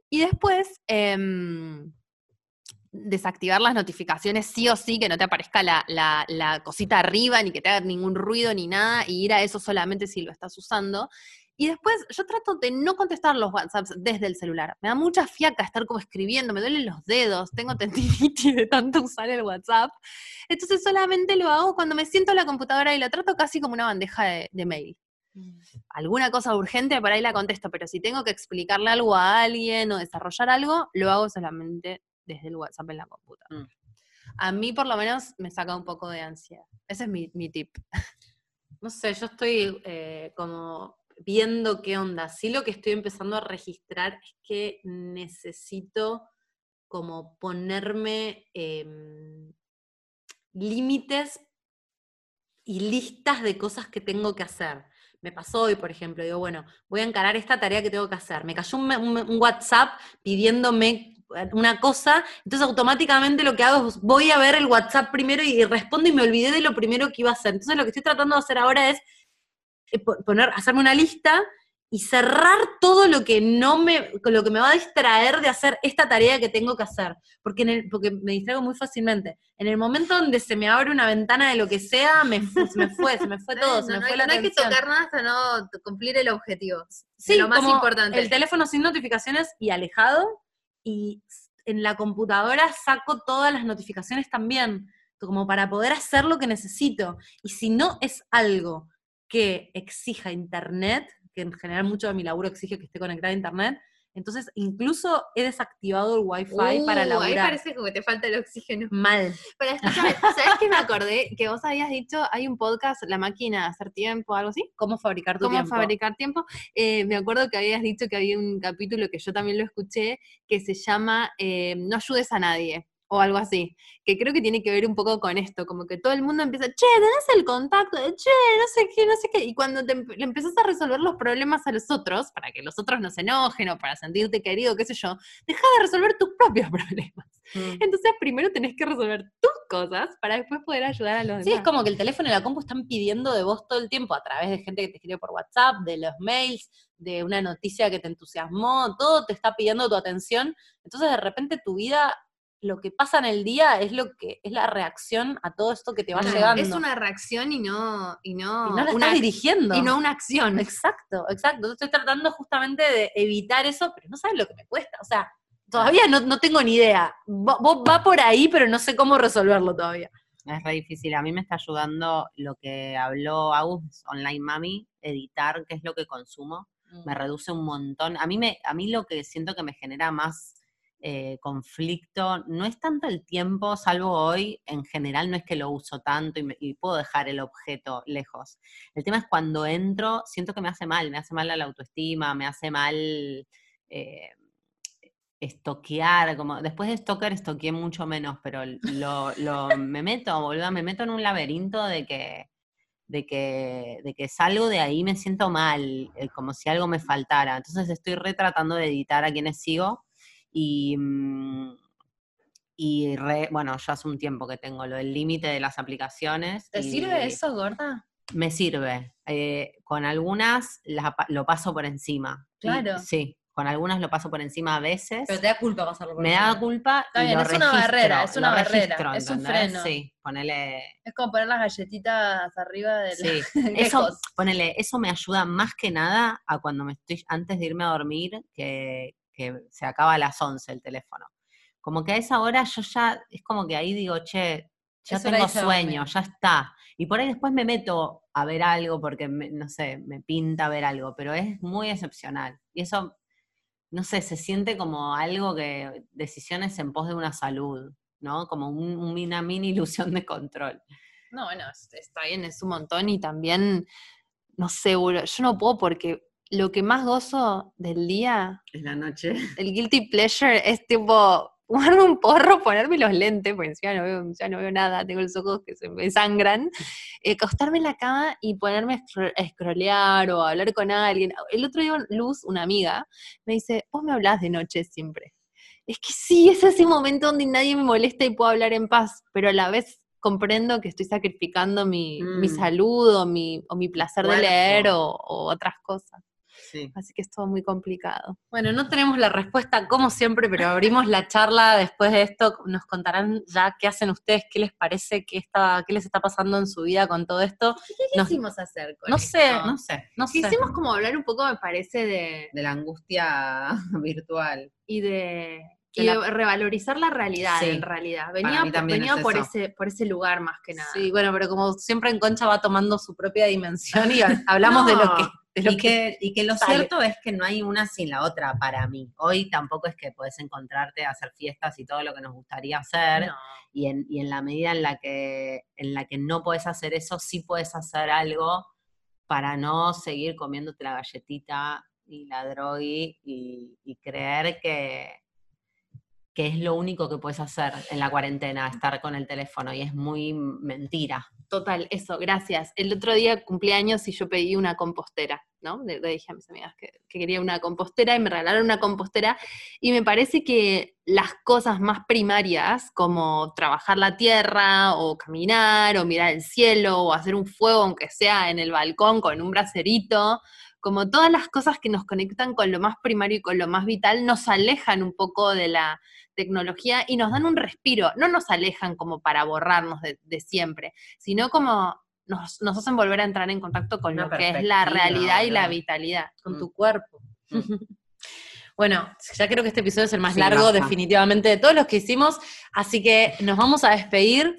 Y después, em, desactivar las notificaciones sí o sí, que no te aparezca la, la, cosita arriba, ni que te haga ningún ruido ni nada, y ir a eso solamente si lo estás usando. Y después yo trato de no contestar los WhatsApps desde el celular. Me da mucha fiaca estar como escribiendo, me duelen los dedos, tengo tendinitis de tanto usar el WhatsApp. Entonces solamente lo hago cuando me siento en la computadora y la trato casi como una bandeja de, mail. alguna cosa urgente, por ahí la contesto, pero si tengo que explicarle algo a alguien o desarrollar algo, lo hago solamente desde el WhatsApp en la computadora. Mm. A mí por lo menos me saca un poco de ansiedad. Ese es mi, mi tip. No sé, yo estoy eh, como viendo qué onda. Sí lo que estoy empezando a registrar es que necesito como ponerme em, límites y listas de cosas que tengo que hacer. Me pasó hoy, por ejemplo, digo, bueno, voy a encarar esta tarea que tengo que hacer. Me cayó un, me- un- un WhatsApp pidiéndome una cosa, entonces automáticamente lo que hago es voy a ver el WhatsApp primero y respondo y me olvidé de lo primero que iba a hacer. Entonces lo que estoy tratando de hacer ahora es eh, po- poner, hacerme una lista y cerrar todo lo que no me, lo que me va a distraer de hacer esta tarea que tengo que hacer. Porque, en el, porque me distraigo muy fácilmente. En el momento donde se me abre una ventana de lo que sea, me, se me fue, se me fue todo, se me no, fue hay, la no hay que tocar nada hasta no cumplir el objetivo. Sí, lo más como importante. El teléfono sin notificaciones y alejado. Y en la computadora saco todas las notificaciones también, como para poder hacer lo que necesito. Y si no es algo que exija internet, que en general mucho de mi laburo exige que esté conectada a internet, entonces incluso he desactivado el wifi para Uh, Ahí laburar. parece como que te falta el oxígeno. Mal. Pero escúchame, ¿sabes qué me acordé? Que vos habías dicho, hay un podcast, La Máquina de Hacer Tiempo, algo así. ¿Cómo fabricar tu cómo tiempo? fabricar tiempo. Eh, me acuerdo que habías dicho que había un capítulo que yo también lo escuché, que se llama eh, No ayudes a nadie, o algo así, que creo que tiene que ver un poco con esto, como que todo el mundo empieza, che, tenés el contacto, che, no sé qué, no sé qué, y cuando te le empezás a resolver los problemas a los otros, para que los otros no se enojen o para sentirte querido, qué sé yo, deja de resolver tus propios problemas. Mm. Entonces primero tenés que resolver tus cosas para después poder ayudar a los Sí, es demás. como que el teléfono y la compu están pidiendo de vos todo el tiempo a través de gente que te escribe por WhatsApp, de los mails, de una noticia que te entusiasmó, todo te está pidiendo tu atención. Entonces, de repente tu vida, lo que pasa en el día es lo que es la reacción a todo esto que te va Claro, llegando. Es una reacción y no, y no, y no la una, estás dirigiendo. y no una acción. Exacto, exacto. Estoy tratando justamente de evitar eso, pero no sabes lo que me cuesta. O sea, todavía no, no tengo ni idea. Va, vos- va por ahí, pero no sé cómo resolverlo todavía. Es re difícil. A mí me está ayudando lo que habló Agus, Online Mami, editar qué es lo que consumo. Me reduce un montón. A mí, me, a mí lo que siento que me genera más eh, conflicto no es tanto el tiempo, salvo hoy, en general no es que lo uso tanto y, puedo dejar el objeto lejos. El tema es cuando entro, siento que me hace mal, me hace mal a la autoestima, me hace mal eh, estoquear, como después de stalker estoqueé mucho menos, pero lo, me meto, boludo, me meto en un laberinto de que, de que, de que salgo de ahí me siento mal, eh, como si algo me faltara. Entonces estoy retratando de editar a quienes sigo y, mm, y re- bueno, yo hace un tiempo que tengo lo del límite de las aplicaciones. ¿Te y sirve eso, gorda? Me sirve. Eh, con algunas la lo paso por encima. Claro. sí, con algunas lo paso por encima a veces. Pero te da culpa pasarlo por Me encima. da culpa. Está y bien, lo es una barrera, es una barrera, registro, es un freno. Sí, ponele. Es como poner las galletitas arriba del Sí, eso, ponele, eso me ayuda más que nada a cuando me estoy, antes de irme a dormir, que, que se acaba a las 11 el teléfono. Como que a esa hora yo ya, es como que ahí digo, che, ya tengo sueño, ya está. Y por ahí después me meto a ver algo porque, me- no sé, me pinta ver algo, pero es muy excepcional. Y eso, no sé, se siente como algo que, decisiones en pos de una salud, ¿no? Como un- una mini ilusión de control. No, bueno, es- está bien, es un montón y también, no sé, yo no puedo porque lo que más gozo del día, Es la noche. el guilty pleasure, es tipo fumarme un porro, ponerme los lentes, porque encima no veo, ya no veo nada, tengo los ojos que se me sangran, eh, acostarme en la cama y ponerme a scro- a scrollear o a hablar con alguien. El otro día Luz, una amiga, me dice, vos me hablás de noche siempre. Es que sí, es ese momento donde nadie me molesta y puedo hablar en paz, pero a la vez comprendo que estoy sacrificando mi, mi Mm. salud o mi, o mi placer de leer o, o otras cosas. Sí. Así que es todo muy complicado. Bueno, no tenemos la respuesta como siempre, pero abrimos la charla después de esto. Nos contarán ya qué hacen ustedes, qué les parece, qué, está, qué les está pasando en su vida con todo esto. ¿Qué Nos- quisimos hacer con no esto? sé, No sé. No sé. Quisimos como hablar un poco, me parece, de, De la angustia virtual. y de Y revalorizar la realidad, Sí. en realidad. Venía, también venía es por, ese, por ese lugar más que nada. Sí, bueno, pero como siempre en Concha va tomando su propia dimensión y hablamos de lo que... De lo y, que, y que lo sale. cierto es que no hay una sin la otra para mí. Hoy tampoco es que puedes encontrarte a hacer fiestas y todo lo que nos gustaría hacer. No. Y, en, y en la medida en la que en la que no puedes hacer eso, sí puedes hacer algo para no seguir comiéndote la galletita y la drogi y, y creer que, que es lo único que puedes hacer en la cuarentena, estar con el teléfono. Y es muy mentira. Total, eso, gracias. El otro día cumpleaños y yo pedí una compostera, ¿no? Le, dije a mis amigas que, que quería una compostera y me regalaron una compostera. Y me parece que las cosas más primarias, como trabajar la tierra, o caminar, o mirar el cielo, o hacer un fuego, aunque sea en el balcón con un bracerito, como todas las cosas que nos conectan con lo más primario y con lo más vital, nos alejan un poco de la tecnología y nos dan un respiro, no nos alejan como para borrarnos de, de siempre, sino como nos, nos hacen volver a entrar en contacto con Una lo que es la realidad y la vitalidad. con Mm. tu cuerpo. Bueno, ya creo que este episodio es el más Sí, largo basta. definitivamente de todos los que hicimos, así que nos vamos a despedir.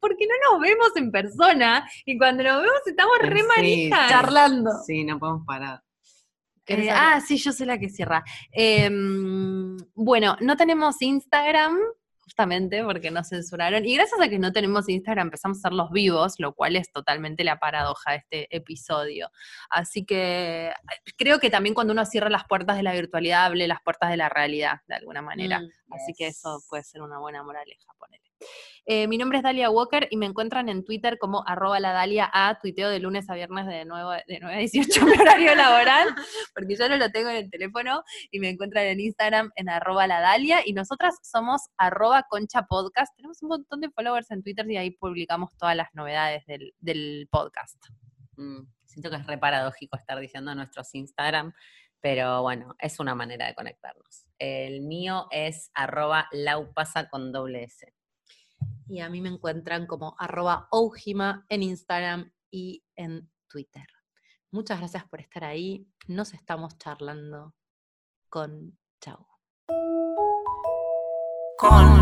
Porque no nos vemos en persona y cuando nos vemos estamos re Sí, manijas. charlando. Sí, no podemos parar. ¿Querés Eh, ah, sí, yo soy la que cierra. Em, bueno, no tenemos Instagram, justamente porque nos censuraron. Y gracias a que no tenemos Instagram, empezamos a hacer los vivos, lo cual es totalmente la paradoja de este episodio. Así que eh, creo que también cuando uno cierra las puertas de la virtualidad, hable las puertas de la realidad, de alguna manera. Mm, Así que eso puede ser una buena moraleja, ponele. Eh, mi nombre es Dalia Walker y me encuentran en Twitter como arroba la Dalia A, tuiteo de lunes a viernes de 9, de 9 a 18 mi horario laboral, porque yo no lo tengo en el teléfono, y me encuentran en Instagram en arroba la Dalia, y nosotras somos arroba concha podcast, tenemos un montón de followers en Twitter y ahí publicamos todas las novedades del, del podcast. Mm, siento que es re paradójico estar diciendo nuestros Instagram, pero bueno, es una manera de conectarnos. El mío es arroba laupasa con doble S. Y a mí me encuentran como arroba Oujima en Instagram y en Twitter. Muchas gracias por estar ahí. Nos estamos charlando con Chau. Con